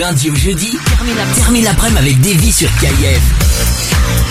lundi au jeudi, termine l'après-midi avec Davy sur KIF.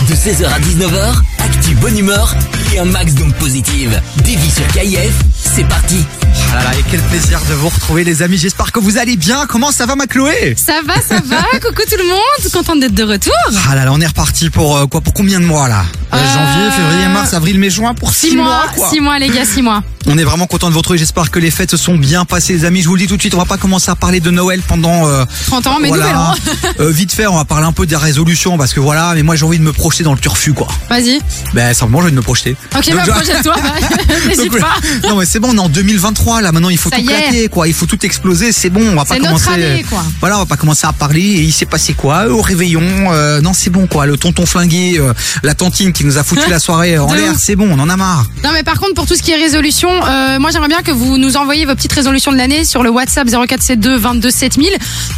De 16h à 19h, actu bonne humeur et un max d'ondes positives. Davy sur KIF, c'est parti. Ah là là, et quel plaisir de vous retrouver les amis, j'espère que vous allez bien. Comment ça va ma Chloé? Ça va, ça va. Coucou tout le monde. Contente d'être de retour. Ah là là, on est reparti pour euh, quoi Pour combien de mois là? Euh, Euh, Janvier, février, mars, avril, mai, juin pour 6 Six mois, quoi. six mois les gars, six mois. On est vraiment content de vous retrouver, j'espère que les fêtes se sont bien passées les amis. Je vous le dis tout de suite, on va pas commencer à parler de Noël pendant... euh, 30 ans, mais voilà. an. Euh, vite fait, on va parler un peu des résolutions parce que voilà, mais moi j'ai envie de me projeter dans le turfu quoi. Vas-y. Ben simplement j'ai envie de me projeter. Ok, Donc, bah, je- projette-toi. N'hésite pas. Non mais c'est bon, on est en 2023 là. Maintenant il faut Ça tout claquer quoi. Il faut tout exploser. C'est bon, on va pas notre commencer. année, quoi. Voilà, on va pas commencer à parler. Et il s'est passé quoi? Euh, au réveillon euh, Non c'est bon quoi. Le tonton flingué, euh, la tantine qui nous a foutu la soirée en l'air. C'est bon, on en a marre. Non mais par contre pour tout ce qui est résolution, euh, moi j'aimerais bien que vous nous envoyiez vos petites résolutions de l'année sur le WhatsApp 0472 22 7000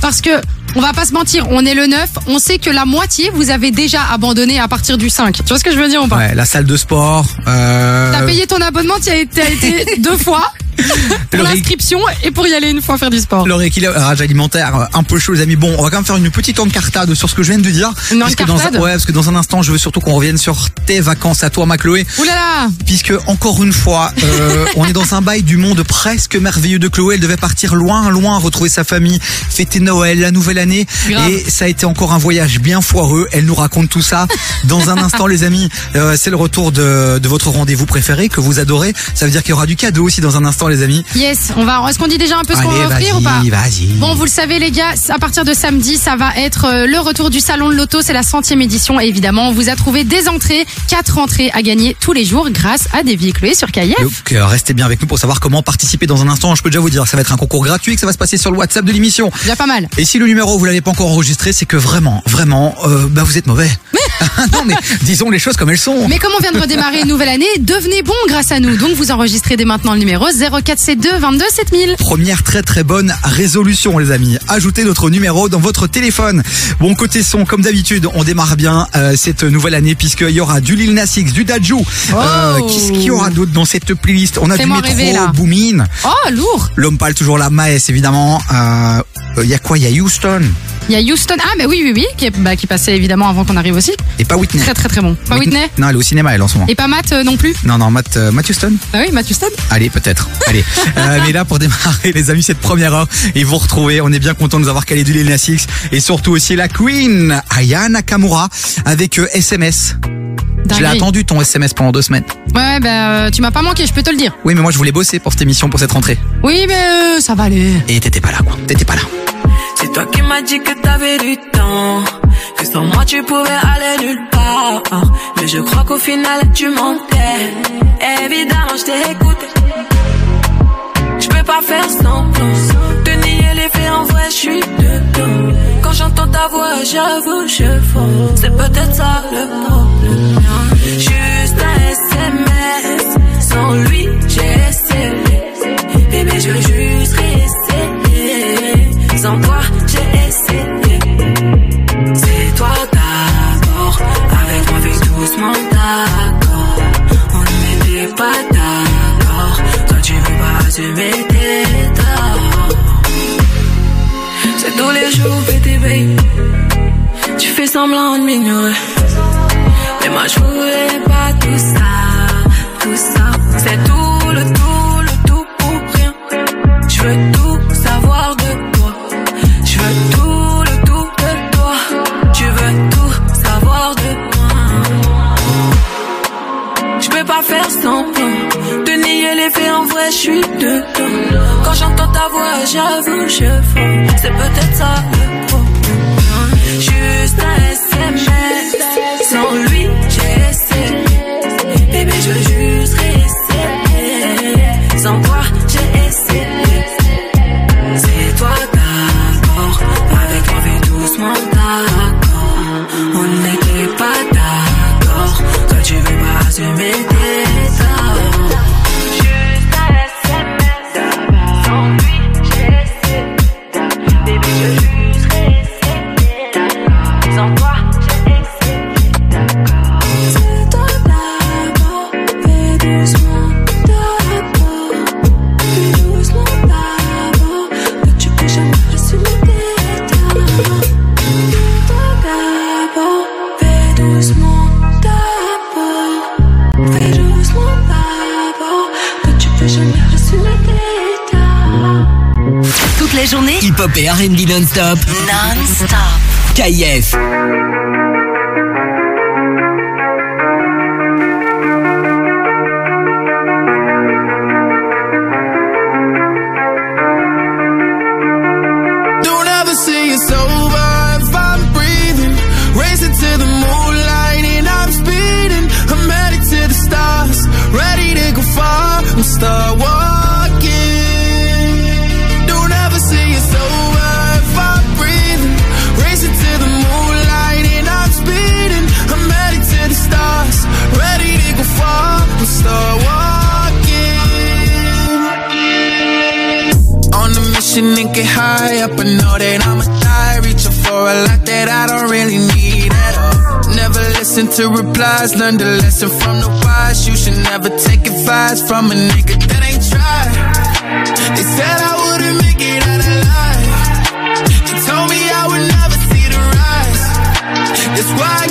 parce que on va pas se mentir, on est le 9, on sait que la moitié vous avez déjà abandonné à partir du 5. Tu vois ce que je veux dire ou pas? Ouais, la salle de sport. Euh, T'as payé ton abonnement, tu as été, t'as été deux fois pour l'inscription et pour y aller une fois faire du sport. le rééquilibrage alimentaire euh, un peu chaud les amis. Bon, on va quand même faire une petite encartade sur ce que je viens de dire. Une Puisque dans, encartade ouais, parce que dans un instant, je veux surtout qu'on revienne sur tes vacances à toi, ma Chloé. Ouh là là Puisque encore une fois, euh, on est dans un bail du monde presque merveilleux de Chloé. Elle devait partir loin, loin, retrouver sa famille, fêter Noël, la nouvelle année, Grave. et ça a été encore un voyage bien foireux. Elle nous raconte tout ça dans un instant, les amis. Euh, c'est le retour de, de votre rendez-vous préféré que vous adorez. Ça veut dire qu'il y aura du cadeau aussi dans un instant, les amis. Yes, on va. Est-ce qu'on dit déjà un peu ce qu'on va offrir ou pas vas-y. Bon, vous le savez les gars, à partir de samedi, ça va être euh, le retour du salon de l'auto, c'est la centième édition et évidemment, on vous a trouvé des entrées, quatre entrées à gagner tous les jours grâce à des véhicules sur KIF. Donc euh, restez bien avec nous pour savoir comment participer dans un instant. Je peux déjà vous dire ça va être un concours gratuit, que ça va se passer sur le WhatsApp de l'émission. Déjà pas mal. Et si le numéro vous l'avez pas encore enregistré, c'est que vraiment, vraiment, euh, bah vous êtes mauvais. non mais disons les choses comme elles sont. Mais comme on vient de redémarrer une nouvelle année, devenez bon grâce à nous. Donc vous enregistrez dès maintenant le numéro 0472 22 7000. Première très très bonne résolution les amis. Ajoutez notre numéro dans votre téléphone. Bon côté son comme d'habitude on démarre bien euh, cette nouvelle année puisqu'il y aura du Lil Nas X, du Dajou. Euh, Qu'est-ce qu'il y aura d'autre dans cette playlist On a du métro, rêver, là. Boomin, Oh, lourd. l'homme pâle toujours là, Maes évidemment. Euh, Il y a quoi? Il y a Houston Il y a Houston. Ah, mais oui, oui, oui, qui, est- bah, qui passait évidemment avant qu'on arrive aussi. et pas Whitney. Très, très, très bon. Pas Whitney Non elle est au cinéma elle en ce moment. Et pas Matt euh, non plus? Non non Matt, euh, Matt Houston Bah oui, Matt Houston. Allez, peut-être. Allez. Euh, mais là, pour démarrer, les amis, cette première heure, et vous retrouver, on est bien content de nous avoir calé du Lil Nas X, et surtout aussi la Queen, Aya Nakamura, avec euh, SMS. Je l'ai attendu ton SMS pendant deux semaines. Ouais, bah, euh, tu m'as pas manqué, je peux te le dire. Oui, mais moi, je voulais bosser pour cette émission, pour cette rentrée. Oui, mais euh, ça va aller. Et t'étais pas là, quoi. T'étais pas là. C'est toi qui m'as dit que t'avais du temps Que sans moi tu pouvais aller nulle part Mais je crois qu'au final tu mentais Évidemment je t'ai écouté peux pas faire semblant De nier les faits en vrai je suis dedans Quand j'entends ta voix j'avoue je fonds. C'est peut-être ça le problème. Juste un SMS Sans lui j'ai essayé. Bébé je veux juste réessayer. Sans toi j'ai essayé. C'est toi d'abord. Avec moi fais doucement d'accord. On n'était pas d'accord assumer tes torts C'est tous les jours baby Tu fais semblant de m'ignorer mais moi je voulais pas tout ça, tout ça. C'est tout le tout, le tout pour rien. Je veux tout savoir de toi. Je veux tout le tout de toi. Tu veux tout savoir de moi. Je peux pas faire semblant de nier les faits en vrai, je suis dedans. Quand j'entends ta voix, j'avoue, je fonds. C'est peut-être ça le problème. Juste un SMS. Hip-hop non-stop. Non-stop. KIF. To replies. Learn the lesson from the wise. You should never take advice from a nigga that ain't tried. They said I wouldn't make it out alive. They told me I would never see the rise. That's why I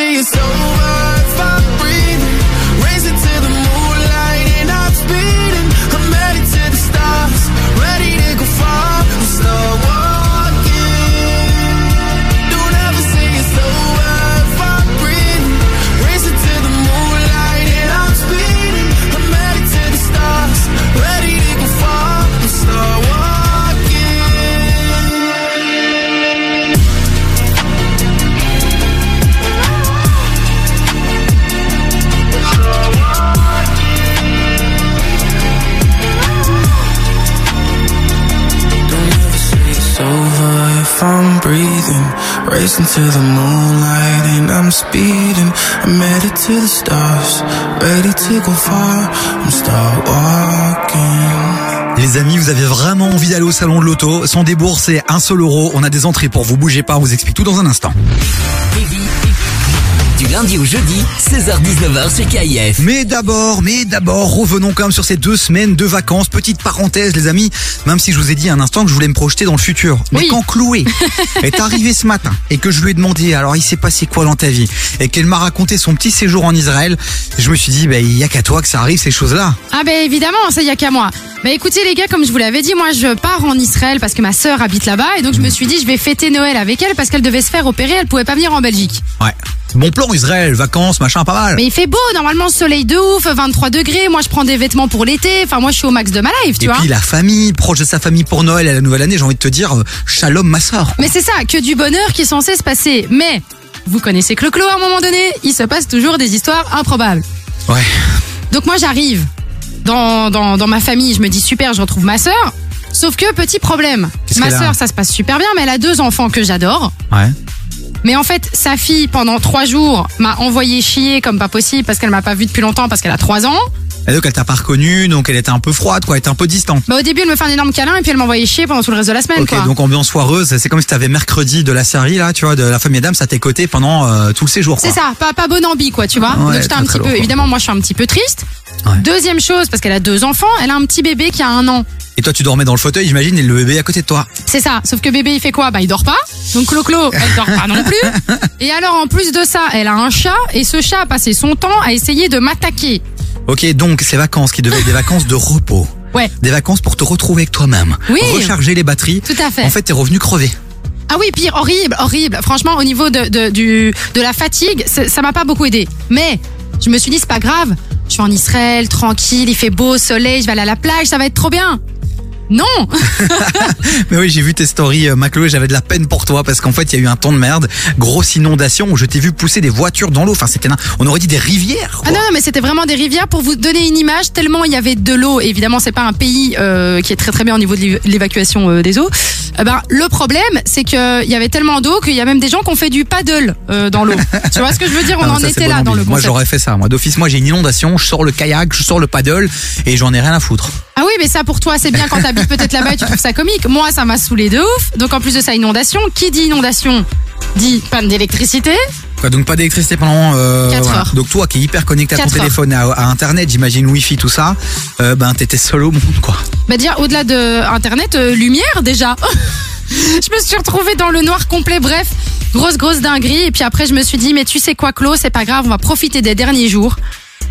Don't ever say it's over Les amis, vous avez vraiment envie d'aller au salon de l'auto Sans débourser un seul euro, on a des entrées pour vous. Bougez pas, on vous explique tout dans un instant. Lundi au jeudi, 16h-19h sur KIF. Mais d'abord, mais d'abord, revenons quand même sur ces deux semaines de vacances. Petite parenthèse, les amis, même si je vous ai dit un instant que je voulais me projeter dans le futur. Mais Oui. quand Chloé est arrivée ce matin et que je lui ai demandé, alors il s'est passé quoi dans ta vie? Et qu'elle m'a raconté son petit séjour en Israël, je me suis dit, bah, il y a qu'à toi que ça arrive ces choses-là. Ah ben évidemment, ça y a qu'à moi. Bah écoutez les gars, comme je vous l'avais dit, moi je pars en Israël parce que ma sœur habite là-bas et donc je me suis dit je vais fêter Noël avec elle parce qu'elle devait se faire opérer, elle pouvait pas venir en Belgique. Ouais. Bon plan Israël, vacances, machin, pas mal. Mais il fait beau, normalement soleil de ouf, 23 degrés, moi je prends des vêtements pour l'été, enfin moi je suis au max de ma life, tu Et vois. puis la famille, proche de sa famille pour Noël et la nouvelle année, j'ai envie de te dire, euh, shalom ma sœur. Mais c'est ça, que du bonheur qui est censé se passer. Mais vous connaissez Clo-Clo à un moment donné, il se passe toujours des histoires improbables. Ouais. Donc moi j'arrive dans, dans, dans ma famille, je me dis super, je retrouve ma sœur. Sauf que petit problème, ma sœur ça se passe super bien, mais elle a deux enfants que j'adore. Ouais. Mais en fait, sa fille, pendant trois jours, m'a envoyé chier comme pas possible parce qu'elle m'a pas vue depuis longtemps parce qu'elle a trois ans. Et donc elle t'a pas reconnu, donc elle était un peu froide, quoi, elle était un peu distante. Bah, au début, elle me fait un énorme câlin et puis elle m'a envoyé chier pendant tout le reste de la semaine, Ok, quoi. donc ambiance foireuse, c'est comme si t'avais mercredi de la série là, tu vois, de la famille Adams à tes côtés pendant euh, tout le séjour. C'est ça, pas, pas bon ambi, quoi, tu vois. Ouais, Donc j'étais un petit peu, lourd, évidemment, moi je suis un petit peu triste. Ouais. Deuxième chose, parce qu'elle a deux enfants, elle a un petit bébé qui a un an. Et toi tu dormais dans le fauteuil, j'imagine, et le bébé à côté de toi. C'est ça. Sauf que bébé, il fait quoi? Bah, il dort pas. Donc Clo-Clo, elle dort pas non plus. Et alors, en plus de ça, elle a un chat et ce chat a passé son temps à essayer de m'attaquer. Ok, donc ces vacances qui devaient être des vacances de repos. Ouais. Des vacances pour te retrouver avec toi-même. Oui. Recharger les batteries. Tout à fait. En fait, t'es revenu crevé. Ah oui, pire, horrible, horrible. Franchement, au niveau de, de, du, de la fatigue, ça m'a pas beaucoup aidé. Mais je me suis dit, c'est pas grave. Je suis en Israël, tranquille, il fait beau, soleil, je vais aller à la plage, ça va être trop bien. Non Mais oui, j'ai vu tes stories, euh, Maclo, et j'avais de la peine pour toi parce qu'en fait, il y a eu un temps de merde, grosse inondation où je t'ai vu pousser des voitures dans l'eau. Enfin, c'était, un- on aurait dit des rivières. Ah non, non, mais c'était vraiment des rivières pour vous donner une image. Tellement il y avait de l'eau. Évidemment, c'est pas un pays euh, qui est très très bien au niveau de l'év- l'évacuation euh, des eaux. Eh ben, le problème, c'est que il y avait tellement d'eau qu'il y a même des gens qui ont fait du paddle euh, dans l'eau. tu vois ce que je veux dire? On Ah non, en ça, était bon là dans le Moi, concept. j'aurais fait ça. Moi, d'office, moi, j'ai une inondation, je sors le kayak, je sors le paddle et j'en ai rien à foutre. Ah oui, mais ça pour toi, c'est bien quand peut-être là-bas et tu trouves ça comique. Moi, ça m'a saoulé de ouf. Donc en plus de ça, inondation. Qui dit inondation dit panne d'électricité. Quoi, donc pas d'électricité pendant euh, Quatre heures. Donc toi qui est hyper connecté à ton téléphone, à, à internet, j'imagine Wi-Fi, tout ça, euh, ben t'étais seul au monde quoi. Bah dire au-delà de internet, euh, lumière déjà. je me suis retrouvée dans le noir complet. Bref, grosse grosse dinguerie. Et puis après, je me suis dit mais tu sais quoi, Claude, c'est pas grave, on va profiter des derniers jours.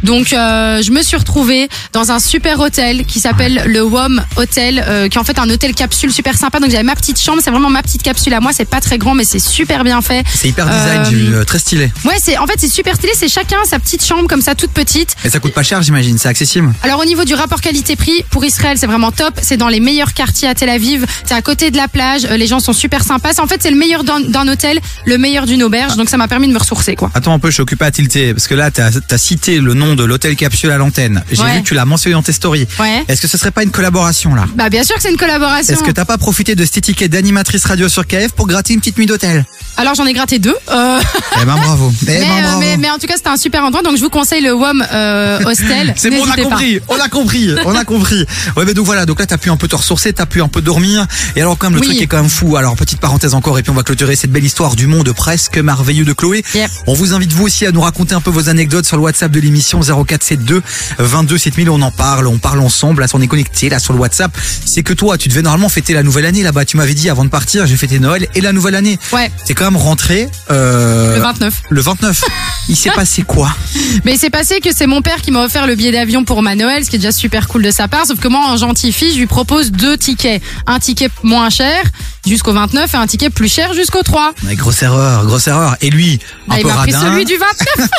Donc euh, je me suis retrouvée dans un super hôtel qui s'appelle le WOM Hotel, euh, qui est en fait un hôtel capsule super sympa. Donc j'avais ma petite chambre, c'est vraiment ma petite capsule à moi. C'est pas très grand, mais c'est super bien fait. C'est hyper design, Euh, euh, très stylé. Ouais, c'est en fait c'est super stylé. C'est chacun sa petite chambre comme ça, toute petite. Et ça coûte pas cher, j'imagine, c'est accessible. Alors au niveau du rapport qualité-prix, pour Israël, c'est vraiment top. C'est dans les meilleurs quartiers à Tel Aviv. C'est à côté de la plage. Euh, Les gens sont super sympas. En fait, c'est le meilleur d'un d'un hôtel, le meilleur d'une auberge. Donc ça m'a permis de me ressourcer, quoi. Attends un peu, je suis occupé à tilter parce que là t'as as cité le nom de l'hôtel capsule à l'antenne. J'ai Ouais. vu que tu l'as mentionné dans tes stories. Ouais. Est-ce que ce serait pas une collaboration là? Bah bien sûr que c'est une collaboration. Est-ce que t'as pas profité de cette étiquette d'animatrice radio sur KF pour gratter une petite nuit d'hôtel? Alors j'en ai gratté deux. Euh, Eh ben bravo. Eh mais, ben euh, mais, mais en tout cas, c'était un super endroit. Donc je vous conseille le WOM euh, Hostel. C'est bon, on a pas. compris, on a compris, on a compris. Ouais, mais donc voilà, donc là t'as pu un peu te ressourcer, t'as pu un peu dormir. Et alors quand même le Oui. truc est quand même fou. Alors petite parenthèse encore, et puis on va clôturer cette belle histoire du monde presque merveilleux de Chloé. Yep. On vous invite vous aussi à nous raconter un peu vos anecdotes sur le WhatsApp de l'émission 0472 22 7000. On en parle, on parle ensemble. Là, on est connecté là sur le WhatsApp. C'est que toi, tu devais normalement fêter la nouvelle année là-bas. Tu m'avais dit avant de partir, j'ai fêté Noël et la nouvelle année. Ouais, T'es quand même rentré euh, le 29. le 29. Il s'est passé quoi? Mais c'est passé que c'est mon père qui m'a offert le billet d'avion pour ma Noël, ce qui est déjà super cool de sa part. Sauf que moi, en gentille fille, je lui propose deux tickets. Un ticket moins cher jusqu'au 29 et un ticket plus cher jusqu'au 3. Ouais, Grosse erreur, grosse erreur. Et lui, un Bah, il m'a pris celui du 29.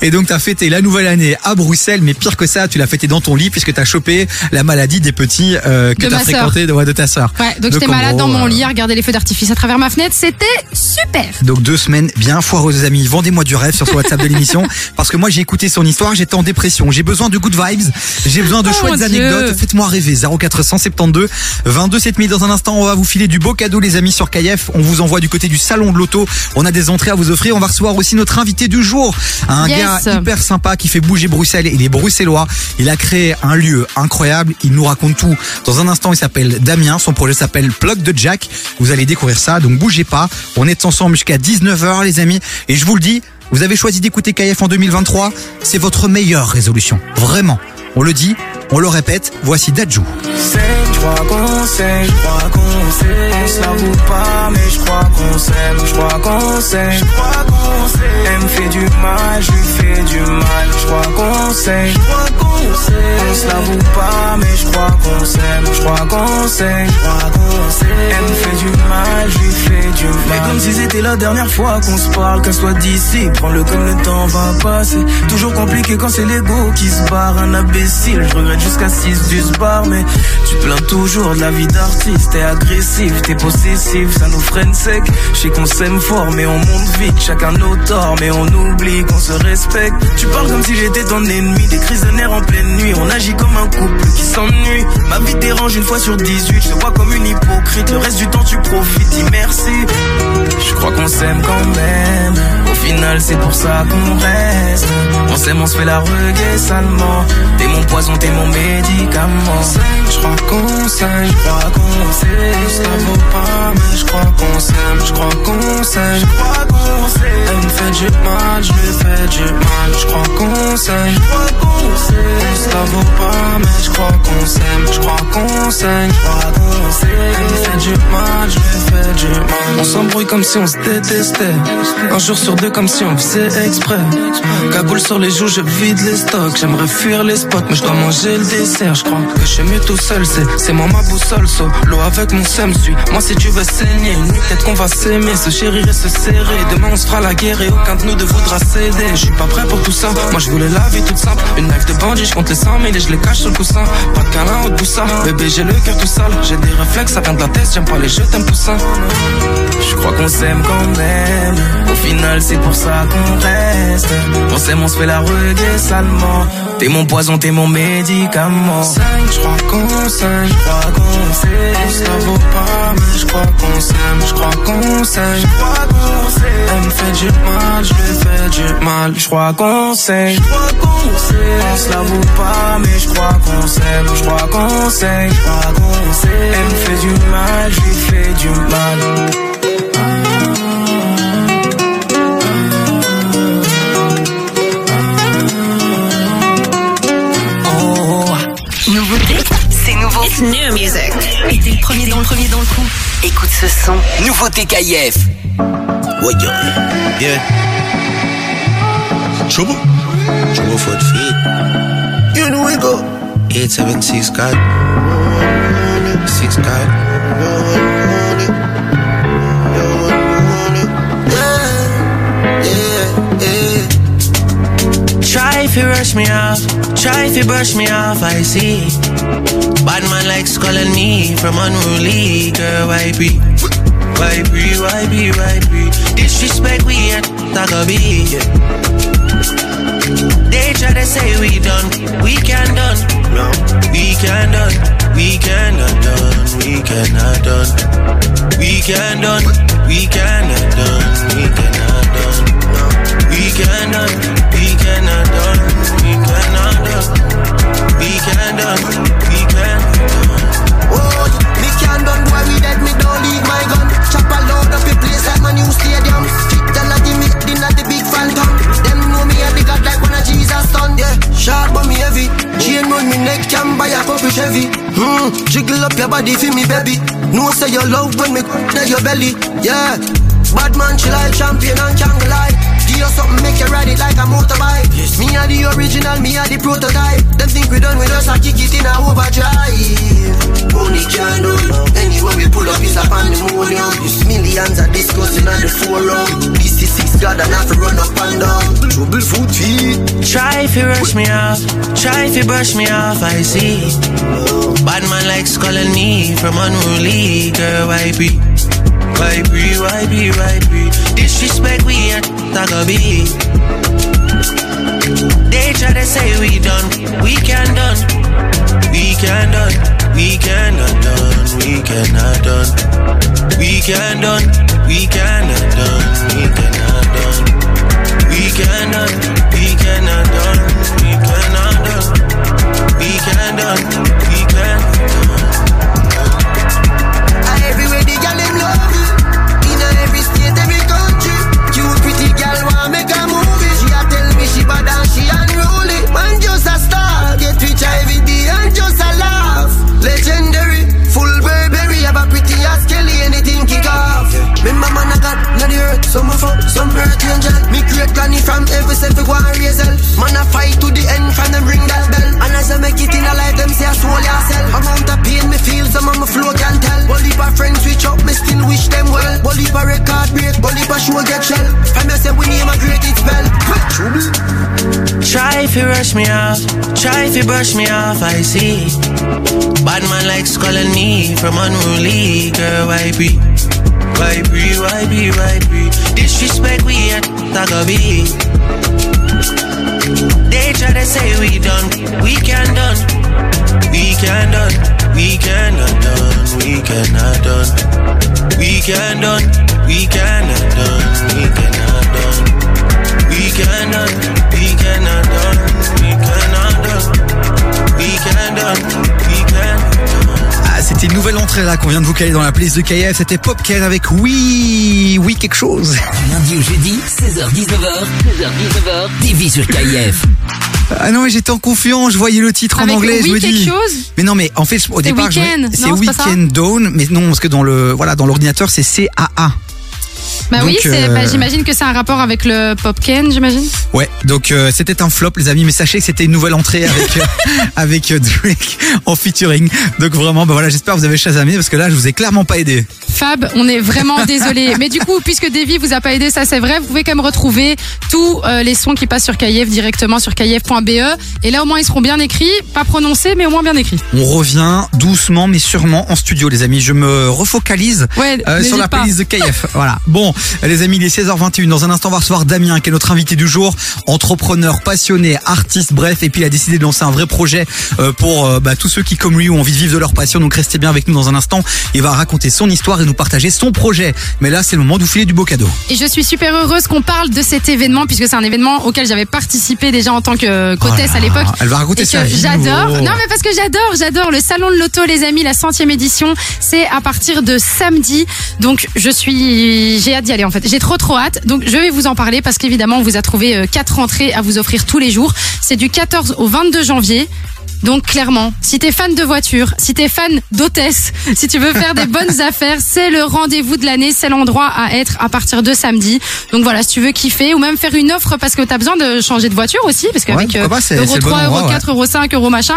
Et donc t'as fêté la nouvelle année à Bruxelles, mais pire que ça, tu l'as fêté dans ton lit puisque t'as chopé la maladie des petits euh, que ma sœur. fréquenté de, ouais, de ta sœur. Ouais, donc j'étais malade dans mon euh, lit à regarder les feux d'artifice à travers ma fenêtre. C'était super. Donc deux semaines bien foireuses amis. Vendez-moi du rêve sur ce WhatsApp de l'émission parce que moi j'ai écouté son histoire, j'étais en dépression, j'ai besoin de good vibes, j'ai besoin de Oh, chouettes anecdotes. Faites-moi rêver 0472 22 7000 dans un instant, on va vous filer du beau cadeau les amis sur KF. On vous envoie du côté du salon de l'auto. On a des entrées à vous offrir. On va recevoir aussi notre invité du jour, un Yes. gars hyper sympa qui fait bouger Bruxelles. Il est bruxellois. Il a créé un lieu incroyable. Il nous raconte tout. Dans un instant, il s'appelle Damien. Son projet s'appelle Plug de Jack. Vous allez découvrir ça. Donc bougez pas. On est ensemble jusqu'à 19h les amis. Et je vous le dis, vous avez choisi d'écouter KF en 2023. C'est votre meilleure résolution. Vraiment. On le dit, on le répète. Voici Dajou. s'aime, je crois qu'on s'aime, je crois qu'on s'aime. On se l'avoue pas, mais je crois qu'on s'aime, je crois qu'on s'aime, je crois qu'on s'aime. Elle me fait du mal, je lui fais du mal, je crois qu'on s'aime, je crois qu'on s'aime. On se l'avoue pas, mais je crois qu'on s'aime, je crois qu'on s'aime, je crois qu'on s'aime. Elle me fait du mal, je lui fais du mal. Mais comme si c'était la dernière fois qu'on se parle, casse-toi d'ici, prends-le comme le temps va passer. Toujours compliqué quand c'est l'ego qui se barre, un Je regrette jusqu'à 6 du bar, mais tu plains toujours de la vie d'artiste. T'es agressif, t'es possessif, ça nous freine sec. Je sais qu'on s'aime fort, mais on monte vite, chacun nos torts, mais on oublie qu'on se respecte. Tu parles comme si j'étais ton ennemi, des crises de nerfs en pleine nuit. On agit comme un couple qui s'ennuie. Ma vie dérange une fois sur 18, je te vois comme une hypocrite. Le reste du temps, tu profites, dis merci. Je crois qu'on s'aime quand même. Au final, c'est pour ça qu'on reste. On s'aime, on se fait la reggae salement. Mon poison, t'es mon médicament. Je crois qu'on s'aime, je crois qu'on s'aime. Ça vaut pas, mais je crois qu'on s'aime. Je crois qu'on s'aime, je crois qu'on s'aime. Elle me fait du mal, je lui fais du mal. Je crois qu'on s'aime, je crois qu'on s'aime. Ça vaut pas, mais je crois qu'on s'aime, je crois qu'on s'aime, je crois qu'on s'aime. Elle me fait du mal, je lui fais du mal. On s'embrouille comme si on se détestait. Un jour sur deux comme si on faisait exprès. Cagoule sur les joues, je vide les stocks. J'aimerais fuir les spots, mais je dois manger le dessert. Je crois que je suis mieux tout seul, c'est, moi ma boussole. So, l'eau avec mon seum suit. Moi si tu veux saigner, une nuit peut-être qu'on va s'aimer, se chérir et se serrer. Demain on se fera la guerre et aucun de nous ne voudra céder. Je suis pas prêt pour tout ça. Moi je voulais la vie toute simple. Une life de bandit, je compte les 100 000 et je les cache sur le coussin. Pas de câlin de boussa. Bébé, j'ai le cœur tout sale. J'ai des réflexes, ça vient de la tête. J'aime pas les jeux, t'aimes poussin. Je crois qu'on s'aime quand même. Au final, c'est pour ça qu'on reste. On s'aime, on se fait la reggae salement. T'es mon poison, t'es mon médicament. je crois qu'on s'aime, je crois qu'on s'aime. Ça vaut pas, mais je crois qu'on s'aime, je crois qu'on s'aime. Elle me fait du mal, je lui fais du mal. Je crois qu'on s'aime, je crois qu'on s'aime. On se la vaut pas, mais je crois qu'on s'aime, je crois qu'on s'aime, je crois qu'on. Elle me fait du mal, je lui fais du mal. New music. Et t'es le premier dans le premier dans le coup. Écoute ce son. Nouveauté KF. Ouais, yeah. Trouble? Trouble for the feet. You know we go. 876 God. 6 God. If you rush me off, try if you brush me off, I see. Bad man likes calling me from unruly, girl, why be? Why be, why be, why be? Disrespect we ain't talk a be. They try to say we done, we can done. No, we can done, we cannot done, we cannot done. We can done, we cannot done, we cannot done. We cannot, we cannot done, we cannot done. We can done, we can. Oh, me can done, boy, we dead, me don't leave my gun. Chop a load up the place like my new stadium. Street tell give me dinner the big phantom. Them know me a the god like one of Jesus son. Yeah, sharp but me heavy. Round me neck, can buy a couple Chevy. Hmm, jiggle up your body for me, baby. No say your love when me na your belly. Yeah, bad man, she like champion and jungle like. Give you something, make you ride it like a motorbike. Me are the original, me are the prototype. Them think we done with us, I kick it in a overdrive. Money can do Anywhere we pull up is a pandemonium. Millions are discussing on the forum. This is six God and have to run up and down. Trouble foot feet. Try if you rush me off, try if you brush me off, I see. Bad man likes calling me from unruly, girl, why be? Why be, why be, why be? Disrespect we ain't be. They try to say we done, we can done. We can done, we cannot done, we cannot done. We can done, we cannot done, we cannot done. We cannot, we cannot done, we cannot done. We can done, we some of up, some earth angel. Me create granny from every self go and raise hell. Man I fight to the end from them ring that bell. And as I make it in a life, them say I soul yourself. Amount of pain me feel, some of my flow can tell. Bully by friends switch up, me still wish them well. Bully by record break, bully by show get shell. From yourself we name a great it spell. Try if you rush me off, try if you brush me off, I see. Bad man likes calling me from unruly, girl, I be? Why be, why be, why be? Disrespect we ain't talk a. They try to say we done, we can done. We can done, we cannot done, we cannot done. We can done, we cannot done, we cannot done. We cannot, we cannot done, we cannot done. We can done, we cannot done. Ah, c'était une nouvelle entrée là qu'on vient de vous caler dans la playlist de KF. C'était Popken avec Oui, oui quelque chose. Du lundi au jeudi, 16h-19h, 16h-19h, TV sur KF. Ah non, mais j'étais en confiance, je voyais le titre Avec en anglais, oui je me quelque dis. chose Mais non, mais en fait, au départ, c'est Non, c'est pas ça Weekend Dawn, mais non, parce que dans le, voilà, dans l'ordinateur, c'est CAA. Bah oui, c'est- euh, bah, j'imagine que c'est un rapport avec le Popken, j'imagine. Ouais, donc euh, c'était un flop, les amis, mais sachez que c'était une nouvelle entrée avec euh, avec euh, Drake en featuring. Donc vraiment, bah voilà, j'espère que vous avez chasamé parce que là, je vous ai clairement pas aidé. Fab, on est vraiment désolé. Mais du coup, puisque Davy vous a pas aidé, ça c'est vrai, vous pouvez quand même retrouver tous euh, les sons qui passent sur KF directement sur kf.be. Et là au moins ils seront bien écrits, pas prononcés, mais au moins bien écrits. On revient doucement mais sûrement en studio, les amis. Je me refocalise Ouais, euh, sur n'hésite la pas. playlist de KF. voilà. Bon, les amis, il est 16h21. Dans un instant, on va recevoir Damien, qui est notre invité du jour, entrepreneur, passionné, artiste, bref. Et puis, il a décidé de lancer un vrai projet euh, pour euh, bah, tous ceux qui, comme lui, ont envie de vivre de leur passion. Donc, restez bien avec nous dans un instant. Il va raconter son histoire et nous partager son projet. Mais là, c'est le moment de vous filer du beau cadeau. Et je suis super heureuse qu'on parle de cet événement puisque c'est un événement auquel j'avais participé déjà en tant que côtesse Oh là à l'époque. elle va raconter vie, J'adore. nouveau. Non mais parce que j'adore, j'adore le salon de l'auto les amis, la centième édition, c'est à partir de samedi. Donc je suis, j'ai hâte J'ai trop trop hâte. Donc je vais vous en parler parce qu'évidemment on vous a trouvé euh, quatre entrées à vous offrir tous les jours. C'est du 14 au 22 janvier. Donc clairement, si t'es fan de voiture, si t'es fan d'hôtesse, si tu veux faire des bonnes affaires, c'est le rendez-vous de l'année, c'est l'endroit à être à partir de samedi. Donc voilà, si tu veux kiffer ou même faire une offre parce que t'as besoin de changer de voiture aussi, parce Ouais, qu'avec pas, c'est- euro c'est le bon 3, endroit, euro ouais. 4, euro 5, euro machin,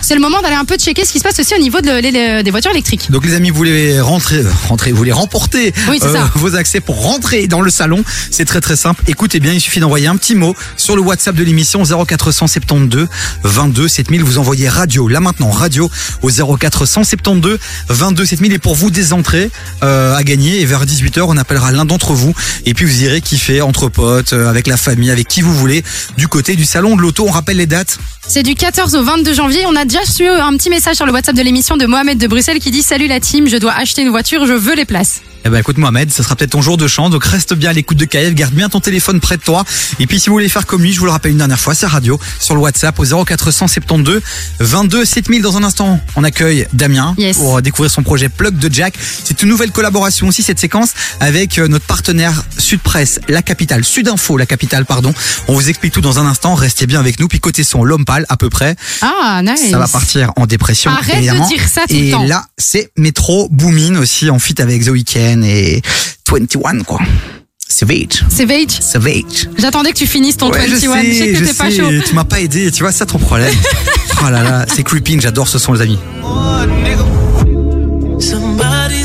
c'est le moment d'aller un peu checker ce qui se passe aussi au niveau de, les- des voitures électriques. Donc les amis, vous voulez rentrer, euh, rentrer, vous voulez remporter Oui, ça. vos accès pour rentrer dans le salon. C'est très très simple. Écoutez bien, il suffit d'envoyer un petit mot sur le WhatsApp de l'émission 0472 22 7000. Vous envoyez radio, là maintenant radio au 0472 22 7000 et pour vous des entrées euh, à gagner. Et vers 18h, on appellera l'un d'entre vous et puis vous irez kiffer entre potes, euh, avec la famille, avec qui vous voulez, du côté du salon de l'auto. On rappelle les dates. C'est du 14 au 22 janvier. On a déjà reçu un petit message sur le WhatsApp de l'émission de Mohamed de Bruxelles qui dit Salut la team, je dois acheter une voiture, je veux les places. Eh ben écoute Mohamed, ce sera peut-être ton jour de chance, donc reste bien à l'écoute de KF, garde bien ton téléphone près de toi. Et puis si vous voulez faire comme lui, je vous le rappelle une dernière fois, c'est radio sur le WhatsApp au 0472 22 7000. Dans un instant, on accueille Damien Yes. pour découvrir son projet Plug de Jack. C'est une nouvelle collaboration aussi cette séquence avec euh, notre partenaire Sud Presse, la capitale, Sud Info, la capitale, pardon. On vous explique tout dans un instant, restez bien avec nous. Puis côté son, l'homme pâle à peu près. Ah, nice. Ça va partir en dépression. Arrête de évidemment. dire ça tout le et temps. là, c'est Metro Boomin aussi en feat avec The Weeknd et 21 quoi. Savage. C'est Vage. Savage. J'attendais que tu finisses ton Ouais, 21. je Je sais, que je pas chaud. Tu m'as pas aidé, tu vois, c'est ça ton problème. oh là là, c'est creeping, j'adore ce son les amis. Somebody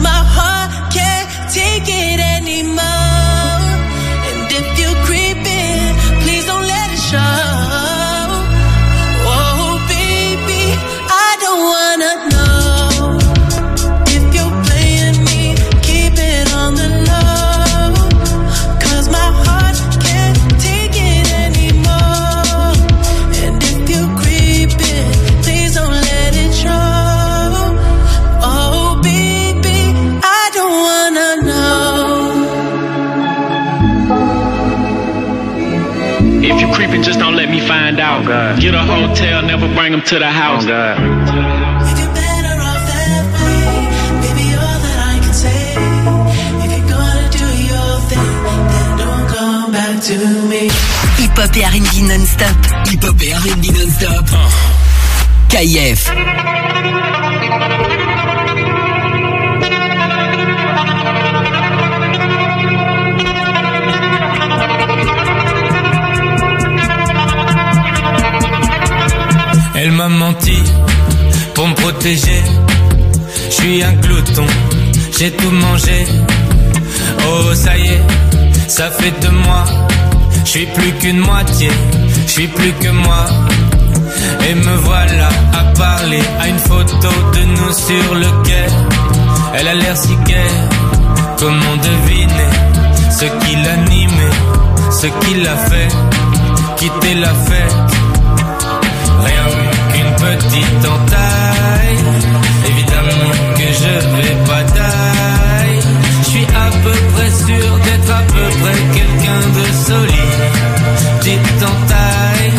My heart can't take it anymore. Find out. Get a hotel, never bring them to the house. Oh, baby, all that I can say. If you're gonna do your thing, then don't come back to me. Hip-hop et R&B non-stop. Hip-hop et R&B non-stop. KIF. Elle m'a menti pour me protéger. Je suis un glouton, j'ai tout mangé. Oh, ça y est, ça fait de moi. Je suis plus qu'une moitié, je suis plus que moi. Et me voilà à parler à une photo de nous sur le quai. Elle a l'air si gaie, comment deviner ce qui l'animait, ce qui l'a fait quitter la fête. Petite entaille. Évidemment que je vais pas taille. Je suis à peu près sûr d'être à peu près quelqu'un de solide. Petite entaille.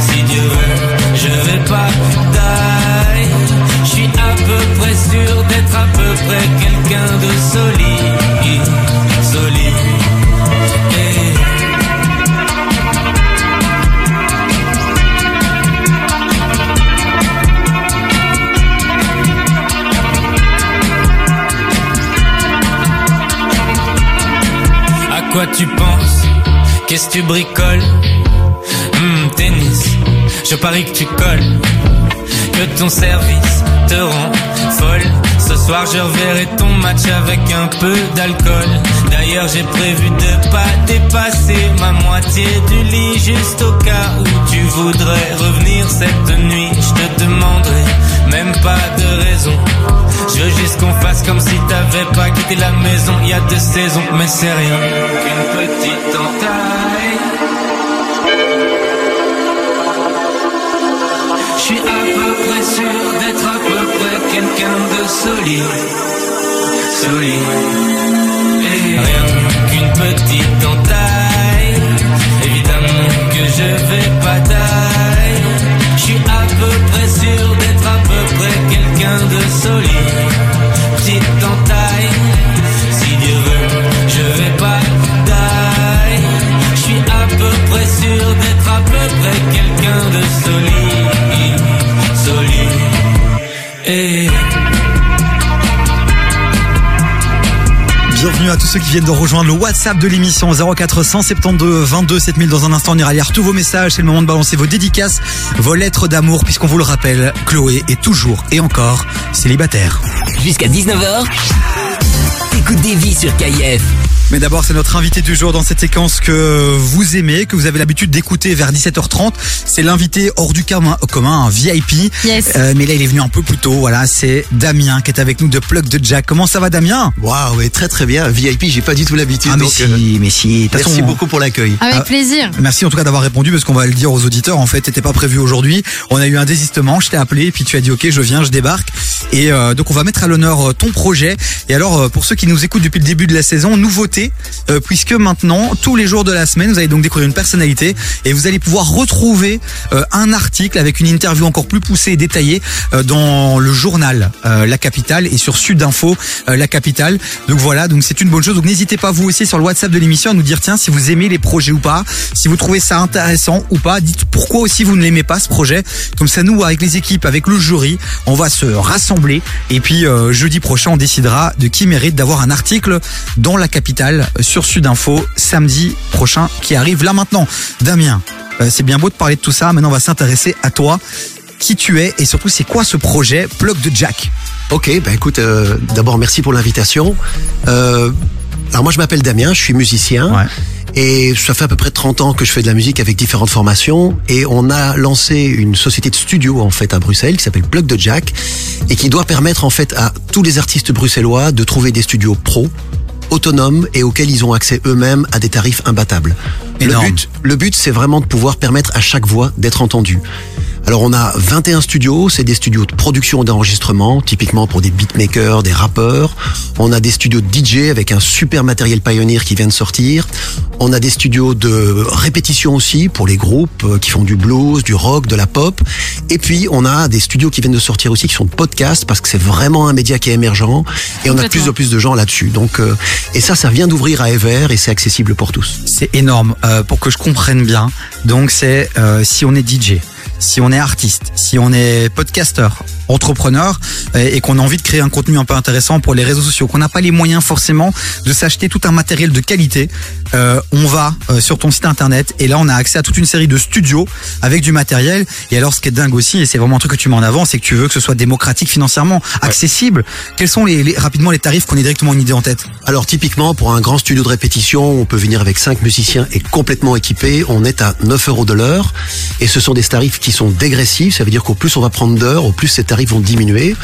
Si Dieu veut, je vais pas taille. Je suis à peu près sûr d'être à peu près quelqu'un de. Solide. Quoi tu penses? Qu'est-ce que tu bricoles? Hmm, Tennis, je parie que tu colles. Que ton service te rend folle. Ce soir, je reverrai ton match avec un peu d'alcool. D'ailleurs, j'ai prévu de pas dépasser ma moitié du lit juste au cas où tu voudrais revenir cette nuit. Je te demanderai même pas de raison. Je veux juste qu'on fasse comme si t'avais pas quitté la maison. Il y a deux saisons, mais c'est rien qu'une petite entaille. Je suis à peu près sûr d'être à peu près quelqu'un de solide. Solide. Et rien qu'une petite entaille. Évidemment que je vais pas de solide. Petite entaille. Si Dieu veut, je vais pas taille. Je suis à peu près sûr d'être à peu près quelqu'un de solide. Solide. Et Bienvenue à tous ceux qui viennent de rejoindre le WhatsApp de l'émission 0472 22 7000. Dans un instant, on ira lire tous vos messages. C'est le moment de balancer vos dédicaces, vos lettres d'amour, puisqu'on vous le rappelle, Chloé est toujours et encore célibataire. Jusqu'à 19h. Écoute des vies sur KIF. Mais d'abord, c'est notre invité du jour dans cette séquence que vous aimez, que vous avez l'habitude d'écouter vers 17h30. C'est l'invité hors du commun, commun un VIP. Yes. Euh, mais là, il est venu un peu plus tôt. Voilà, c'est Damien qui est avec nous de Plug de Jack. Comment ça va, Damien? Waouh, ouais, très très bien. VIP, j'ai pas du tout l'habitude. Ah, mais donc, si, euh, mais si. Merci façon, beaucoup pour l'accueil. Avec Ah. plaisir. Merci en tout cas d'avoir répondu parce qu'on va le dire aux auditeurs. En fait, t'étais pas prévu aujourd'hui. On a eu un désistement. Je t'ai appelé et puis tu as dit OK, je viens, je débarque. Et euh, donc on va mettre à l'honneur euh, ton projet. Et alors euh, pour ceux qui nous écoutent depuis le début de la saison, nouveauté euh, puisque maintenant, tous les jours de la semaine, vous allez donc découvrir une personnalité et vous allez pouvoir retrouver euh, un article avec une interview encore plus poussée et détaillée euh, dans le journal La Capitale et sur Sud Info euh, La Capitale. Donc voilà, donc c'est une bonne chose. Donc n'hésitez pas vous aussi sur le WhatsApp de l'émission à nous dire tiens si vous aimez les projets ou pas, si vous trouvez ça intéressant ou pas. Dites pourquoi aussi vous ne l'aimez pas ce projet. Comme ça nous avec les équipes, avec le jury, on va se rassembler et puis jeudi prochain on décidera de qui mérite d'avoir un article dans La Capitale sur Sud Info samedi prochain qui arrive là maintenant. Damien, euh, c'est bien beau de parler de tout ça. Maintenant on va s'intéresser à toi qui tu es et surtout c'est quoi ce projet Plug de Jack Ok, bah écoute, euh, d'abord merci pour l'invitation. Euh, alors moi je m'appelle Damien, je suis musicien. Et ça fait à peu près 30 ans que je fais de la musique avec différentes formations et on a lancé une société de studio en fait à Bruxelles qui s'appelle Plug de Jack et qui doit permettre en fait à tous les artistes bruxellois de trouver des studios pro autonomes et auxquels ils ont accès eux-mêmes à des tarifs imbattables. Le but, le but c'est vraiment de pouvoir permettre à chaque voix d'être entendue. Alors on a 21 studios, c'est des studios de production et d'enregistrement, typiquement pour des beatmakers, des rappeurs. On a des studios de DJ avec un super matériel Pioneer qui vient de sortir. On a des studios de répétition aussi pour les groupes euh, qui font du blues, du rock, de la pop. Et puis on a des studios qui viennent de sortir aussi qui sont de podcasts parce que c'est vraiment un média qui est émergent et on a de plus en plus de gens là-dessus. Donc euh, et ça ça vient d'ouvrir à Ever et c'est accessible pour tous. C'est énorme. Euh, pour que je comprenne bien, donc c'est euh, si on est DJ, si on est artiste, si on est podcasteur, entrepreneur et qu'on a envie de créer un contenu un peu intéressant pour les réseaux sociaux, qu'on n'a pas les moyens forcément de s'acheter tout un matériel de qualité, euh, on va euh, sur ton site internet et là on a accès à toute une série de studios avec du matériel. Et alors ce qui est dingue aussi, et c'est vraiment un truc que tu mets en avant, c'est que tu veux que ce soit démocratique financièrement, accessible. Quels sont les, les- rapidement les tarifs qu'on ait directement une idée en tête? Alors typiquement pour un grand studio de répétition, on peut venir avec cinq musiciens et complètement équipé. On est à 9 euros de l'heure et ce sont des tarifs qui sont dégressifs. Ça veut dire qu'au plus on va prendre d'heures, au plus ces tarifs vont diminuer.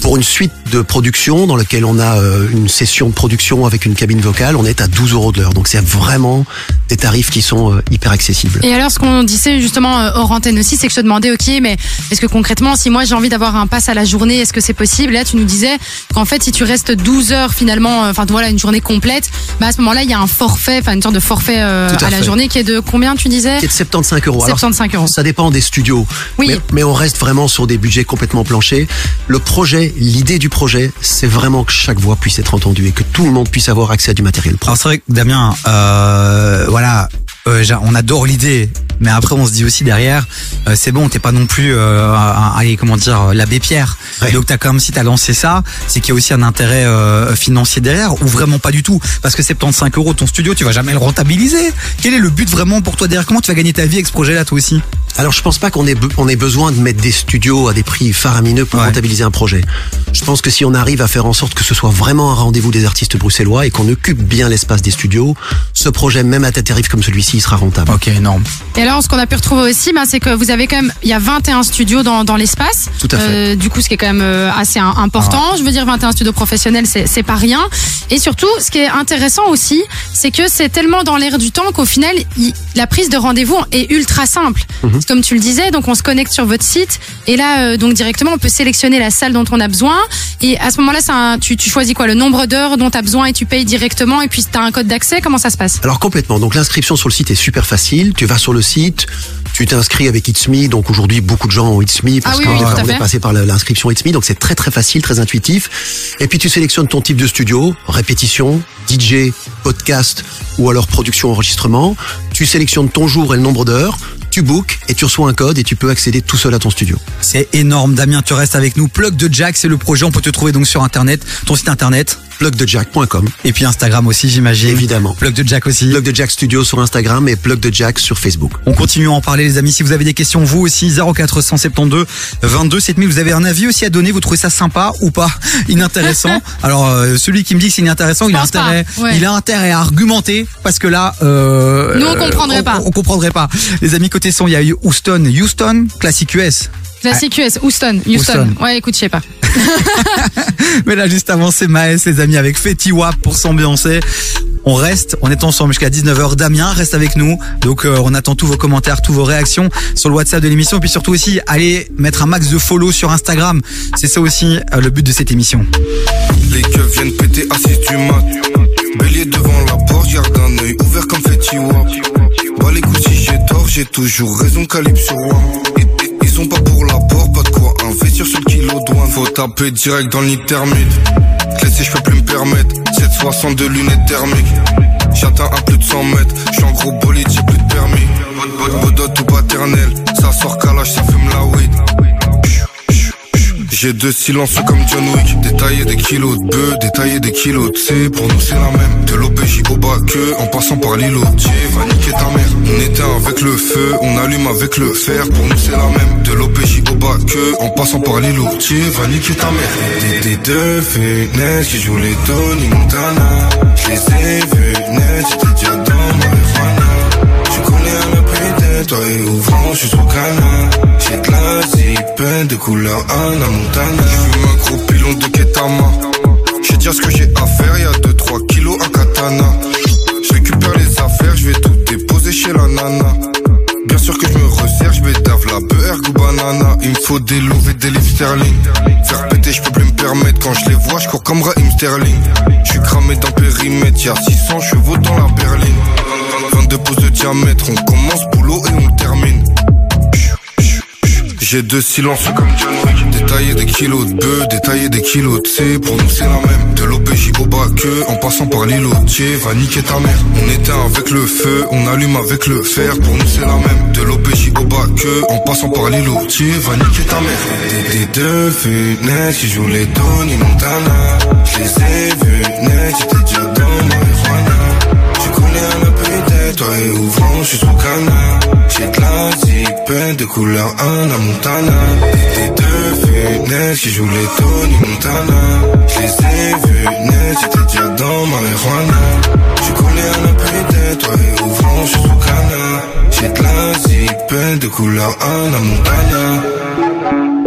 Pour une suite de production dans laquelle on a euh, une session de production avec une cabine vocale, on est à 12 euros de l'heure. Donc c'est vraiment des tarifs qui sont euh, hyper accessibles. Et alors, ce qu'on disait justement euh, hors antenne aussi, c'est que je te demandais, ok, mais est-ce que concrètement, si moi j'ai envie d'avoir un pass à la journée, est-ce que c'est possible? Là, tu nous disais qu'en fait, si tu restes 12 heures finalement, enfin voilà, une journée complète, bah à ce moment-là, il y a un forfait, enfin une sorte de forfait euh, à à, la journée qui est de combien tu disais? Qui est de 75 euros. Alors, 75 euros. Ça dépend des studios. Oui. Mais, mais on reste vraiment sur des budgets complètement planchés. Le projet, l'idée du projet, c'est vraiment que chaque voix puisse être entendue et que tout le monde puisse avoir accès à du matériel pro. Alors c'est vrai que Damien, euh, voilà, euh, on adore l'idée, mais après on se dit aussi derrière, euh, c'est bon, t'es pas non plus, euh, un- comment dire, l'abbé Pierre. Donc t'as quand même si t'as lancé ça, c'est qu'il y a aussi un intérêt euh, financier derrière, ou vraiment pas du tout, parce que 75 euros ton studio, tu vas jamais le rentabiliser. Quel est le but vraiment pour toi derrière? Comment tu vas gagner ta vie avec ce projet-là toi aussi? Alors je pense pas qu'on ait, be- on ait besoin de mettre des studios à des prix faramineux pour rentabiliser un projet. Je pense que si on arrive à faire en sorte que ce soit vraiment un rendez-vous des artistes bruxellois et qu'on occupe bien l'espace des studios, ce projet, même à des tarifs comme celui-ci, il sera rentable. Ok, énorme. Et alors, ce qu'on a pu retrouver aussi, bah, c'est que vous avez quand même, il y a 21 studios dans, dans l'espace. Tout à fait. Euh, du coup, ce qui est quand même euh, assez important. Ah. Je veux dire, 21 studios professionnels, c'est c'est pas rien. Et surtout, ce qui est intéressant aussi, c'est que c'est tellement dans l'air du temps qu'au final, il- la prise de rendez-vous est ultra simple. C'est Comme tu le disais, donc on se connecte sur votre site et là, euh, donc directement, on peut sélectionner la salle dont on a besoin. Et à ce moment-là, c'est un- tu, tu choisis quoi, le nombre d'heures dont tu as besoin et tu payes directement. Et puis, tu as un code d'accès. Comment ça se passe? Alors complètement. Donc l'inscription sur le site est super facile. Tu vas sur le site, tu t'inscris avec It's Me. Donc aujourd'hui, beaucoup de gens ont It's Me parce Ah oui, qu'on oui, on fait. est passé par l'inscription It's Me. Donc c'est très très facile, très intuitif. Et puis tu sélectionnes ton type de studio, répétition, DJ, podcast ou alors production enregistrement. Tu sélectionnes ton jour et le nombre d'heures. Tu bookes et tu reçois un code et tu peux accéder tout seul à ton studio. C'est énorme, Damien, tu restes avec nous. Plug de Jack, c'est le projet, on peut te trouver donc sur internet, ton site internet. Plugdejack.com. Et puis Instagram aussi, j'imagine. Évidemment. Plug de Jack aussi. Plug de Jack Studio sur Instagram et Plug de Jack sur Facebook. On continue à en parler les amis. Si vous avez des questions, vous aussi, 0472 22 7000. Vous avez un avis aussi à donner. Vous trouvez ça sympa ou pas? Inintéressant. Alors euh, celui qui me dit que c'est inintéressant, il a intérêt, ouais. il a intérêt à argumenter parce que là, euh, Nous, on comprendrait on- pas. On, comprendrait pas. Les amis côté son, il y a eu Houston, Houston, classique US. Classique US, Houston, Houston. Houston. Ouais, écoute, je sais pas. Mais là, juste avant, c'est Maës, les amis, avec Fetty Wap pour s'ambiancer. On reste, on est ensemble jusqu'à 19h. Damien reste avec nous. Donc, euh, on attend tous vos commentaires, tous vos réactions sur le WhatsApp de l'émission. Et puis surtout aussi, allez mettre un max de follow sur Instagram. C'est ça aussi euh, le but de cette émission. Les keufs viennent péter assis du mat. Bélier devant la je garde un œil ouvert comme Fetty Wap. Bah les coups si j'ai tort, j'ai toujours raison, calibre sur Wam. Ils- ils- Ils ont pas pour l'apport, pas de quoi investir sur le kilo douane. Faut taper direct dans thermique. Laisser, je peux plus me permettre. 762 lunettes thermiques. J'atteins à plus de 100 mètres. J'suis en gros bolide, j'ai plus de permis. Bodot ou paternel. Ça sort calage, ça fume la weed. J'ai deux silences comme John Wick. Détailler des kilos de bœuf, détailler des kilos de C. Pour nous c'est la même. De l'OPJ au bas que En passant par l'îlot. Va niquer ta mère. On éteint avec le feu On allume avec le fer. Pour nous c'est la même. De l'OPJ au bas que En passant par l'îlot. Va niquer ta mère. Des, deux Qui jouent les Tony Montana. Je ai J'étais toi et ouvrant, je suis sous canard. J'ai de la zipette de couleur Anna Montana. Je fume un gros pilon de Ketama. Je vais dire ce que j'ai à faire, y'a 2-3 kilos à katana. Je récupère les affaires, je vais tout déposer chez la nana. Bien sûr que je me resserre, je dave la beurre ou banana. Il me faut des louves et des livres sterling. Faire péter, je peux plus me permettre. Quand je les vois, je cours comme Raheem Sterling. Je suis cramé dans le périmètre, y'a 600 chevaux dans la berline. 22 pouces de diamètre, on commence et on termine. J'ai deux silences comme John Wick Détailler des kilos de bœuf, détailler des kilos de C Pour nous c'est la même. De l'OPJ au bas que En passant par l'îlot Dieu va niquer ta mère. On éteint avec le feu, on allume avec le fer. Pour nous c'est la même. De l'OPJ au bas que En passant par l'îlot Dieu va niquer ta mère. Des, des deux fenêtres qui jouent les Tony Montana. Je les ai vus j'étais déjà dans toi et ouvrant, je suis sous canard. J'ai de la zipette de couleur Anna Montana. Des deux fenêtres qui jouent les Tony Montana. Je les ai vus net, j'étais déjà dans marijuana. Je connais un tête, toi et ouvrant, je suis sous canard. J'ai de la zipette de couleur Anna Montana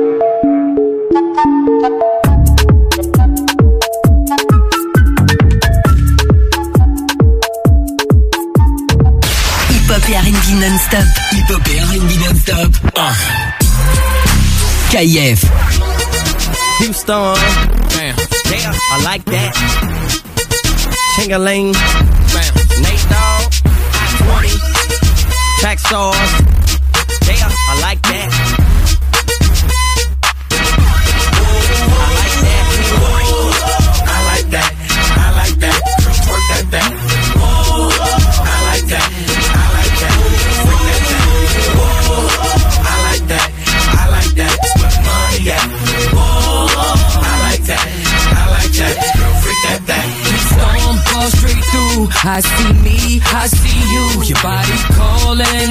et R&B non-stop. Hip-hop et R&B non-stop. Ah. KIF. Houston. Bam. Yeah, I like that. Chingaling. Bam. Nate Dogg. I-20. Track stars. Yeah, I like that. Through. I see me, I see you. Your body calling.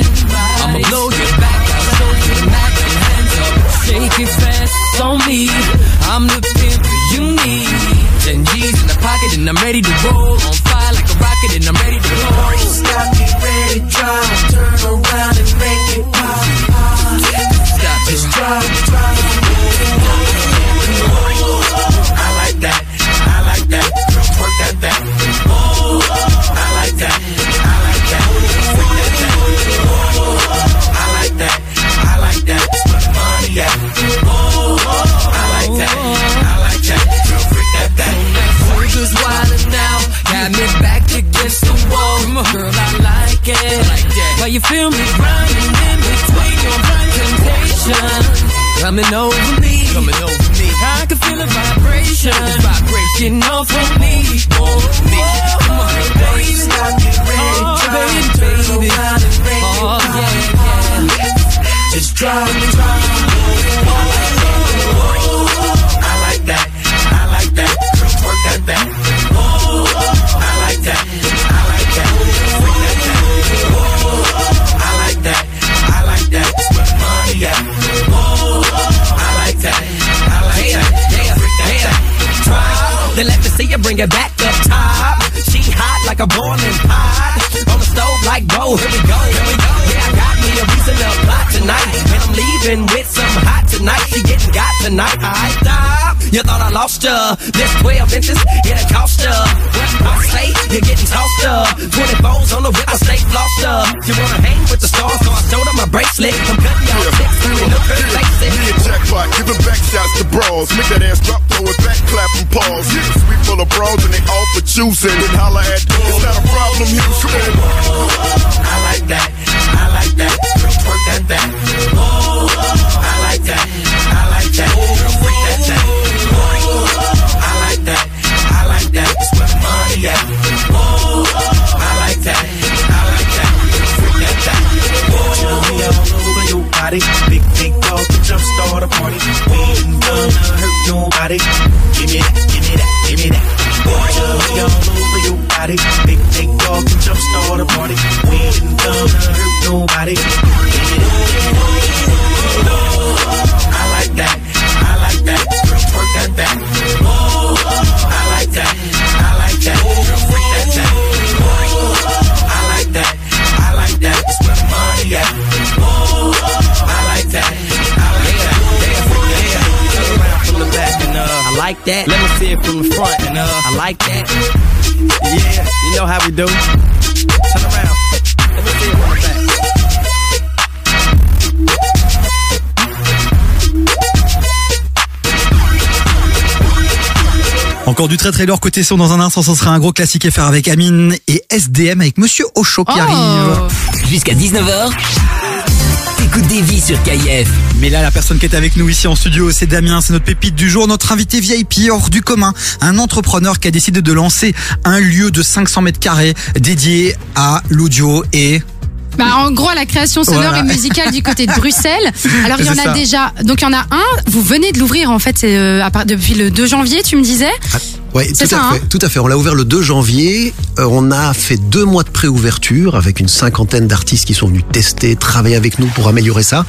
I'ma blow your back. I'll show you the Mac and hands up. Shake it fast on me. I'm the pimp you need. Ten G's in the pocket and I'm ready to roll. On fire like a rocket and I'm ready to blow. Stop, get ready, drop. Turn around and make it pop. Stop Just drop, drop. I like that. I like that. Work that back. Against the wall. Girl, I like it. Why you feel me grinding in between your blind temptation? Coming over me, coming over me. I can feel a vibration, vibration off of me, oh, me. Come on, baby, oh, baby, oh, baby, oh yeah, yeah. Just drop, drop. I like that. I like that. Girl, work that back. Then let me see you bring it back up top. She hot like a boiling pot. On the stove like, whoa, here we go, here we go. Yeah, I got me a reason to plot tonight. And I'm leaving with some hot tonight. She getting got tonight. I stop. You thought I lost ya. This 12 inches, it'll cost ya. What I say, you're getting tossed up. 24s on the whip, I stay flossed up. You wanna hang with the stars, so I showed her my bracelet. I'm cutting y'all six, three, no good. Me and Jackpot giving back shots to bras. Make that ass drop, throw it back, clap and pause. Yeah, sweet full of bras and they all for choosing. Then holla at, it's not a problem hitters. Come on. I like that. I like that. Twerk that thing. I like that. Jumpstart a party. We ain't gonna hurt nobody. Give me that. Give me that. Give me that. Me all over your body. Big, big dog jumpstart a party. That. Let me see it from the front and uh, I like that. Yeah, you know how we do. Turn around. Let me see it from the back. Encore du très très lourd côté son dans un instant, ce sera un gros classique à faire avec Amine et SDM avec Monsieur Ocho qui Oh. arrive. Jusqu'à 19h, t'écoutes des vies sur KIF. Mais là, la personne qui est avec nous ici en studio, c'est Damien, c'est notre pépite du jour, notre invité VIP hors du commun, un entrepreneur qui a décidé de lancer un lieu de 500 mètres carrés dédié à l'audio et Bah, en gros, à la création sonore Voilà. et musicale du côté de Bruxelles. Alors, il y en a ça. déjà. Donc, il y en a un. Vous venez de l'ouvrir, en fait, c'est euh, à part- depuis le 2 janvier, tu me disais. C'est tout ça, à fait. hein Tout à fait. On l'a ouvert le 2 janvier. Euh, on a fait deux mois de préouverture avec une cinquantaine d'artistes qui sont venus tester, travailler avec nous pour améliorer ça.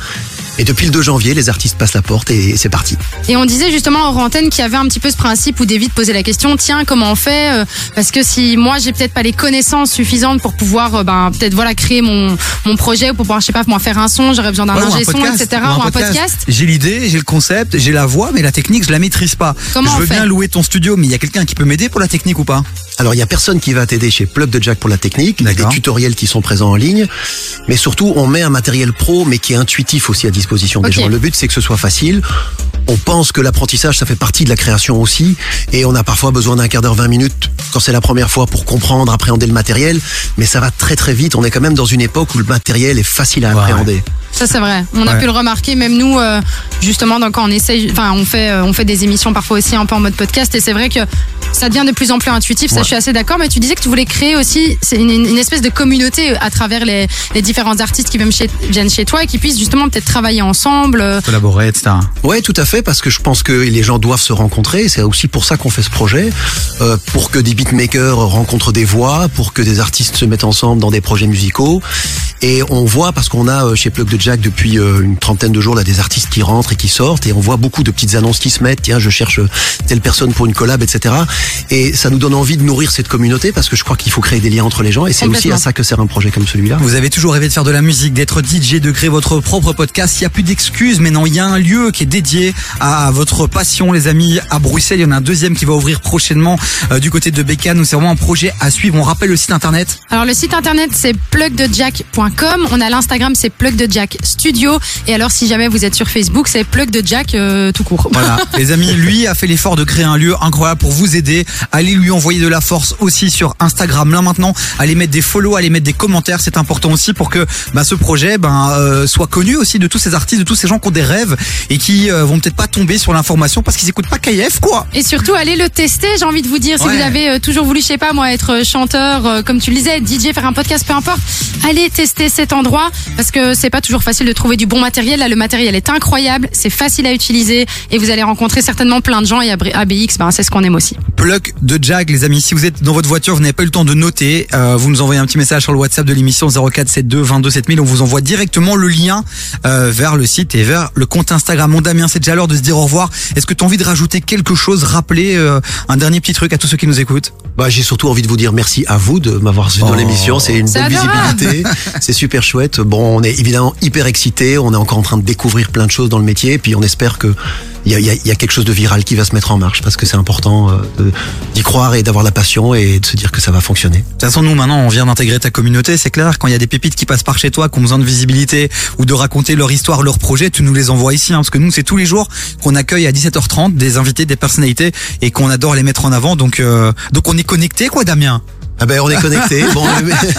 Et depuis le 2 janvier, les artistes passent la porte et c'est parti. Et on disait justement en antenne qu'il y avait un petit peu ce principe où David posait la question tiens comment on fait euh, parce que si moi j'ai peut-être pas les connaissances suffisantes pour pouvoir euh, ben peut-être voilà créer mon mon projet ou pour pouvoir je sais pas moi faire un son j'aurais besoin d'un Ouais, ingé son podcast, etc ou ou un podcast J'ai l'idée, j'ai le concept, j'ai la voix, mais la technique, je la maîtrise pas. Comment je veux bien louer ton studio, mais il y a quelqu'un qui peut m'aider pour la technique ou pas Alors, il y a personne qui va t'aider chez Plug de Jack pour la technique. Il y a des tutoriels qui sont présents en ligne. Mais surtout, on met un matériel pro, mais qui est intuitif aussi à disposition des Ok. gens. Le but, c'est que ce soit facile. On pense que l'apprentissage, ça fait partie de la création aussi. Et on a parfois besoin d'un quart d'heure, 20 minutes quand c'est la première fois pour comprendre, appréhender le matériel. Mais ça va très très vite. On est quand même dans une époque où le matériel est facile à appréhender. Ça c'est vrai on a Ouais. pu le remarquer même nous euh, justement donc, quand on essaye enfin on fait euh, on fait des émissions parfois aussi un peu en mode podcast et c'est vrai que ça devient de plus en plus intuitif ça Ouais. je suis assez d'accord mais tu disais que tu voulais créer aussi c'est une, une espèce de communauté à travers les, les différents artistes qui viennent chez, viennent chez toi et qui puissent justement peut-être travailler ensemble euh, Collaborer, etc. Ouais, tout à fait, parce que je pense que les gens doivent se rencontrer. C'est aussi pour ça qu'on fait ce projet, euh, pour que des beatmakers rencontrent des voix, pour que des artistes se mettent ensemble dans des projets musicaux. Et on voit, parce qu'on a euh, chez Plug de Jack depuis euh, une trentaine de jours là des artistes qui rentrent et qui sortent, et on voit beaucoup de petites annonces qui se mettent. Tiens, je cherche telle personne pour une collab, etc. Et ça nous donne envie de nourrir cette communauté, parce que je crois qu'il faut créer des liens entre les gens, et c'est aussi à ça que sert un projet comme celui-là. Vous avez toujours rêvé de faire de la musique, d'être DJ, de créer votre propre podcast. Il n'y a plus d'excuses, mais non, il y a un lieu qui est dédié à votre passion, les amis, à Bruxelles. Il y en a un deuxième qui va ouvrir prochainement euh, du côté de Bécane. C'est vraiment un projet à suivre. On rappelle le site internet. Alors le site internet c'est plugdejack.com, on a l'Instagram c'est plugdejack studio et alors si jamais vous êtes sur Facebook c'est plugdejack euh, tout court. Voilà, les amis, lui a fait l'effort de créer un lieu incroyable pour vous aider. Allez lui envoyer de la force aussi sur Instagram. Là maintenant, allez mettre des follow, allez mettre des commentaires. C'est important aussi pour que bah, ce projet ben, euh, soit connu aussi de tous ces artistes, de tous ces gens qui ont des rêves et qui euh, vont peut-être pas tomber sur l'information parce qu'ils écoutent pas KF quoi. Et surtout, allez le tester, j'ai envie de vous dire. Si vous avez euh, toujours voulu, je sais pas moi, être chanteur, euh, comme tu le disais, DJ, faire un podcast, peu importe, allez tester cet endroit parce que c'est pas toujours facile de trouver du bon matériel. Là, le matériel est incroyable, c'est facile à utiliser et vous allez rencontrer certainement plein de gens. Et ABX, ben, c'est ce qu'on aime aussi. Plug de Jag, les amis. Si vous êtes dans votre voiture, vous n'avez pas eu le temps de noter, euh, vous nous envoyez un petit message sur le WhatsApp de l'émission 0472 22 7000. On vous envoie directement le lien euh, vers le site et vers le compte Instagram. Mon Damien, c'est déjà l'heure de se dire au revoir. Est-ce que tu as envie de rajouter quelque chose, rappeler euh, un dernier petit truc à tous ceux qui nous écoutent? Bah, j'ai surtout envie de vous dire merci à vous de m'avoir reçu dans Oh. l'émission. C'est une belle adorable. visibilité. C'est super chouette. Bon, on est évidemment hyper excités. On est encore en train de découvrir plein de choses dans le métier. Puis on espère que il y y a- quelque chose de viral qui va se mettre en marche parce que c'est important euh, d'y croire et d'avoir la passion et de se dire que ça va fonctionner. De toute façon, nous, maintenant, on vient d'intégrer ta communauté, c'est clair. Quand il y a des pépites qui passent par chez toi, qui ont besoin de visibilité ou de raconter leur histoire, leur projet, tu nous les envoies ici. Hein, parce que nous, c'est tous les jours qu'on accueille à 17h30 des invités, des personnalités et qu'on adore les mettre en avant. Donc, euh, donc on est connecté, quoi, Damien? Ah ben on est connectés. Bon,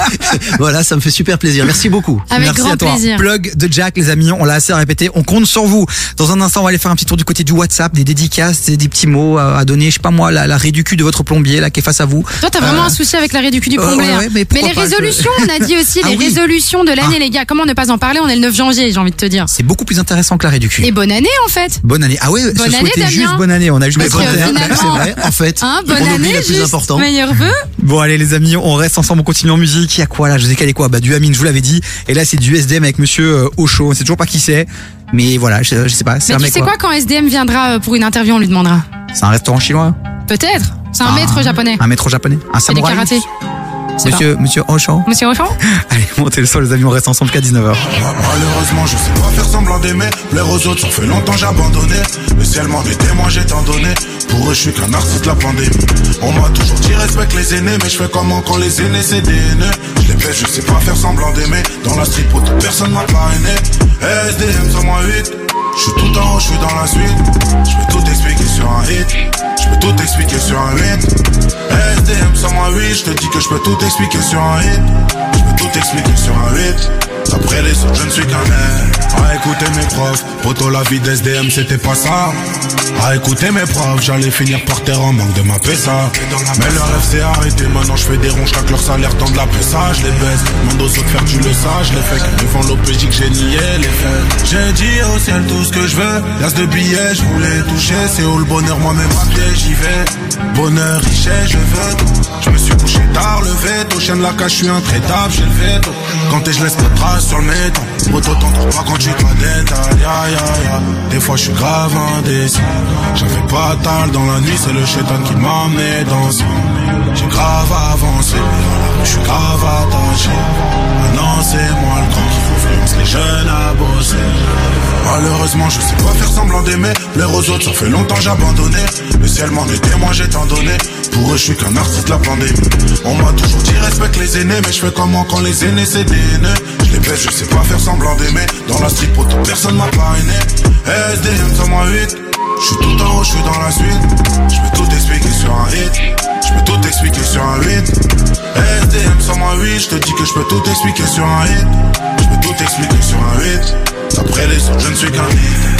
voilà, ça me fait super plaisir. Merci beaucoup. Avec Merci grand à toi. plaisir. Plug de Jack, les amis, on l'a assez répété. On compte sur vous. Dans un instant, on va aller faire un petit tour du côté du WhatsApp, des dédicaces, des, des petits mots à, à donner. Je sais pas moi, la, la raie du cul de votre plombier là qui est face à vous. Toi, t'as vraiment Euh, un souci avec l'arrêt du cul du euh, plombier. ouais, hein. ouais, mais les pas, je- résolutions, on a dit aussi Ah les oui. résolutions de l'année, Ah. les gars. Comment ne pas en parler? On est le 9 janvier, j'ai envie de te dire. C'est beaucoup plus intéressant que la raie du cul. Et bonne année en fait. Bonne année. Ah ouais, Bonne se année, Damien. juste bonne année. On a juste Parce le que 31. finalement- C'est vrai, en fait. Hein, bonne année, le plus juste. important. Meilleur vœu. Bon allez les amis, on reste ensemble, on continue en musique. Il y a quoi là? Je sais qu'elle est quoi? Bah du Amine, je vous l'avais dit. Et là c'est du SDM avec Monsieur euh, Ocho. On sait toujours pas qui c'est, mais voilà, je, je sais pas. C'est Mais un tu mec sais quoi, quand SDM viendra euh, pour une interview, on lui demandera? C'est un restaurant chinois. Peut-être. C'est un Ah, maître japonais. Un maître japonais. Un C'est du samouraï. karaté. Monsieur Monsieur Ocho. Monsieur Rochon Allez, montez le son les amis, on reste ensemble jusqu'à 19h. Malheureusement, je sais pas faire semblant d'aimer. Plaire aux autres, ça fait longtemps j'ai abandonné. Le ciel m'en est témoin, j'ai tant donné. Pour eux, je suis qu'un artiste de la pandémie. On m'a toujours dit respecte les aînés, mais je fais comment quand les aînés c'est des haineux? Je les baisse, je sais pas faire semblant d'aimer. Dans la street, pour personne m'a parrainé. SDM sur moi 8. Je suis tout en haut, je suis dans la suite. Je peux tout expliquer sur un hit. Je peux tout expliquer sur un hit. SDM sur moi 8. Je te dis que je peux tout expliquer sur un hit. Je peux tout expliquer sur un hit. Après les autres, je ne suis qu'un air. À écouter mes profs, poto la vie d'SDM, c'était pas ça. À écouter mes profs, j'allais finir par terre en manque de ma PSA. Mais leur rêve s'est arrêté, maintenant je fais des ronds, chaque leur salaire tend de la PSA, je les baisse. Demande aux autres faire tu le sais, je les que devant l'OPJ que j'ai nié les faits. J'ai dit au ciel tout ce que je veux, l'as de billets, je voulais toucher, c'est où le bonheur, moi-même à pied, j'y vais. Bonheur, richesse, je veux tout. Je me suis couché tard, levé tôt, chien de la cache, je suis intraitable, j'ai le veto. Quand t'es, je laisse pas de traces sur le t'en trouves pas quand tu te détail, ya ya ya. Des fois, je suis grave indécis. J'avais pas tal dans la nuit, c'est le chétan qui m'a amené dans ce J'ai grave avancé, je suis grave attaché. Maintenant, c'est moi le grand qui influence les jeunes à bosser. Malheureusement, je sais pas faire semblant d'aimer. Plaire aux autres, ça fait longtemps j'ai abandonné. Le ciel m'en est témoin, j'ai tant donné. Pour eux, je suis qu'un artiste la pandémie. On m'a toujours dit respecte les aînés, mais je fais comment quand les aînés c'est des haineux. Je les baisse, je sais pas faire semblant d'aimer. Dans la street, pour personne m'a parrainé. SDM, sur moi 8. Je suis tout en haut, je suis dans la suite. Je peux tout expliquer sur un hit. Je peux tout expliquer sur un 8. SDM, sur moi 8. Je te dis que je peux tout expliquer sur un hit. Je peux tout expliquer sur un 8. Après les autres, je ne suis qu'un hit.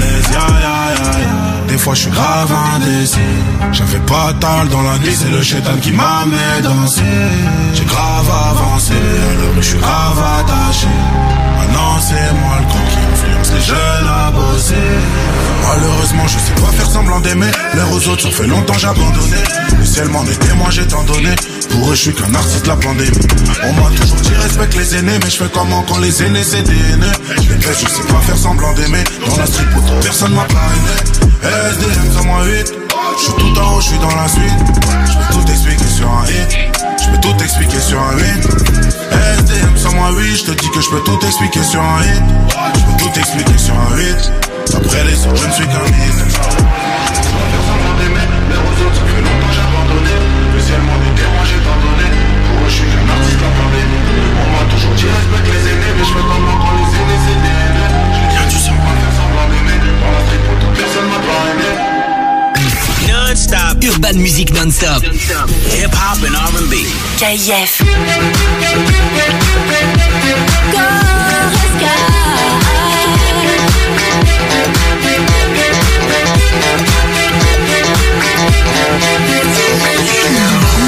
l'aise. Ya, ya, ya. Des fois, je suis grave indécis. J'avais pas tal dans la nuit, c'est le chétan qui m'a mis danser. J'ai grave avancé, alors je suis grave attaché. Maintenant, c'est moi le con qui influence les jeunes à bosser. Malheureusement, je sais pas faire semblant d'aimer. L'air aux autres, ça fait longtemps j'ai abandonné. Le ciel m'en est témoin, j'ai tant donné. Pour eux, je suis qu'un artiste la pandémie. On m'a toujours dit respecte les aînés, mais je fais comment quand les aînés c'est des haineux. Je sais pas faire semblant d'aimer. Dans la street, pour personne m'a parrainé. SDM, sur moi 8. Je suis tout en haut, je suis dans la suite. Je peux tout expliquer sur un hit. Je peux tout expliquer sur un hit. SDM, sur moi 8. Je te dis que je peux tout expliquer sur un hit. Je peux tout expliquer sur un hit. Après les autres, je ne suis qu'un hit. Urban Music non-stop. Hip-hop and R&B. KF. Ne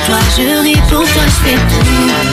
pour toi, je ris pour toi, je fais tout.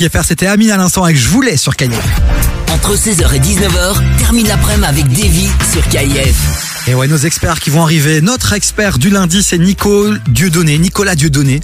FR, c'était Amine à l'instant avec Je voulais sur KIF. Entre 16h et 19h, termine l'après-midi avec Davy sur KIF. Et ouais, nos experts qui vont arriver. Notre expert du lundi, c'est Nico Dieudonné, Nicolas Dieudonné.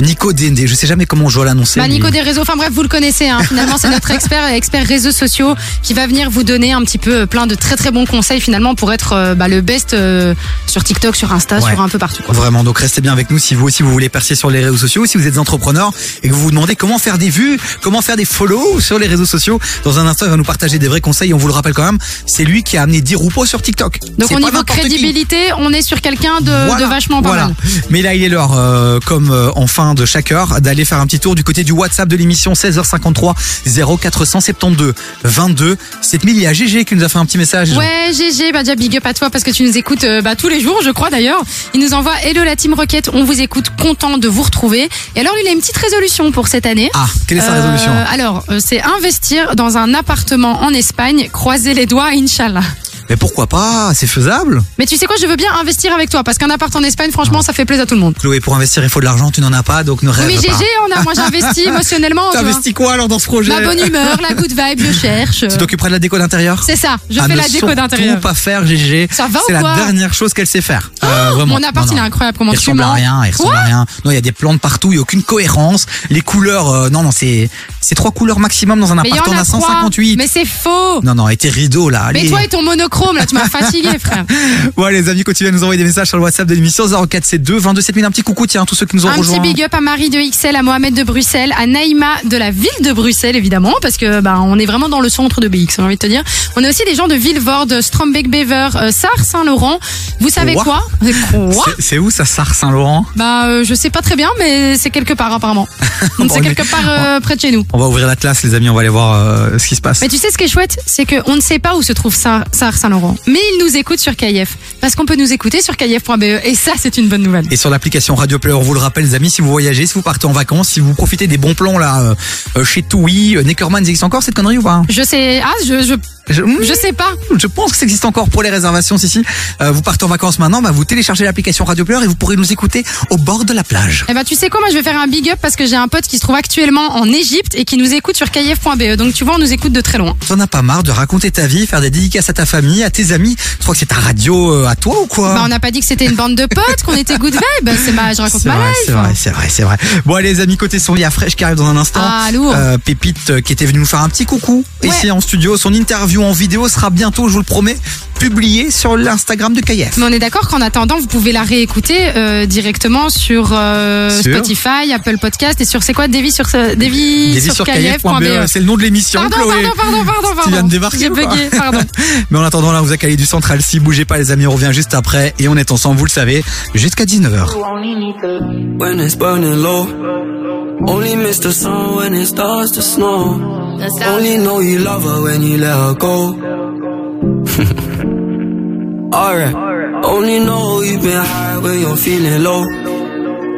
Nico Dendé, je sais jamais comment je dois l'annoncer. Bah, mais- Nico des réseaux, enfin bref, vous le connaissez. Hein. Finalement, c'est notre expert, expert réseaux sociaux, qui va venir vous donner un petit peu euh, plein de très très bons conseils finalement pour être euh, bah, le best euh, sur TikTok, sur Insta, Ouais. sur un peu partout. Quoi. Vraiment, donc restez bien avec nous si vous aussi vous voulez percer sur les réseaux sociaux, si vous êtes entrepreneur et que vous vous demandez comment faire des vues, comment faire des follow sur les réseaux sociaux. Dans un instant, il va nous partager des vrais conseils. On vous le rappelle quand même, c'est lui qui a amené 10 roupeaux sur TikTok. Donc au niveau qui. crédibilité, on est sur quelqu'un de, Voilà, de vachement pas voilà. mal. Mais là, il est l'heure, euh, comme euh, en fin de chaque heure, d'aller faire un petit tour du côté du WhatsApp de l'émission 16h53 0472 22 7000. Il y a GG qui nous a fait un petit message. Ouais, GG, bah déjà big up à toi parce que tu nous écoutes euh, bah, tous les jours, je crois d'ailleurs. Il nous envoie Hello la team Rocket, on vous écoute, content de vous retrouver. Et alors, il a une petite résolution pour cette année. Ah, quelle est sa Euh, résolution Alors, euh, c'est investir dans un appartement en Espagne, croiser les doigts, Inch'Allah. Mais pourquoi pas? C'est faisable. Mais tu sais quoi, je veux bien investir avec toi parce qu'un appart en Espagne, franchement, ça fait plaisir à tout le monde. Chloé, pour investir, il faut de l'argent. Tu n'en as pas, donc ne Oui, rêve mais pas. GG, on a, moi j'investis émotionnellement. T'investis quoi alors dans ce projet? La bonne humeur, la good vibe, je cherche. Tu t'occuperas de la déco d'intérieur? C'est ça, je Ah, fais la déco d'intérieur. pas faire GG. Ça va ou C'est la dernière chose qu'elle sait faire. Euh, Oh, vraiment. mon appart, Non, il non. est incroyable. Comment il ressemble à rien, il ressemble à rien. Non, il y a des plantes partout, il y a aucune cohérence. Les couleurs, euh, non, non, c'est c'est trois couleurs maximum dans un Mais il appart. On a a trois. 158. Mais c'est faux. Non, non, et tes rideaux là. Mais toi et ton monochrome, là, tu m'as fatigué, frère. Ouais, les amis, continuez à nous envoyer des messages sur le WhatsApp de l'émission 0472 22 7000. Un petit coucou, tiens, tous ceux qui nous ont Un rejoints. petit big up à Marie de XL, à Mohamed de Bruxelles, à Naïma de la ville de Bruxelles, évidemment, parce que bah, on est vraiment dans le centre de BX, j'ai envie de te dire. On a aussi des gens de Villevorde, Strombeck-Bever, euh, Sars, Saint-Laurent. Vous savez Quoi quoi Quoi C'est- où ça, Sars Saint-Laurent Bah, euh, je sais pas très bien, mais c'est quelque part apparemment. Donc c'est quelque part euh, près de chez nous. On va ouvrir l'Atlas, les amis, on va aller voir euh, ce qui se passe. Mais tu sais ce qui est chouette, c'est qu'on ne sait pas où se trouve Sar Saint-Laurent, mais ils nous écoutent sur KIF, parce qu'on peut nous écouter sur KIF.be, et ça c'est une bonne nouvelle. Et sur l'application Radio Player, on vous le rappelle, les amis, si vous voyagez, si vous partez en vacances, si vous profitez des bons plans là euh, chez TUI, euh, Neckerman, existe encore cette connerie ou pas? Je sais, ah, je, je, je, je sais pas. Je pense que ça existe encore pour les réservations, si si. Euh, vous partez en vacances maintenant, bah, vous téléchargez l'application Radio Player et vous pourrez nous écouter au bord de la plage. Eh ben tu sais quoi, moi je vais faire un big up parce que j'ai un pote qui se trouve actuellement en Égypte et qui nous écoute sur KIF.be. Donc tu vois, on nous écoute de très loin. T'en as pas marre de raconter ta vie, faire des dédicaces à ta famille, à tes amis Tu crois que c'est ta radio euh, à toi ou quoi Bah on n'a pas dit que c'était une bande de potes, qu'on était good vibe. C'est ma, je raconte ma vrai, life. c'est vrai, c'est vrai, c'est vrai. Bon, allez, les amis, côté son, il y a Fresh qui arrive dans un instant. Ah, lourd. Euh, Pépite euh, qui était venue nous faire un petit coucou ici en studio. Son interview en vidéo sera bientôt, je vous le promets, publiée sur l'Instagram de KF. Mais on est d'accord qu'en attendant, vous pouvez la réécouter euh, directement sur, Sur Spotify, Apple Podcast et sur c'est quoi Davy sur Davy, Davy sur KF.be, c'est le nom de l'émission, Pardon, Chloé. pardon, pardon, pardon, pardon. Tu viens de débarquer J'ai bugué, pardon. Mais en attendant, là, on vous a calé du central. Si bougez pas, les amis, on revient juste après. Et on est ensemble, vous le savez, jusqu'à 19h. When it's burning low, only miss the sun when it starts to snow. Only know you love her when you let her go. Alright, only know you've been high when you're feeling low.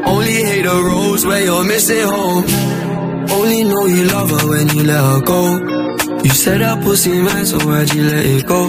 Only hate the roads where you're missing home. Only know you love her when you let her go. You said that pussy man, so why'd you let it go?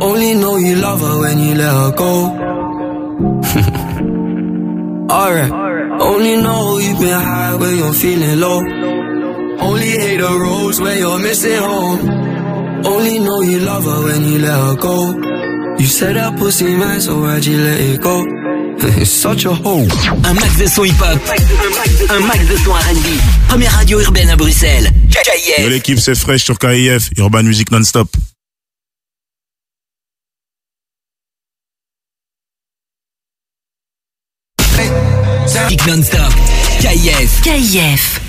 Only know you love her when you let her go. Alright. Only know you've been high when you're feeling low. Only hate the roads when you're missing home. Only know you love her when you let her go. You said that pussy man, so why'd you let it go? It's such a hole. Un max de son hip-hop, un max de son R&B. Première radio urbaine à Bruxelles. KIF. l'équipe c'est fraîche sur KIF, Urban Music Non-Stop. Kick non-stop. KIF. KIF.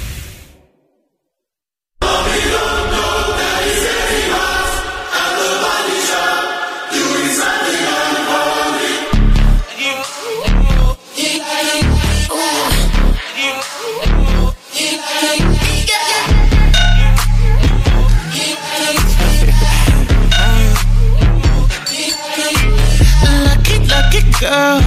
Lucky, lucky girl.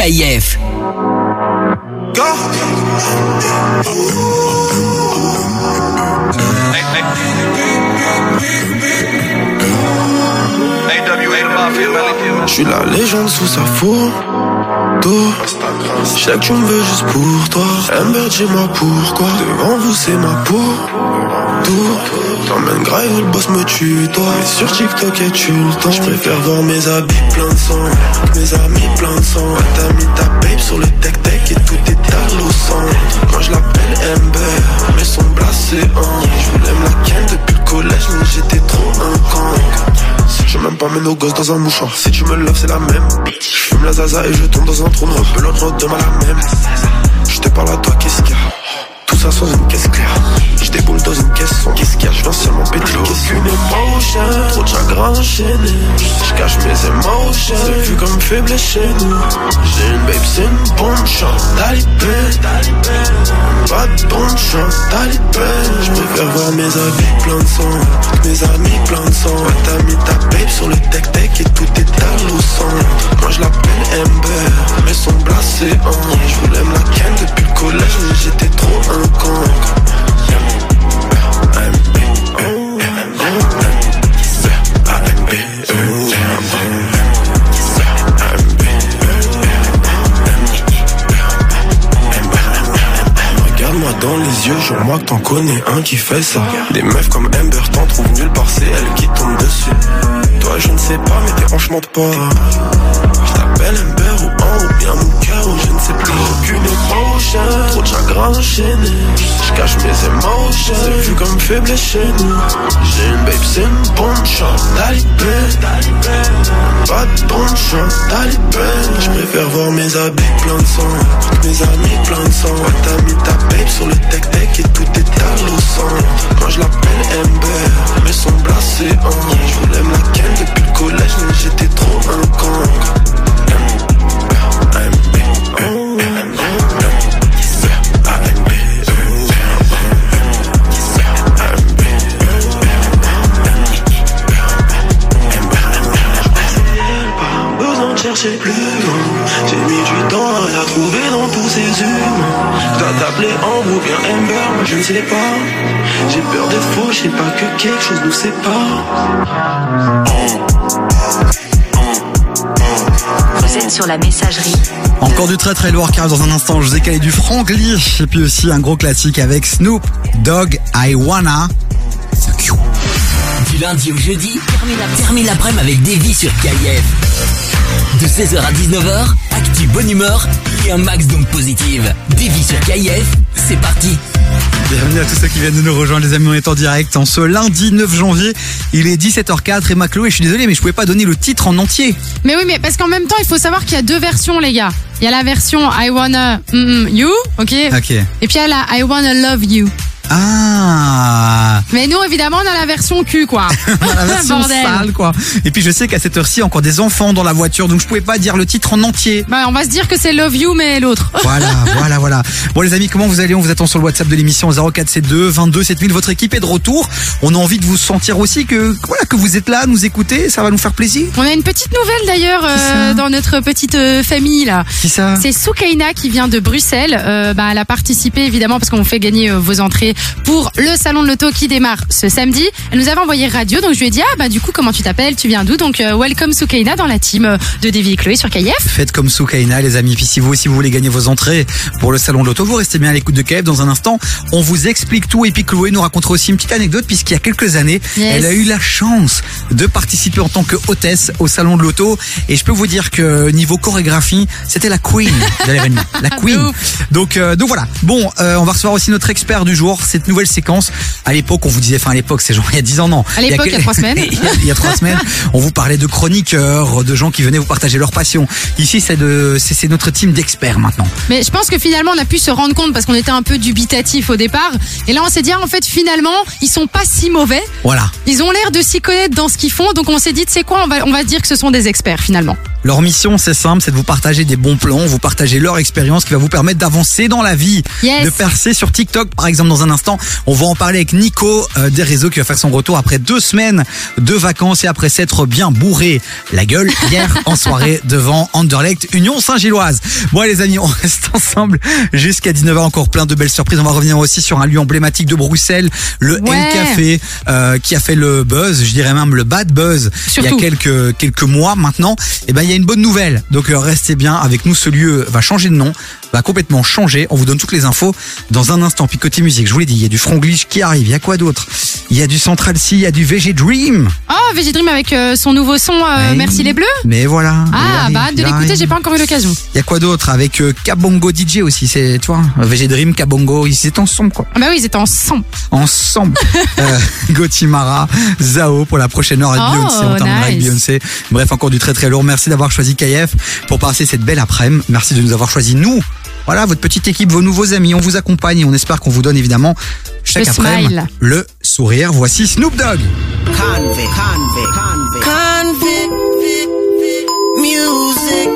KIF. Je suis la légende sous sa photo. Je sais que tu me veux juste pour toi. Amber, dis-moi pourquoi. Devant vous, c'est ma peau. Tour. T'emmènes grave, le boss me tue, toi. Mais sur TikTok, et tu le temps. Je préfère voir mes habits plein de sang. Mes amis plein de sang. T'as mis ta babe sur le tech-tech et tout est sang. Moi, je l'appelle Amber. Mais son blasé, hein. Je voulais me ken depuis le collège, mais j'étais trop un con. Je même pas mes nos gosses dans un mouchoir. Si tu me loves, c'est la même. Je fume la zaza et je tombe dans un trou de rebelote, demain la même. Je parle à toi, qu'est-ce qu'il y a? Tout ça sans une caisse claire. Je déboule dans une caisse sans qu'est-ce qu'il y a? Je viens seulement péter Qu'est-ce qu'une émotion? Trop de chagrin enchaîné. Je cache mes émotions, c'est vu comme faible chez nous. J'ai une babe, c'est une bonne chance, talibé. Pas de bonne chance, talibé. Je préfère voir mes habits plein de sang, mes amis plein de sang. Ouais, t'as mis ta babe sur le tech-tech et tout est à l'eau. Moi je l'appelle Amber, mais son blasé en. Je voulais me la ken depuis le collège, mais j'étais trop un Regarde-moi dans les yeux, que t'en connais un qui fait ça. Des meufs comme Amber, t'en trouves nulle part, c'est elle qui tombe dessus. Toi, je ne sais pas, mais tes hanches mentent pas. Je t'appelle Amber ou en ou bien mon cœur, ou je ne sais plus. Aucune trop de chagrin enchaîné. Je cache mes émotions, c'est vu comme faible chez nous. J'ai une babe, c'est une bonne chance, talibé. Pas de bonne chance, talibé. Je préfère voir mes habits plein de sang, toutes mes amis plein de sang. Ouais, t'as mis ta babe sur le tech-tech et tout est à l'eau. Moi je l'appelle Amber, mais son blasé en. Je voulais me la ken depuis le collège, mais j'étais trop un con. Chercher plus loin. J'ai mis du temps à la trouver dans tous ces humains. T'as t'appeler Ambre ou bien Amber, moi je ne sais pas. J'ai peur d'être faux, je sais pas que quelque chose nous sépare. Vous êtes sur la messagerie. Encore du très très lourd car dans un instant je vous ai calé du Franglish et puis aussi un gros classique avec Snoop Dogg I Wanna. Du lundi au jeudi, termine l'après-midi avec Davy sur KIF. De 16h à 19h, actu bonne humeur et un max d'ondes positives. Davy sur KIF, c'est parti. Bienvenue à tous ceux qui viennent de nous rejoindre les amis, on est en direct en ce lundi 9 janvier. Il est 17h04 et Maclo et je suis désolé mais je pouvais pas donner le titre en entier. Mais oui, mais parce qu'en même temps, il faut savoir qu'il y a deux versions, les gars. Il y a la version I wanna mm, mm, you, ok? Ok. Et puis il y a la I wanna love you. Ah Mais nous, évidemment, on a la version cul, quoi. la version sale quoi. Et puis je sais qu'à cette heure-ci, il y a encore des enfants dans la voiture donc je pouvais pas dire le titre en entier. Bah, on va se dire que c'est love you, mais l'autre. Voilà, voilà, voilà. Bon les amis, comment vous allez? On vous attend sur le WhatsApp de l'émission 0472 22 7000. Votre équipe est de retour. On a envie de vous sentir aussi que voilà que vous êtes là, nous écouter, ça va nous faire plaisir. On a une petite nouvelle d'ailleurs euh, dans notre petite euh, famille là. Qui ça C'est Soukaina qui vient de Bruxelles. Euh, bah, elle a participé évidemment parce qu'on fait gagner euh, vos entrées pour le salon de l'auto qui démarre ce samedi. Elle nous avait envoyé radio donc je lui ai dit ah bah du coup comment tu t'appelles, tu viens d'où? Donc euh, welcome Soukaina dans la team euh, de Davy et Chloé sur KF. Faites comme Soukaina, les amis. Puis si vous aussi vous voulez gagner vos entrées pour le salon de l'auto, vous restez bien à l'écoute de KF. Dans un instant, on vous explique tout. Et puis Chloé nous racontera aussi une petite anecdote puisqu'il y a quelques années, Yes. elle a eu la chance de participer en tant que hôtesse au salon de l'auto. Et je peux vous dire que niveau chorégraphie, c'était la queen de l'événement. La queen. Donc, euh, donc voilà. Bon, euh, on va recevoir aussi notre expert du jour. Cette nouvelle séquence. À l'époque, on vous disait, enfin à l'époque, c'est genre il y a 10 ans, non. À l'époque, il y a trois semaines. il y a- il y a trois semaines, on vous parlait de chroniqueurs, de gens qui venaient vous partager leur passion. Ici, c'est de, c'est c'est notre team d'experts maintenant. Mais je pense que finalement on a pu se rendre compte parce qu'on était un peu dubitatif au départ. Et là on s'est dit ah, en fait finalement ils sont pas si mauvais. Voilà. Ils ont l'air de s'y connaître dans ce qu'ils font. Donc on s'est dit sais quoi on va on va dire que ce sont des experts finalement. Leur mission, c'est simple, c'est de vous partager des bons plans, vous partager leur expérience qui va vous permettre d'avancer dans la vie, Yes. de percer sur TikTok, par exemple, dans un instant. On va en parler avec Nico euh, des réseaux qui va faire son retour après deux semaines de vacances et après s'être bien bourré la gueule hier en soirée devant Anderlecht Union Saint-Gilloise. Bon, les amis, on reste ensemble jusqu'à 19h. Encore plein de belles surprises. On va revenir aussi sur un lieu emblématique de Bruxelles, le Ouais. El Café, euh, qui a fait le buzz, je dirais même le bad buzz, il y a quelques quelques mois maintenant. Et ben il y a une bonne nouvelle. Donc euh, restez bien avec nous. Ce lieu va changer de nom, va complètement changer. On vous donne toutes les infos dans un instant. Puis côté musique, je vous l'ai dit, il y a du Franglish qui arrive. Il y a quoi d'autre? Il y a du Central C, il y a du VG Dream. Oh VG Dream avec euh, son nouveau son euh, Ouais. Merci les bleus. Mais voilà. il Ah arrive, bah hâte de l'écouter j'ai pas encore eu l'occasion. Il y a quoi d'autre avec euh, Kabongo DJ aussi. C'est tu vois VG Dream, Kabongo, ils étaient ensemble quoi. Ah bah oui ils étaient ensemble. ensemble. Gotimara, Zao pour la prochaine heure avec Oh, Beyoncé. On terminera avec. Beyoncé. Bref, encore du très très lourd. Merci d'avoir choisi KF pour passer cette belle après-midi. Merci de nous avoir choisi nous. Voilà, votre petite équipe, vos nouveaux amis, on vous accompagne et on espère qu'on vous donne évidemment chaque Le après-midi smile. le sourire. Voici Snoop Dogg. Convict, convict, convict. Convict music.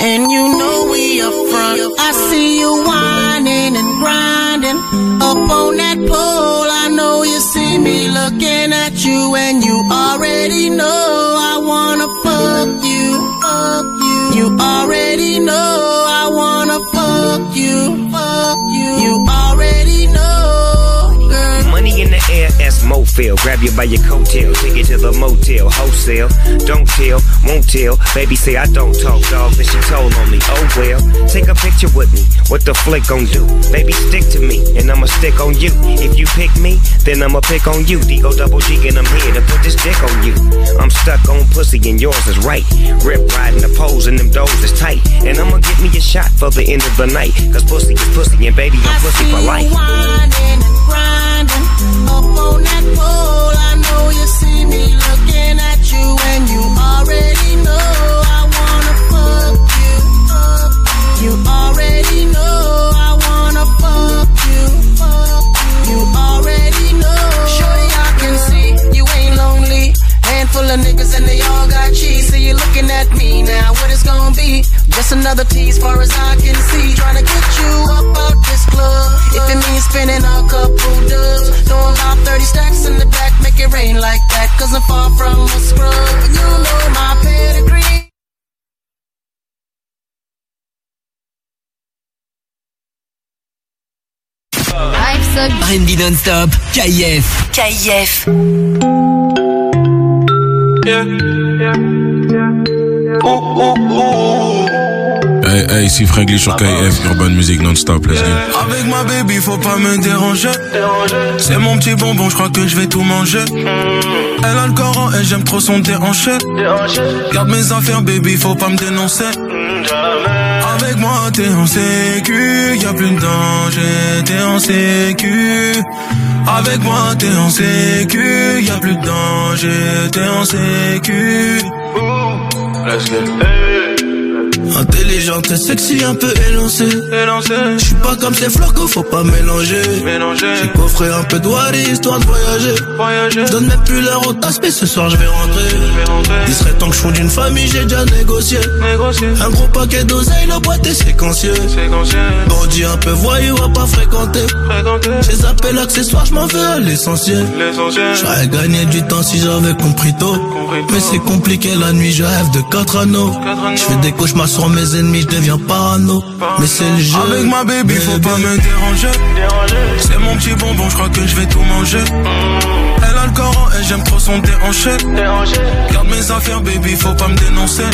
And you know we up front. I see you whining and grinding up on that pole. I know you see me looking at you, and you already know I wanna fuck you. Fuck you. You already know I wanna fuck you. Fuck you. You already know, girl. Money in the air, that's Mofil. Grab you by your coattail, take you to the motel, wholesale. Don't tell, won't tell. Baby say I don't talk, dog. Then she told on me. Oh well, take a picture with me. What the flick gon' do? Baby, stick to me, and I'ma stick on you. If you pick me, then I'ma pick on you. D-O double G, and I'm here to put this dick on you. I'm stuck on pussy, and yours is right. Rip riding the poles, and them doors is tight. And I'ma get me a shot for the end of the night. Cause pussy is pussy, and baby, I'm pussy for life. whining and grinding up on that pole. I know you see me looking at you, and you already know Handful of niggas and they all got cheese. So you looking at me now. What it's gonna be? Just another tease, far as I can see. Trying to get you up out this club. If it means spending a couple dubs, throw about 30 stacks in the back, make it rain like that. Cause I'm far from a scrub. And you know my pedigree. R&B non-stop, KIF. KIF. Hey, hey, si Franklin sur KF, Urban Music non-stop, let's go. Avec ma baby, faut pas me déranger. C'est mon petit bonbon, je crois que je vais tout manger. Elle a le Coran et j'aime trop son déhanché. Garde mes affaires, baby, faut pas me dénoncer. Avec moi, t'es en sécu, y a plus de danger, t'es en sécu. Avec moi, t'es en sécu, y a plus de danger, t'es en sécu. Let's go. Intelligente et sexy, un peu élancé. Je suis pas comme ces flocos, faut pas mélanger. J'ai coffré un peu de Wari, histoire de voyager. Je donne même plus l'heure au tasse, mais ce soir je vais rentrer. Il serait temps que je fonde une famille, j'ai déjà négocié. Un gros paquet d'oseille, la boîte est séquencieux. Bandit un peu voyou, à pas fréquenter. J'ai zappé l'accessoire, je m'en veux à l'essentiel. J'aurais gagné du temps si j'avais compris tôt. Mais c'est compliqué la nuit, je rêve de quatre anneaux. Je fais des cauchemars sur mes ennemis, je deviens parano. Mais c'est le jeu. Avec ma baby, faut pas me déranger. C'est mon petit bonbon, je crois que je vais tout manger. Elle a le Coran et j'aime trop son déhanché. Garde mes affaires, baby, faut pas me dénoncer.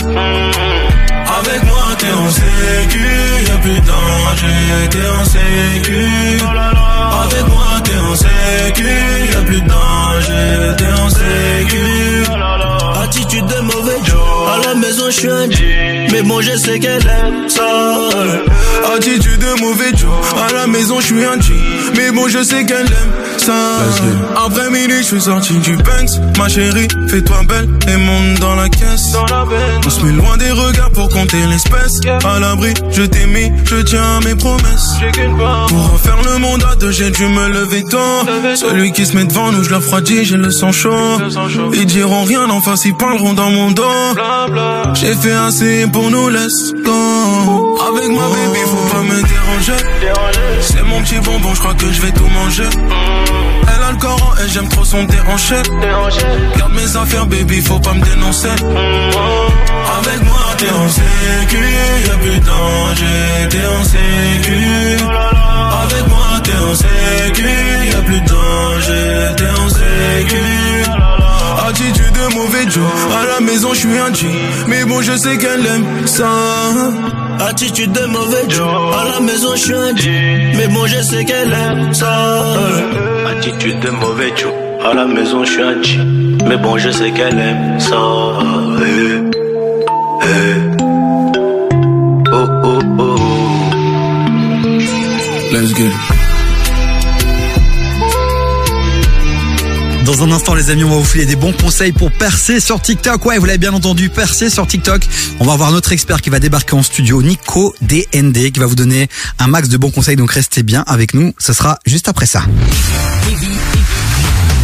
Avec moi, t'es en sécu, y'a plus de danger, t'es en sécu. Avec moi, t'es en sécu, y'a plus de danger, t'es en sécu. Attitude de mauvais à la maison je suis un G, mais bon je sais qu'elle aime ça. Attitude de mauvais Joe, à la maison je suis un G, mais bon je sais qu'elle aime ça. Après minuit je suis sorti du Banks, ma chérie, fais-toi belle et monte dans la caisse. On se met loin des regards pour compter l'espèce. À l'abri, je t'ai mis, je tiens à mes promesses. Pour refaire le monde à deux, j'ai dû me lever tôt. Celui qui se met devant nous, je le refroidis, j'ai le sang chaud. Ils diront rien en face, ils parleront dans mon dos. J'ai fait assez pour nous, let's go. Avec ma baby, faut pas me déranger. C'est mon petit bonbon, je crois que je vais tout manger. Elle a le Coran et j'aime trop son déhanché. Garde mes affaires, baby, faut pas me dénoncer. Avec moi, t'es en sécu, y'a plus de danger, t'es en sécu. Avec moi, t'es en sécu, y'a plus de danger, t'es en sécu. Attitude de mauvais Joe, à la maison je suis un G, mais bon je sais qu'elle aime ça. Attitude de mauvais Joe, à la maison je suis un G, mais bon je sais qu'elle aime ça. Attitude de mauvais Joe, à la maison je suis un G, mais bon je sais qu'elle aime ça. Eh, eh. Oh oh oh. Let's get Dans un instant, les amis, on va vous filer des bons conseils pour percer sur TikTok. Ouais, vous l'avez bien entendu, percer sur TikTok. On va avoir notre expert qui va débarquer en studio, Nico DND, qui va vous donner un max de bons conseils. Donc restez bien avec nous. Ce sera juste après ça.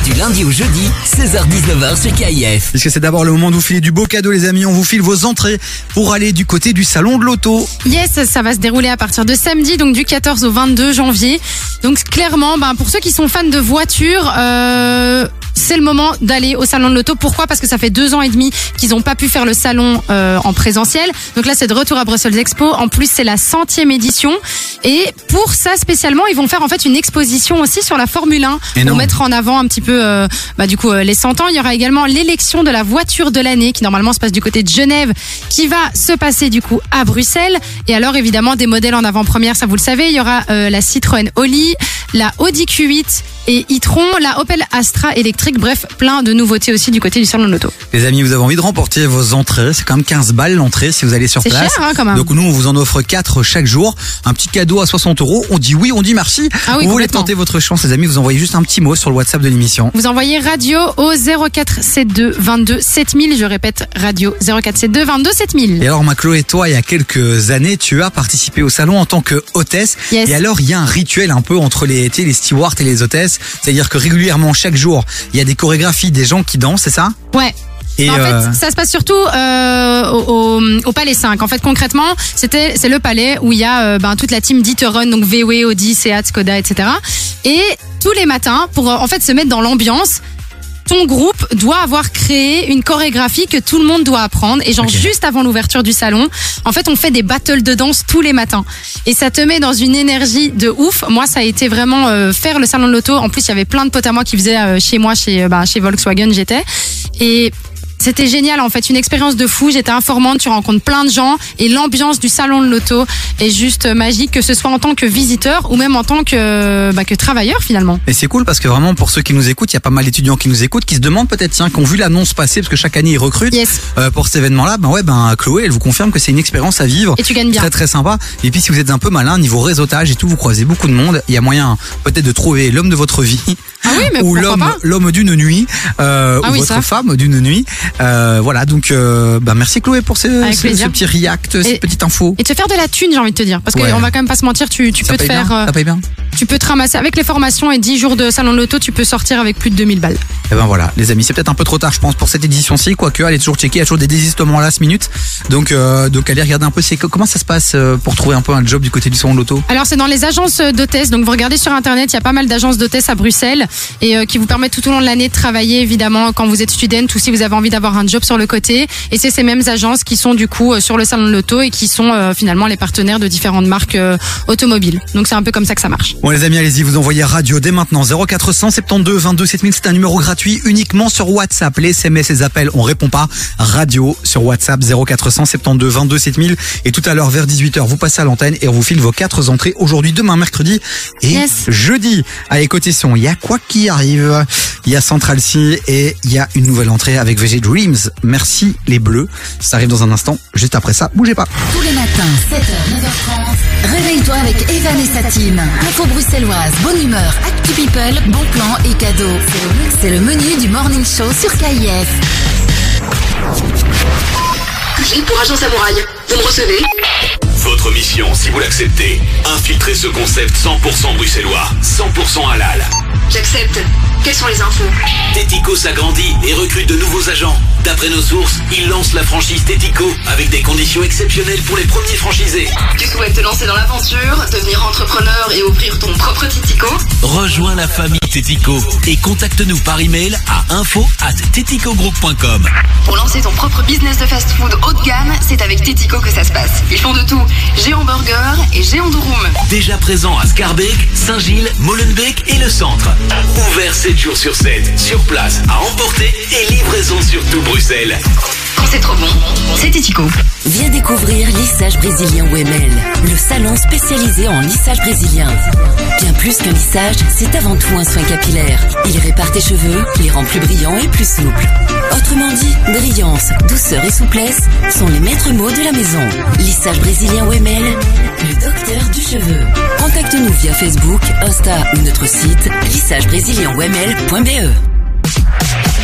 Du lundi au jeudi, 16h-19h sur KIF. Puisque c'est d'abord le moment de vous filer du beau cadeau, les amis. On vous file vos entrées pour aller du côté du salon de l'auto. Yes, ça va se dérouler à partir de samedi, donc du 14 au 22 janvier. Donc clairement, ben, pour ceux qui sont fans de voitures, euh, c'est le moment d'aller au salon de l'auto. Pourquoi? Parce que ça fait deux ans et demi qu'ils n'ont pas pu faire le salon euh, en présentiel. Donc là, c'est de retour à Brussels Expo. En plus, c'est la centième édition. Et pour ça spécialement, ils vont faire en fait une exposition aussi sur la Formule 1 pour Énorme. mettre en avant un petit peu, euh, bah, du coup, euh, les 100 ans. Il y aura également l'élection de la voiture de l'année qui normalement se passe du côté de Genève, qui va se passer du coup à Bruxelles. Et alors évidemment des modèles en avant-première, ça vous le savez. Il y aura euh, la Citroën Oli, la Audi Q8 et e-tron, la Opel Astra électrique. Bref, plein de nouveautés aussi du côté du salon de l'auto. Les amis, vous avez envie de remporter vos entrées? C'est quand même 15 balles l'entrée si vous allez sur C'est place. cher, hein, quand même. Donc nous, on vous en offre 4 chaque jour. Un petit cadeau à 60 euros. On dit oui, on dit merci. Ah oui, vous voulez tenter votre chance, les amis, vous envoyez juste un petit mot sur le WhatsApp de l'émission. Vous envoyez radio au 0472 22 7000. Je répète, radio 0472 22 7000. Et alors, ma Chloé, toi, il y a quelques années, tu as participé au salon en tant que hôtesse. Yes. Et alors, il y a un rituel un peu entre les, les stewards et les hôtesses. C'est-à-dire que régulièrement, chaque jour, il y a des chorégraphies, des gens qui dansent, c'est ça? Ouais. Et en euh, fait, ça se passe surtout euh, au, au, au Palais 5. En fait, concrètement, c'était c'est le palais où il y a euh, ben, toute la team d'Eaterun, donc VW, Audi, Seat, Skoda, etc. Et tous les matins, pour euh, en fait se mettre dans l'ambiance, ton groupe doit avoir créé une chorégraphie que tout le monde doit apprendre. Et genre juste avant l'ouverture du salon, en fait, on fait des battles de danse tous les matins. Et ça te met dans une énergie de ouf. Moi, ça a été vraiment euh, faire le salon de l'auto. En plus, il y avait plein de potes à moi qui faisaient euh, chez moi, chez, euh, bah, chez Volkswagen, j'étais. Et c'était génial en fait, une expérience de fou. J'étais informante, tu rencontres plein de gens et l'ambiance du salon de l'auto est juste magique, que ce soit en tant que visiteur ou même en tant que, bah, que travailleur finalement. Et c'est cool parce que vraiment pour ceux qui nous écoutent, il y a pas mal d'étudiants qui nous écoutent qui se demandent peut-être tiens, qui ont vu l'annonce passer parce que chaque année ils recrutent euh, pour cet événement-là. Ben ouais, ben Chloé, elle vous confirme que c'est une expérience à vivre. Et tu gagnes bien. Très très sympa. Et puis si vous êtes un peu malin niveau réseautage et tout, vous croisez beaucoup de monde. Il y a moyen peut-être de trouver l'homme de votre vie. Ah oui, mais ou l'homme d'une nuit euh, Ah ou oui, votre ça. femme d'une nuit. Euh, voilà donc euh, ben merci Chloé pour ce, ce, ce petit react, cette Et- petite info. Et te faire de la thune, j'ai envie de te dire. Parce Ouais. qu'on va quand même pas se mentir, tu, tu peux te faire. bien euh, Ça paye bien. tu peux te ramasser avec les formations et 10 jours de salon de l'auto, tu peux sortir avec plus de 2000 balles. Et ben voilà, les amis, c'est peut-être un peu trop tard, je pense, pour cette édition-ci, quoique, allez toujours checker, il y a toujours des désistements à la last minute. Donc, euh, donc allez regarder un peu, comment ça se passe euh, pour trouver un peu un job du côté du salon de l'auto? Alors c'est dans les agences d'hôtesse. Donc vous regardez sur internet, il y a pas mal d'agences d'hôtesse à Bruxelles et qui vous permettent tout au long de l'année de travailler évidemment quand vous êtes student ou si vous avez envie d'avoir un job sur le côté. Et c'est ces mêmes agences qui sont du coup euh, sur le salon de l'auto et qui sont euh, finalement les partenaires de différentes marques euh, automobiles. Donc c'est un peu comme ça que ça marche. Bon les amis, allez-y, vous envoyez radio dès maintenant 0472 22 7000, c'est un numéro gratuit uniquement sur WhatsApp. Les SMS, les appels, on répond pas. Radio sur WhatsApp 0472 22 7000 et tout à l'heure vers 18h, vous passez à l'antenne et on vous file vos quatre entrées aujourd'hui, demain, mercredi et jeudi. Allez côté son, il y a quoi qui arrive? Il y a Central C et il y a une nouvelle entrée avec VG Dreams. Merci les bleus. Ça arrive dans un instant. Juste après ça, bougez pas. Tous les matins, 7h, 9h30, réveille-toi avec Evan et sa team. Info bruxelloise, bonne humeur, actu people, bon plan et cadeaux. C'est le menu du morning show sur KIF. J'ai pour agent samouraï. Vous me recevez? Votre mission, si vous l'acceptez, infiltrer ce concept 100% bruxellois, 100% halal. J'accepte. Quelles sont les infos Tético s'agrandit et recrute de nouveaux agents. D'après nos sources, il lance la franchise Tético avec des conditions exceptionnelles pour les premiers franchisés. Tu souhaites te lancer dans l'aventure, devenir entrepreneur et ouvrir ton propre Titico Rejoins la famille Tético et contacte-nous par email à info at. Pour lancer ton propre business de fast-food haut de gamme, c'est avec Tetico que ça se passe. Ils font de tout. Géant burger et géant room. Déjà présent à Scarbeck, Saint-Gilles, Molenbeek et le centre. Ouvert 7 jours sur 7, sur place, à emporter et livraison sur tout Bruxelles. Quand c'est trop bon, c'est Tetico. Viens découvrir Lissage Brésilien Wemel, le salon spécialisé en lissage brésilien. Bien plus qu'un lissage, c'est avant tout un soin capillaire. Il répare tes cheveux, les rend plus brillants et plus souples. Autrement dit, brillance, douceur et souplesse sont les maîtres mots de la maison. Lissage Brésilien Wemel, le docteur du cheveu. Contacte-nous via Facebook, Insta ou notre site lissagebrésilienwemel.be.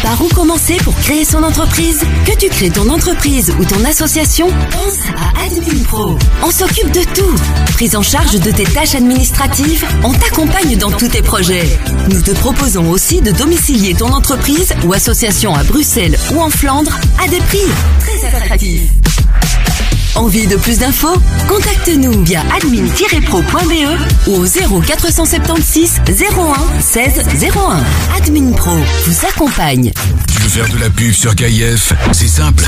Par où commencer pour créer son entreprise Que tu crées ton entreprise ou ton association, pense à Admin Pro. On s'occupe de tout. Prise en charge de tes tâches administratives, on t'accompagne dans tous tes projets. Nous te proposons aussi de domicilier ton entreprise ou association à Bruxelles ou en Flandre à des prix très attractifs. Envie de plus d'infos? Contacte-nous via admin-pro.be ou au 0476 01 16 01. Admin Pro vous accompagne. Tu veux faire de la pub sur KIF C'est simple.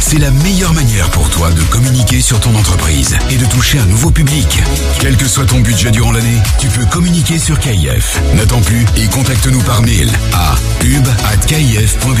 C'est la meilleure manière pour toi de communiquer sur ton entreprise et de toucher un nouveau public. Quel que soit ton budget durant l'année, tu peux communiquer sur KIF. N'attends plus et contacte-nous par mail à pub@kif.be.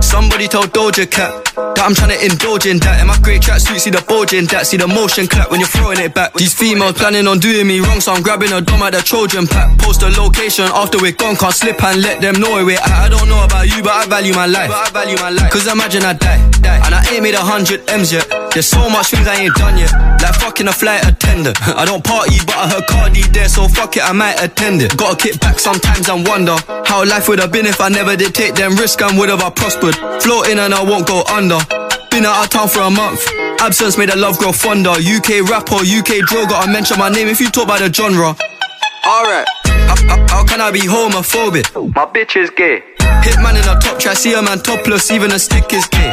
Somebody told Doja Cat that I'm trying to indulge in that. In my great tracksuit, see the bulge in that. See the motion clap when you're throwing it back. These females planning on doing me wrong, so I'm grabbing a dom at the Trojan pack. Post a location after we're gone, can't slip and let them know where at. I don't know about you, but I value my life. But I value my life. Cause imagine I die, die. And I ain't made a hundred M's yet. There's so much things I ain't done yet. Like fucking a flight attendant. I don't party, but I heard Cardi there, so fuck it, I might attend it. Gotta kick back sometimes and wonder how life would have been if I never did take them risks and would have I prospered. Floating and I won't go under. Been out of town for a month. Absence made the love grow fonder. UK rapper, UK drill, gotta mention my name if you talk about the genre. Alright, how, how- how can I be homophobic? My bitch is gay. Hitman in a top try, see a man topless, even a stick is gay.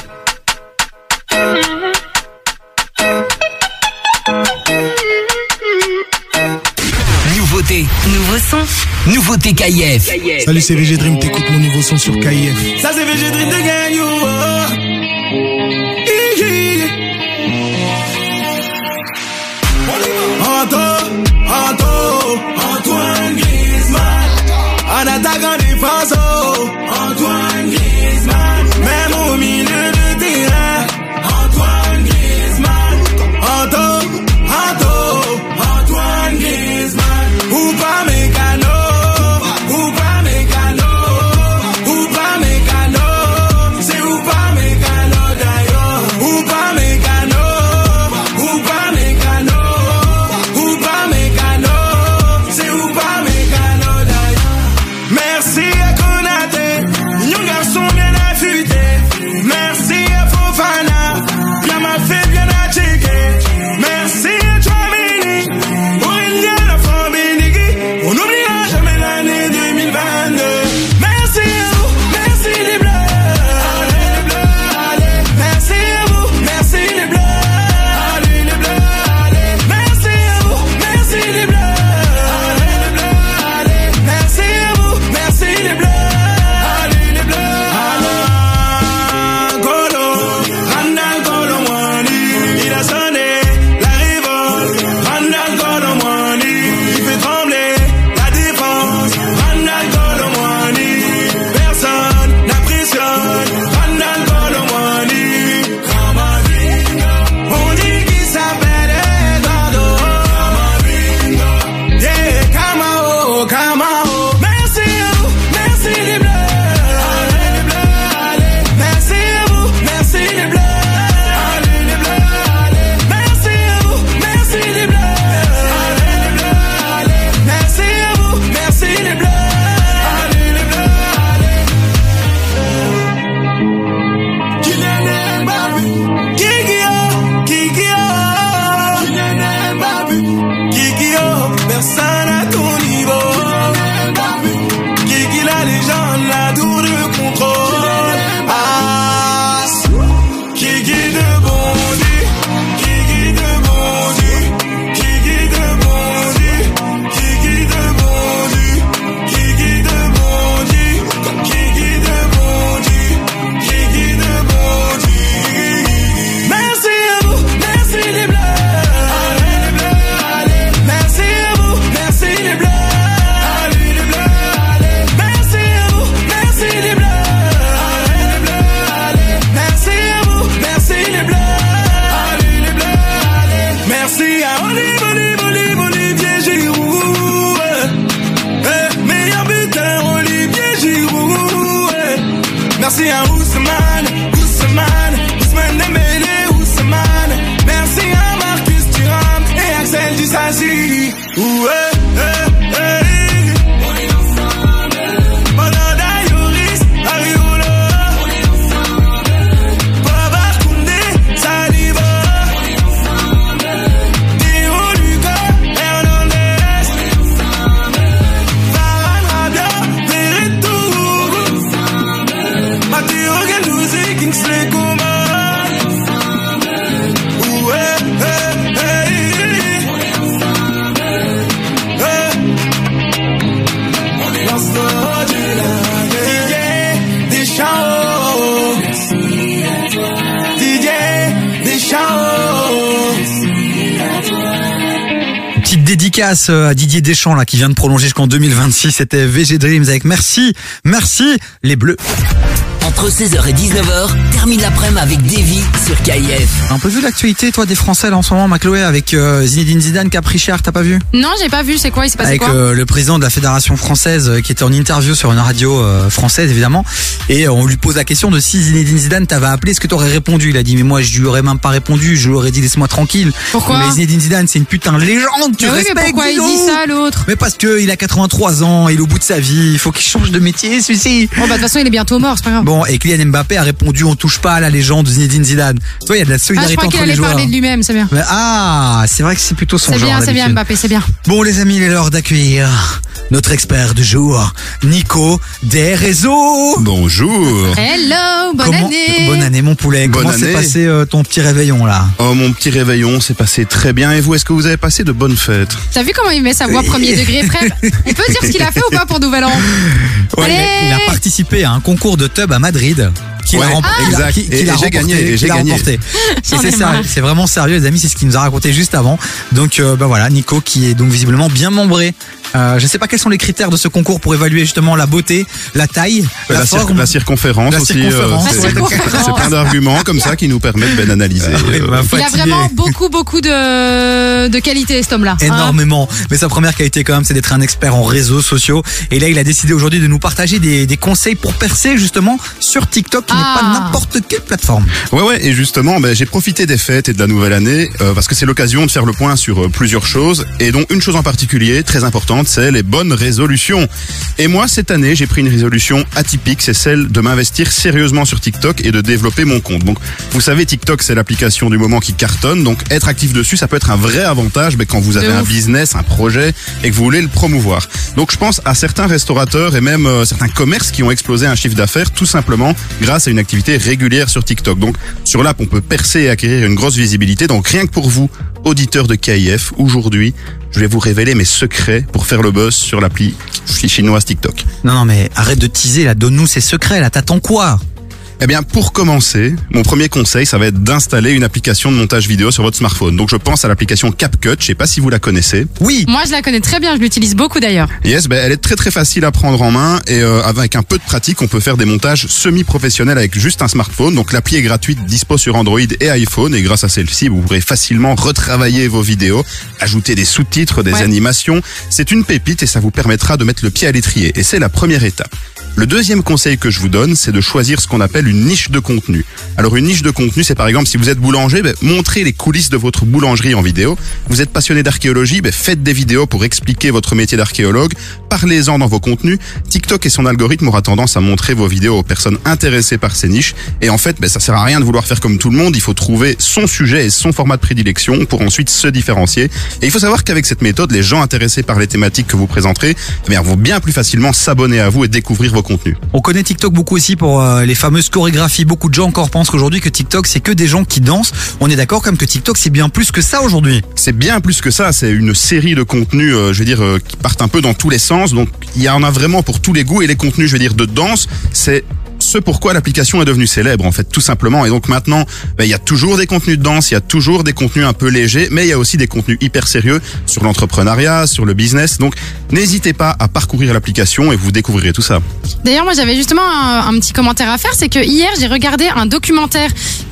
Nouveau son, nouveauté KIF. Salut, c'est VG Dream, t'écoutes mon nouveau son sur KIF. Ça c'est VG Dream de Gang, euh, à Didier Deschamps là qui vient de prolonger jusqu'en 2026. C'était VG Dreams avec merci, merci les Bleus. Entre 16h et 19h, termine l'après-midi avec Davy sur KIF. Un peu vu l'actualité toi des Français là en ce moment, Macloé avec euh, Zinedine Zidane qui a pris cher, t'as pas vu? Non, j'ai pas vu, c'est quoi Il s'est passé avec quoi? euh, le président de la fédération française euh, qui était en interview sur une radio euh, française évidemment. Et euh, on lui pose la question de si Zinedine Zidane t'avait appelé est-ce que t'aurais répondu? Il a dit mais moi je lui aurais même pas répondu je lui aurais dit laisse-moi tranquille. Pourquoi? Mais Zinedine Zidane c'est une putain de légende tu Mais oui, respectes mais pourquoi il dit ça l'autre? Mais parce que il a 83 ans il est au bout de sa vie il faut qu'il change de métier celui-ci. Bon bah de toute façon il est bientôt mort, c'est pas grave. Bon, et Kylian Mbappé a répondu on touche pas à la légende de Zinedine Zidane. Tu vois, il y a de la Ah, je solidarité crois qu'il entre les joueurs. parler de lui-même, c'est bien. Mais- ah, c'est vrai que c'est plutôt son C'est genre. bien, c'est bien. Mbappé, c'est bien. Bon, les amis, il est l'heure d'accueillir notre expert du jour, Nico des réseaux. Bonjour. Hello, bonne Comment- année. Bonne année, mon poulet. Bonne Comment s'est passé euh, ton petit réveillon là? Oh, mon petit réveillon s'est passé très bien. Et vous, est-ce que vous avez passé de bonnes fêtes? T'as vu comment il met sa voix premier degré près On peut dire ce qu'il a fait ou pas pour Nouvel An? Ouais, il, a, Allez il a participé à un concours de tub à Madrid hybride. Qu'il Ouais, a, rem- qu'il a- exact. qu'il- Et- j'ai remporté, gagné, et j'ai gagné. remporté. C'est vraiment sérieux, les amis, c'est ce qu'il nous a raconté juste avant. Donc, euh, bah voilà, Nico qui est donc visiblement bien membré. Euh, je sais pas quels sont les critères de ce concours pour évaluer justement la beauté, la taille, la, la, cir- forme. la circonférence La aussi. circonférence, c'est- La circonférence. c'est plein d'arguments comme ça qui nous permettent ben, d'analyser. Ouais, euh, bah, Il a vraiment beaucoup, beaucoup de, de qualité, cet homme-là. hein. Énormément. Mais sa première qualité quand même, c'est d'être un expert en réseaux sociaux. Et là, il a décidé aujourd'hui de nous partager des, des conseils pour percer justement sur TikTok, qui Ah. n'est pas n'importe quelle plateforme. Ouais ouais et justement ben, j'ai profité des fêtes et de la nouvelle année euh, parce que c'est l'occasion de faire le point sur euh, plusieurs choses et dont une chose en particulier très importante c'est les bonnes résolutions. Et moi cette année j'ai pris une résolution atypique c'est celle de m'investir sérieusement sur TikTok et de développer mon compte. Donc vous savez TikTok c'est l'application du moment qui cartonne donc être actif dessus ça peut être un vrai avantage mais quand vous avez un business, un projet et que vous voulez le promouvoir. Donc je pense à certains restaurateurs et même euh, certains commerces qui ont explosé un chiffre d'affaires tout simplement grâce à une activité régulière sur TikTok. Donc sur l'app, on peut percer et acquérir une grosse visibilité. Donc rien que pour vous, auditeurs de KIF, aujourd'hui, je vais vous révéler mes secrets pour faire le buzz sur l'appli chinoise TikTok. Non, non, mais arrête de teaser là. Donne-nous ces secrets là. T'attends quoi? Eh bien, pour commencer, mon premier conseil, ça va être d'installer une application de montage vidéo sur votre smartphone. Donc, je pense à l'application CapCut. Je sais pas si vous la connaissez. Oui. Moi, je la connais très bien, je l'utilise beaucoup d'ailleurs. Yes, ben, elle est très très facile à prendre en main et euh, avec un peu de pratique, on peut faire des montages semi-professionnels avec juste un smartphone. Donc l'appli est gratuite, dispo sur Android et iPhone et grâce à celle-ci, vous pourrez facilement retravailler vos vidéos, ajouter des sous-titres, des Ouais. animations. C'est une pépite et ça vous permettra de mettre le pied à l'étrier et c'est la première étape. Le deuxième conseil que je vous donne, c'est de choisir ce qu'on appelle une niche de contenu. Alors une niche de contenu, c'est par exemple si vous êtes boulanger, ben, montrez les coulisses de votre boulangerie en vidéo. Vous êtes passionné d'archéologie, ben, faites des vidéos pour expliquer votre métier d'archéologue. Parlez-en dans vos contenus. TikTok et son algorithme aura tendance à montrer vos vidéos aux personnes intéressées par ces niches. Et en fait, ben, ça sert à rien de vouloir faire comme tout le monde. Il faut trouver son sujet et son format de prédilection pour ensuite se différencier. Et il faut savoir qu'avec cette méthode, les gens intéressés par les thématiques que vous présenterez eh vont bien plus facilement s'abonner à vous et découvrir vos contenus. On connaît TikTok beaucoup aussi pour euh, les fameuses chorégraphies. Beaucoup de gens encore pensent qu'aujourd'hui que TikTok c'est que des gens qui dansent. On est d'accord comme que TikTok c'est bien plus que ça aujourd'hui. C'est bien plus que ça, c'est une série de contenus, euh, je veux dire, euh, qui partent un peu dans tous les sens. Donc il y en a vraiment pour tous les goûts et les contenus, je veux dire, de danse, c'est ce pourquoi l'application est devenue célèbre en fait tout simplement et donc maintenant ben, il y a toujours des contenus de danse il y a toujours des contenus un peu légers mais il y a aussi des contenus hyper sérieux sur l'entrepreneuriat sur le business donc n'hésitez pas à parcourir l'application et vous découvrirez tout ça D'ailleurs, moi, j'avais justement un, petit commentaire à faire, c'est que hier, j'ai regardé un documentaire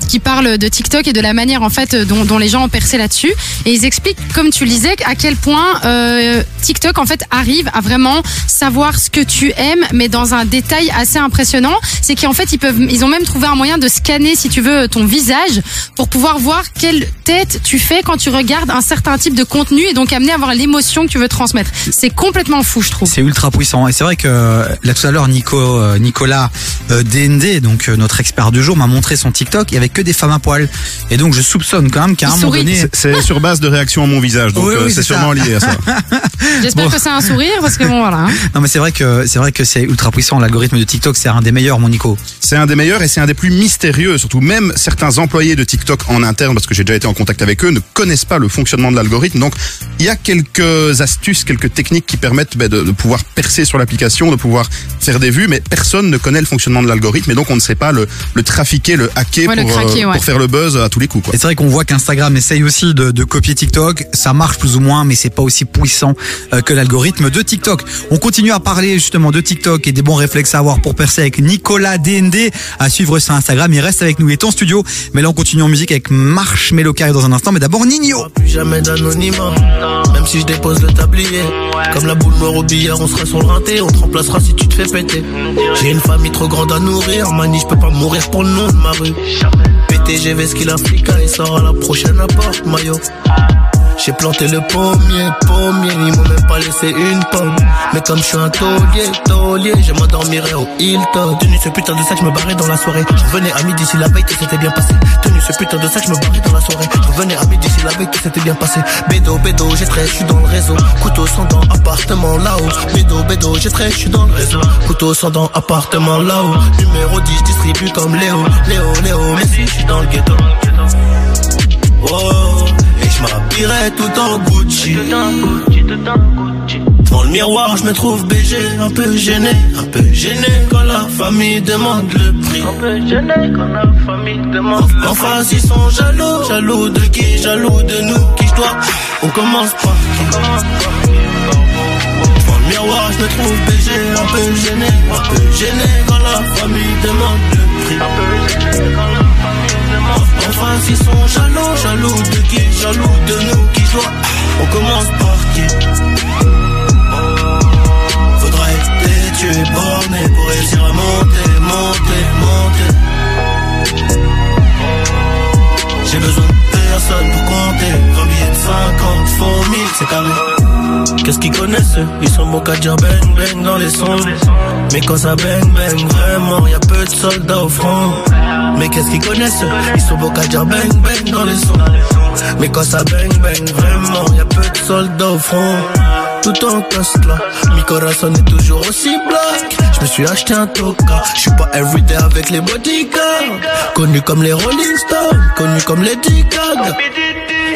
qui parle de TikTok et de la manière en fait dont, dont les gens ont percé là-dessus. Et ils expliquent, comme tu le disais, à quel point euh, TikTok en fait arrive à vraiment savoir ce que tu aimes, mais dans un détail assez impressionnant. C'est qu'en fait ils peuvent, ils ont même trouvé un moyen de scanner, si tu veux, ton visage pour pouvoir voir quelle tête tu fais quand tu regardes un certain type de contenu et donc amener à avoir l'émotion que tu veux transmettre. C'est complètement fou, je trouve. C'est ultra puissant et c'est vrai que euh, là tout à l'heure Nico euh, Nicolas euh, DND donc euh, notre expert du jour m'a montré son TikTok il y avait que des femmes à poil et donc je soupçonne quand même qu'à un moment donné C'est- sur base de réaction à mon visage, donc Oui, oui, c'est c'est sûrement ça. lié à ça. J'espère Bon. que c'est un sourire parce que bon voilà. hein. non mais c'est vrai que c'est vrai que c'est ultra puissant l'algorithme de TikTok c'est un des meilleurs Nico C'est un des meilleurs et c'est un des plus mystérieux. Surtout, même certains employés de TikTok en interne, parce que j'ai déjà été en contact avec eux, ne connaissent pas le fonctionnement de l'algorithme. Donc, il y a quelques astuces, quelques techniques qui permettent ben, de, de pouvoir percer sur l'application, de pouvoir faire des vues, mais personne ne connaît le fonctionnement de l'algorithme et donc on ne sait pas le, le trafiquer, le hacker Ouais, le pour, euh, craquer, ouais. pour faire le buzz à tous les coups. Quoi. Et c'est vrai qu'on voit qu'Instagram essaye aussi de, de copier TikTok. Ça marche plus ou moins, mais c'est pas aussi puissant euh, que l'algorithme de TikTok. On continue à parler justement de TikTok et des bons réflexes à avoir pour percer avec Nicolas DND à suivre sur Instagram. Il reste avec nous, il est en studio. Mais là, on continue en musique avec Marshmello Carré dans un instant. Mais d'abord, Nino. Plus jamais d'anonymat, même si je dépose le tablier. Comme la boule noire au billard, on sera sur le rinté, on te remplacera si tu te fais péter. J'ai une famille trop grande à nourrir, mani, je peux pas mourir pour le nom de ma rue. PTGV, ce qu'il Africa, et sort à la prochaine apporte, maillot. J'ai planté le pommier, pommier, ils m'ont même pas laissé une pomme. Mais comme je suis un taulier, taulier, je m'endormirai au Hilton. Tenu ce putain de sac, je me barrais dans la soirée. Je revenais à midi si la veille tout s'était bien passé. Tenu ce putain de sac, je me barrais dans la soirée. Je revenais à midi si la veille tout s'était bien passé. Bédo, bédo, j'ai très, je suis dans le réseau. Couteau sans dents, appartement là-haut. Bédo, bédo, j'ai très, je suis dans le réseau. Couteau sans dents, appartement là-haut. Numéro 10, distribue comme Léo. Léo, Léo, mais je suis dans le ghetto. Oh, je m'habillerai tout en Gucci. Devant le miroir, je me trouve BG, un peu gêné, un peu gêné quand la famille demande le prix. Un peu gêné quand la famille demande le prix. En face, ils sont jaloux, jaloux de qui, jaloux de nous, qui je dois. On commence par qui? Devant le miroir, je me trouve BG, un peu gêné, un peu gêné quand la famille demande le prix. Un peu gêné quand la famille demande le prix. En face, ils sont jaloux, jaloux de qui, jaloux de nous, qui dois. On commence par qui? Faudra être tu es borné pour réussir à monter, monter, monter. J'ai besoin de personne pour compter. 20 billets de 50, faux 1000, c'est carré. Qu'est-ce qu'ils connaissent Ils sont bons qu'à dire bang bang dans les sons. Mais quand ça bang bang, vraiment, y a peu de soldats au front. Mais qu'est-ce qu'ils connaissent Ils sont bons qu'à dire bang bang dans les sons. Mais quand ça bang bang, vraiment, y a peu de soldats au front. Tout en casse là, mi corazon est toujours aussi black. Je me suis acheté un toka, je suis pas everyday avec les bodyguards. Connu comme les Rolling Stones, connu comme les Gaga.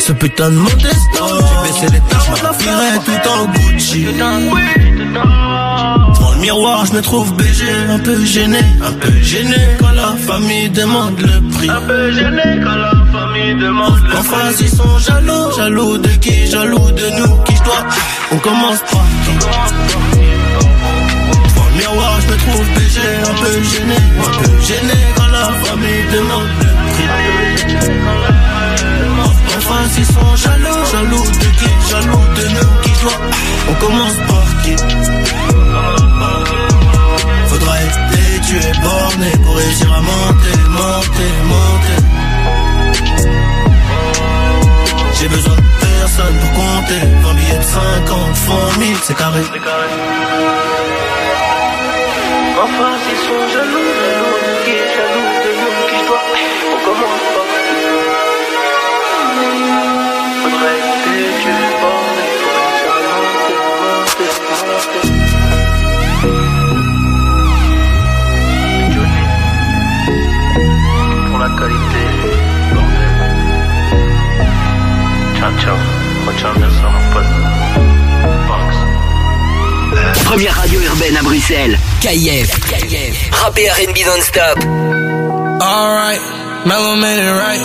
Ce putain de mon destin, j'ai baissé les tarmes, je m'habillerai tout en Gucci. Devant le miroir, je me trouve BG, un peu gêné, un peu gêné quand la famille demande le prix. Un peu gêné quand la famille demande le prix. En face, ils sont jaloux, jaloux de qui, jaloux de nous, qui je dois. On commence par qui Devant le miroir, je me trouve BG, un peu gêné, un peu gêné quand la famille demande le prix. En face, ils sont jaloux, jaloux de qui, jaloux de nous, qui dois. On commence par qui? Faudra être tu es borné pour réussir à monter, monter, monter. J'ai besoin de personne pour compter. 20 billets de 50, font 1000, c'est carré. Enfin, ils sont jaloux, jaloux de qui, jaloux Box. Première radio urbaine à Bruxelles. KIF. KIF. Rap et R&B non-stop. Alright, Mellow made it right.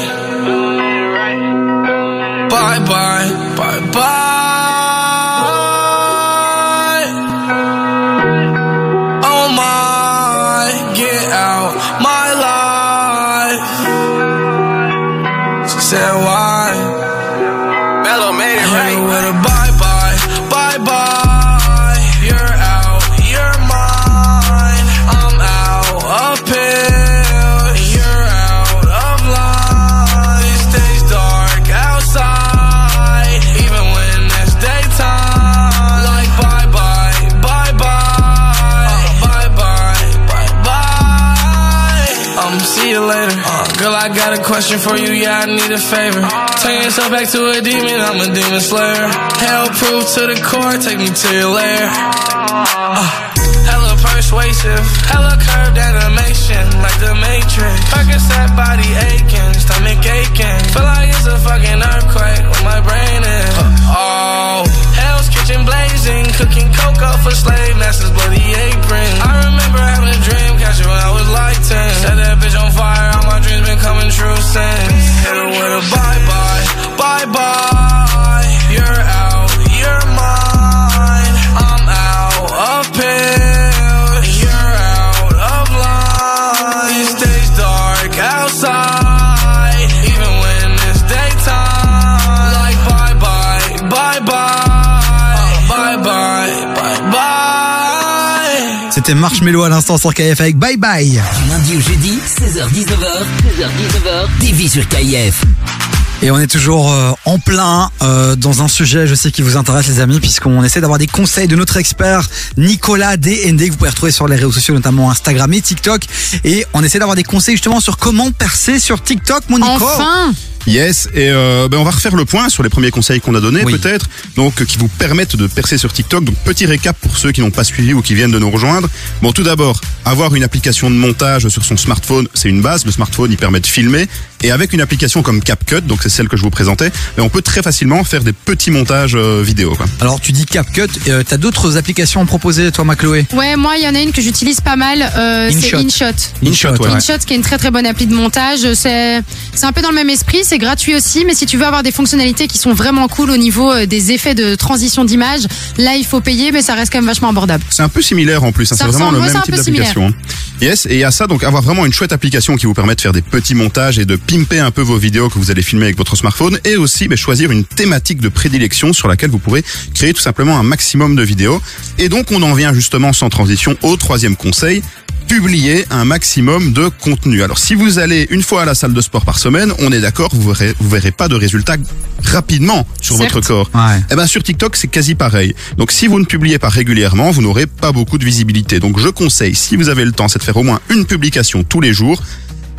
Bye bye, bye bye. Question for you, yeah, I need a favor. Turn yourself back to a demon, I'm a demon slayer. Hell proof to the core, take me to your lair. Uh, hella persuasive, hella curved animation, like the Matrix. Percocet body aching, stomach aching. Feel like it's a fucking earthquake where my brain is. Oh, Hell's Kitchen blazing, cooking cocoa for slave C'était Marshmello à l'instant sur KF avec Bye Bye. Lundi au jeudi, 16h-19h, 16h-19h, TV sur KIF. Et on est toujours euh, en plein euh, dans un sujet, je sais qui vous intéresse les amis, puisqu'on essaie d'avoir des conseils de notre expert Nicolas DND que vous pouvez retrouver sur les réseaux sociaux, notamment Instagram et TikTok. Et on essaie d'avoir des conseils justement sur comment percer sur TikTok, mon Nico. Enfin Yes, et euh, ben on va refaire le point sur les premiers conseils qu'on a donnés peut-être, donc qui vous permettent de percer sur TikTok. Donc petit récap pour ceux qui n'ont pas suivi ou qui viennent de nous rejoindre. Bon, tout d'abord, avoir une application de montage sur son smartphone, c'est une base. Le smartphone, il permet de filmer, et avec une application comme CapCut, donc c'est celle que je vous présentais, ben, on peut très facilement faire des petits montages euh, vidéo. Quoi. Alors tu dis CapCut, euh, t'as d'autres applications à proposer toi, ma Chloé Ouais, moi, il y en a une que j'utilise pas mal, euh, c'est InShot. InShot. InShot, ouais. InShot, qui est une très très bonne appli de montage. C'est c'est un peu dans le même esprit, c'est gratuit aussi, mais si tu veux avoir des fonctionnalités qui sont vraiment cool au niveau euh, des effets de transition d'image, là il faut payer, mais ça reste quand même vachement abordable. C'est un peu similaire en plus, hein, c'est vraiment le même c'est un type peu d'application. hein. Yes, et il y a ça, donc avoir vraiment une chouette application qui vous permet de faire des petits montages et de pimper un peu vos vidéos que vous allez filmer avec votre smartphone, et aussi ben, choisir une thématique de prédilection sur laquelle vous pourrez créer tout simplement un maximum de vidéos. Et donc on en vient justement sans transition au troisième conseil, publier un maximum de contenu. Alors si vous allez une fois à la salle de sport par semaine, on est d'accord, vous verrez, vous verrez pas de résultats rapidement sur Certes. votre corps. Ouais. Eh ben sur TikTok c'est quasi pareil. Donc si vous ne publiez pas régulièrement, vous n'aurez pas beaucoup de visibilité. Donc je conseille, si vous avez le temps, c'est de faire au moins une publication tous les jours.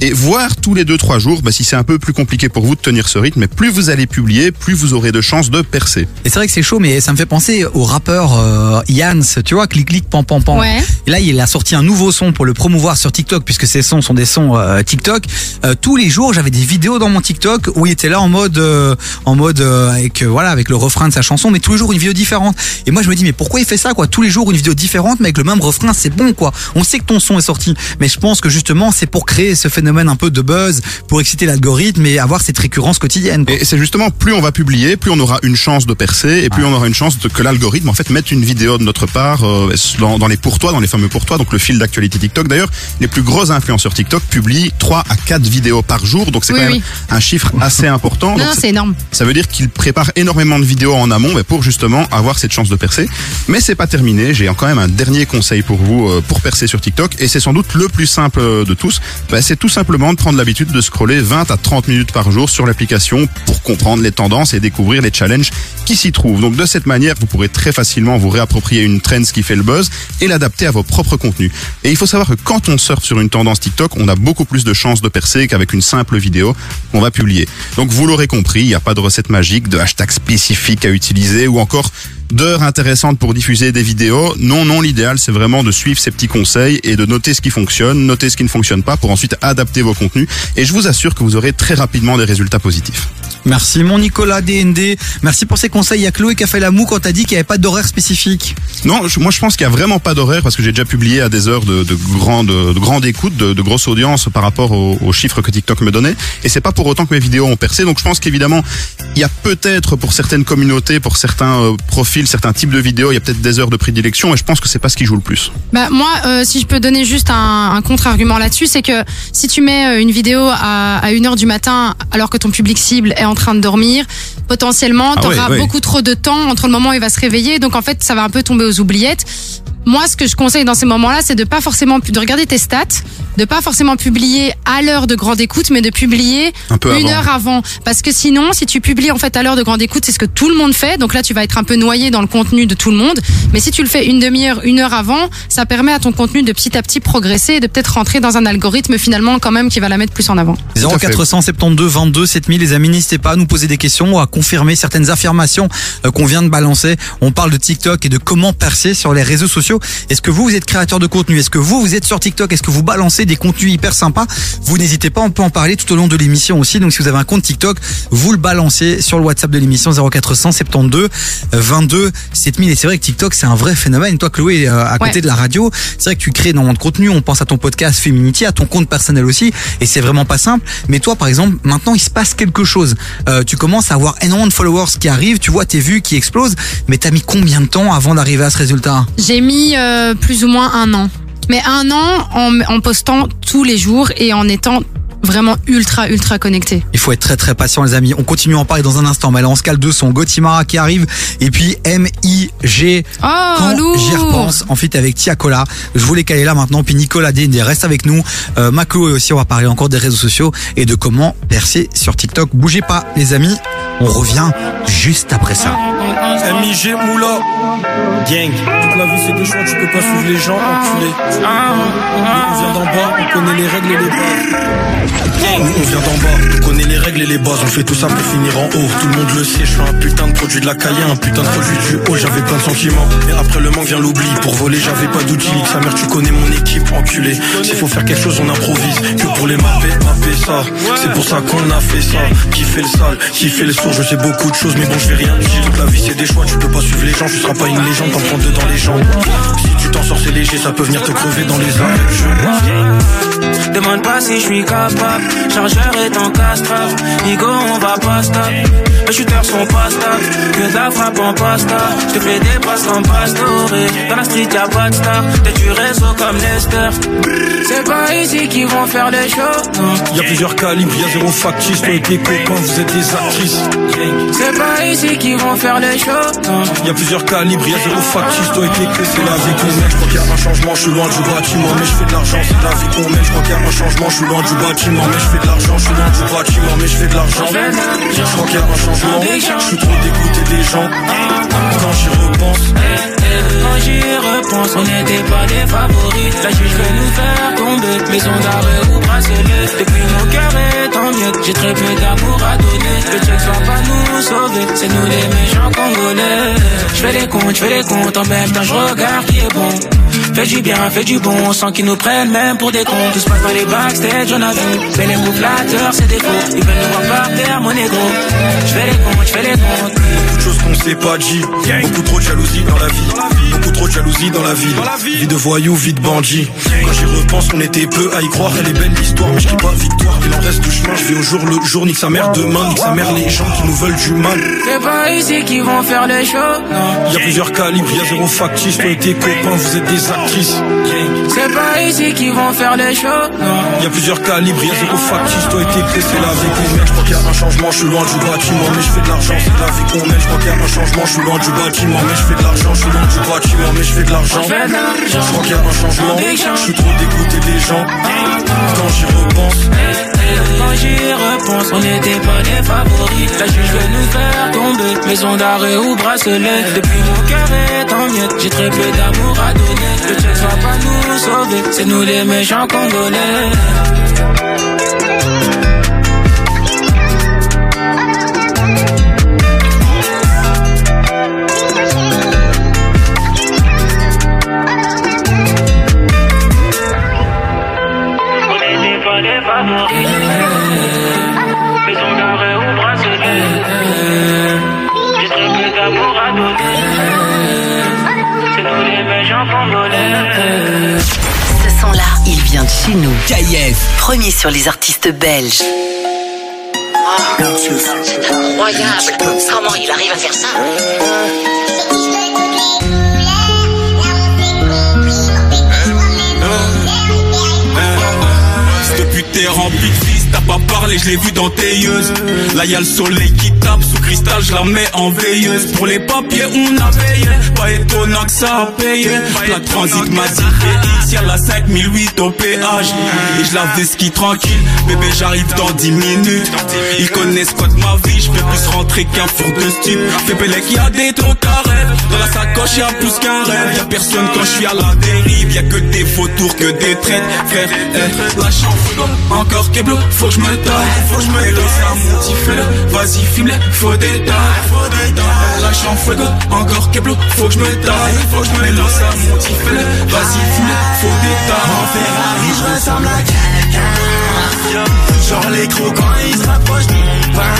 Et voir tous les deux trois jours, bah, si c'est un peu plus compliqué pour vous de tenir ce rythme, mais plus vous allez publier, plus vous aurez de chances de percer. Et c'est vrai que c'est chaud, mais ça me fait penser au rappeur euh, Yans, tu vois, clic clic pan pan pan. Ouais. Et là, il a sorti un nouveau son pour le promouvoir sur TikTok, puisque ces sons sont des sons euh, TikTok. Euh, tous les jours, j'avais des vidéos dans mon TikTok où il était là en mode, euh, en mode euh, avec euh, voilà, avec le refrain de sa chanson, mais tous les jours une vidéo différente. Et moi, je me dis, mais pourquoi il fait ça, quoi? Tous les jours une vidéo différente, mais avec le même refrain, c'est bon, quoi. On sait que ton son est sorti, mais je pense que justement, c'est pour créer ce phénomène un peu de buzz, pour exciter l'algorithme et avoir cette récurrence quotidienne. quoi. Et c'est justement plus on va publier, plus on aura une chance de percer, et plus on aura une chance de, que l'algorithme en fait mette une vidéo de notre part euh, dans, dans les pourtois, dans les fameux pourtois, donc le fil d'actualité TikTok. D'ailleurs, les plus gros influenceurs TikTok publient 3 à 4 vidéos par jour, donc c'est Oui, quand même un chiffre assez important. Non, Donc, non, c'est énorme. Ça veut dire qu'ils préparent énormément de vidéos en amont mais pour justement avoir cette chance de percer. Mais c'est pas terminé, j'ai quand même un dernier conseil pour vous euh, pour percer sur TikTok et c'est sans doute le plus simple euh, de tous. Bah, c'est tout simplement de prendre l'habitude de scroller 20 à 30 minutes par jour sur l'application pour comprendre les tendances et découvrir les challenges qui s'y trouvent. Donc de cette manière, vous pourrez très facilement vous réapproprier une trend qui fait le buzz et l'adapter à vos propres contenus. Et il faut savoir que quand on surfe sur une tendance TikTok, on a beaucoup plus de chances de percer qu'avec une simple vidéo qu'on va publier. Donc vous l'aurez compris, il n'y a pas de recette magique, de hashtag spécifique à utiliser ou encore d'heures intéressantes pour diffuser des vidéos. Non, non, l'idéal c'est vraiment de suivre ces petits conseils et de noter ce qui fonctionne, noter ce qui ne fonctionne pas pour ensuite adapter vos contenus. Et je vous assure que vous aurez très rapidement des résultats positifs. Merci mon Nicolas DND. Merci pour ces conseils. Il y a Chloé qui a fait la moue quand t'as dit qu'il n'y avait pas d'horaire spécifique. Non, je- moi je pense qu'il y a vraiment pas d'horaire parce que j'ai déjà publié à des heures de, de grande, de grande écoute, de, de grosse audience par rapport aux, aux chiffres que TikTok me donnait. Et c'est pas pour autant que mes vidéos ont percé. Donc je pense qu'évidemment, il y a peut-être pour certaines communautés, pour certains euh, profils, certains types de vidéos, il y a peut-être des heures de prédilection. Et je pense que c'est pas ce qui joue le plus. Bah, moi, euh, si je peux donner juste un, un contre-argument là-dessus, c'est que si tu mets euh, une vidéo à, à 1h du matin alors que ton public cible est en train de dormir, potentiellement, Ah tu auras ouais, ouais. beaucoup trop de temps entre le moment où il va se réveiller. Donc en fait, ça va un peu tomber aux oubliettes. Moi, ce que je conseille dans ces moments-là, c'est de pas forcément de regarder tes stats, de pas forcément publier à l'heure de grande écoute, mais de publier Un peu une avant. heure avant. Parce que sinon, si tu publies en fait à l'heure de grande écoute, c'est ce que tout le monde fait. Donc là, tu vas être un peu noyé dans le contenu de tout le monde. Mais si tu le fais une demi-heure, une heure avant, ça permet à ton contenu de petit à petit progresser et de peut-être rentrer dans un algorithme finalement quand même qui va la mettre plus en avant. 0472 22 7000 les amis n'hésitez pas à nous poser des questions ou à confirmer certaines affirmations euh, qu'on vient de balancer on parle de TikTok et de comment percer sur les réseaux sociaux est-ce que vous vous êtes créateur de contenu? Est-ce que vous vous êtes sur TikTok? Est-ce que vous balancez des contenus hyper sympas? Vous n'hésitez pas on peut en parler tout au long de l'émission aussi. Donc si vous avez un compte TikTok vous le balancez sur le WhatsApp de l'émission 0472 22 7000 et c'est vrai que TikTok c'est un vrai phénomène. Toi Chloé euh, à côté Ouais. de la radio c'est vrai que tu crées énormément de contenu. On pense à ton podcast Féminity à ton compte personnel aussi. Et c'est vraiment pas simple. Mais toi par exemple maintenant il se passe quelque chose. Euh, tu commences à avoir énormément de followers qui arrivent. Tu vois tes vues qui explosent. Mais t'as mis combien de temps avant d'arriver à ce résultat? J'ai mis euh, plus ou moins un an. Mais un an en, en postant tous les jours et en étant vraiment ultra ultra connecté. Il faut être très très patient les amis. On continue à en parler dans un instant. Mais là on se cale deux sons. Gotimara qui arrive et puis M.I.G. Oh, Quand j'y repense, en fit avec Tiakola. Je voulais caler là maintenant. Puis Nicolas DND reste avec nous. Euh, Maclo et aussi on va parler encore des réseaux sociaux et de comment percer sur TikTok. Bougez pas les amis. On revient juste après ça. MIG Moula Gang. Toute la vie c'est des choix, tu peux pas suivre les gens, enculé On vient d'en bas, on connaît les règles et les Gang. On vient d'en bas, on connaît les règles et les bases On fait tout ça pour finir en haut. Tout le monde le sait, je suis un putain de produit de la caille Un putain de produit du haut, j'avais plein de sentiments. Mais après le manque vient l'oubli Pour voler j'avais pas d'outils. Sa mère tu connais mon équipe, enculé. S'il faut faire quelque chose on improvise. Que pour les mapper, mapper ça. C'est pour ça qu'on a fait ça. Qui fait le sale, qui fait le sourd Je sais beaucoup de choses mais bon je vais rien dire. Toute la vie c'est des choix, tu peux pas suivre les gens Tu seras pas une légende, t'en prends deux dans les jambes. Si tu t'en sors c'est léger, ça peut venir te crever dans les arrêts Demande pas si je suis capable. Chargeur est en castrave. Nigo, on va pas stop. Les shooters sont pas stables. Que de la frappe en pasta. Je te fais des passes en pastoré. Dans la street, y'a pas de star. T'es du réseau comme Lester. C'est pas ici qu'ils vont faire les shows. non. Y'a plusieurs calibres, y'a zéro factice Toi et tes copains vous êtes des actrices C'est pas ici qu'ils vont faire les shows. non. Y'a plusieurs calibres, y'a zéro factice Toi et tes clés c'est la vie qu'on mène Je crois qu'il y a un changement, je suis loin du bâtiment Mais je fais de l'argent, c'est la vie qu'on mène Je crois qu'il y a un changement, je suis loin du bâtiment je fais de l'argent, je suis loin du bâtiment Mais je fais de l'argent Je crois qu'il y a un changement Je suis trop dégoûté des gens Quand j'y repense Quand j'y repense, on n'était pas des favoris. La juge veut nous faire tomber, maison d'arrêt ou bracelet. Depuis mon cœur est en miettes, j'ai très peu d'amour à donner. Le check va pas nous sauver, c'est nous les méchants congolais. Je fais les comptes, je fais les comptes, en même temps je regarde qui est bon. Fais du bien, fais du bon, on sent qu'ils nous prennent même pour des cons. Tout se passe dans les backstage, on a vu. Mais les mots flatteurs, c'est des faux. Ils veulent nous voir par terre, mon égo. Je fais les comptes, je fais les comptes. Choses qu'on s'est pas dit. Beaucoup trop de jalousie dans la vie. Beaucoup trop de jalousie dans la ville Vie. De voyou, vie de bandit. Quand j'y repense on était peu à y croire. Elle est belle l'histoire mais je pas victoire. Il en reste du chemin, je vais au jour le jour. Nique sa mère demain, nique sa mère les gens qui nous veulent du mal. C'est pas ici qu'ils vont faire les shows, non. Y a plusieurs calibres, y a zéro factice. Toi et tes copains vous êtes des actrices. C'est pas ici qu'ils vont faire les shows, non. Y a plusieurs calibres, y a zéro factice. Toi et tes c'est la vie qu'on mène. Je crois qu'il y a un changement, je suis loin du bâtiment Mais je fais de l'argent, c'est la vie qu'on mène crois qu'il y a un changement, je suis loin du bâtiment Mais je fais de l'argent, je suis loin du bâtiment Mais je fais de l'argent Je fais de l'argent. Je crois qu'il y a un changement Je suis trop dégoûté des gens Quand j'y repense Quand j'y repense, on n'était pas les favoris. La juge veut nous faire tomber, maison d'arrêt ou bracelet. Depuis mon cœur est en miettes, j'ai très peu d'amour à donner. Le check va pas nous sauver, c'est nous les méchants congolais. Chez nous. KIF. Premier sur les artistes belges. C'est incroyable. Comment il arrive à faire ça? Cette pute est remplie de fils, t'as pas parlé, je l'ai vu dans tailleuse. Là y a le soleil qui tape sous cristal, je la mets en veilleuse. Pour les papiers, on a veillé, pas étonnant que ça a payé. La transit m'a dit VX, y'a la 5008 au péage. Et je la fais ski tranquille, bébé j'arrive dans 10 minutes. Ils connaissent quoi de ma vie, je peux plus rentrer qu'un four de stup. Fais Bélec, y'a des trucs à rêve. Dans la sacoche y'a plus qu'un rêve. Y'a personne quand je suis à la dérive, y'a que des vautours, que des traites. Frère, eh, en feu, encore Keblo, faut que je me taille. Faut que je me taille. vas-y filme faut des tailles. Faut des tailles. Encore Keblo, faut que je me taille. Faut que je me taille. vas-y filme faut des tailles. En Ferrari, je à quelqu'un. Genre les crocs quand ils de mon pain.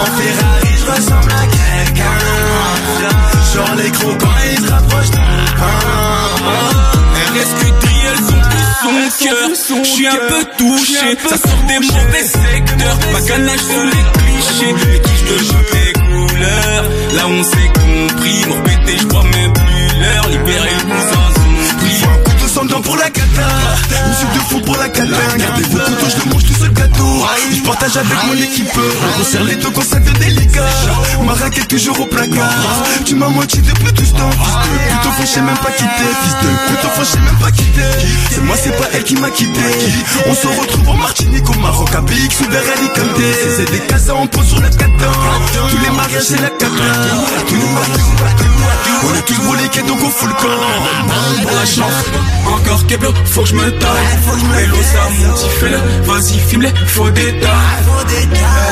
En Ferrari, je ressemble à. Genre les crocs quand ils se rapprochent elles sont plus son cœur? Je suis un peu touché, ça sort des mauvais secteurs. Ma ganache sous les clichés, les quiches de jeu les couleurs. Là on s'est compris, mon pété, je crois même plus l'heure. Libérer le cousin. Dents pour la cata. Musique de fou pour la cata. Gardez vos couteaux, je le mange tout seul gâteau. Je partage avec mon équipe. On resserre les deux quand ça devient délicat. Ma raquette toujours au placard. Tu m'as moitié depuis tout ce temps Fils de couteau, faut je sais même pas quitter. Fils de couteau, faut je sais même pas quitter. C'est moi, c'est pas elle qui m'a quitté. On se retrouve en Martinique au Maroc À BX ou vers Alicante. C'est des casas, on pose sur le catin. Tous les mariages, c'est la cata. Tous les mariages, on est tous brûlés, donc on fout le camp la encore Keblo, faut que je me taille. Hello, ça mon petit fêle, vas-y filme les faux détails.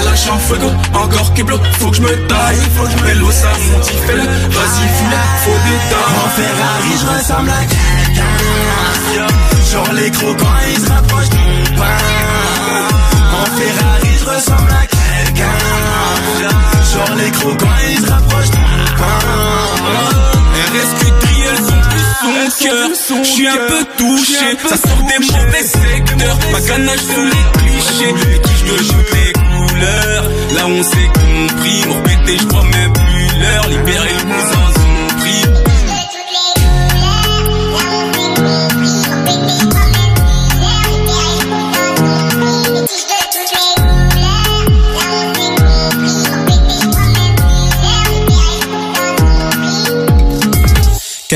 Lâche en fuego, encore Keblo, faut que je me taille. Hello, ça mon petit fêle, vas-y filme les faux détails. En Ferrari, je ressemble à quelqu'un. Genre les crocs quand ils se rapprochent mon pain. En Ferrari, je ressemble à quelqu'un. Genre les crocs quand ils se rapprochent mon pain. Son cœur. Je suis un peu touché, ça sort des mauvais secteurs. Ma ganache sous les clichés, les quiches de jeu les couleurs. Là on s'est compris, mon pété, je crois même plus l'heure. Libérer le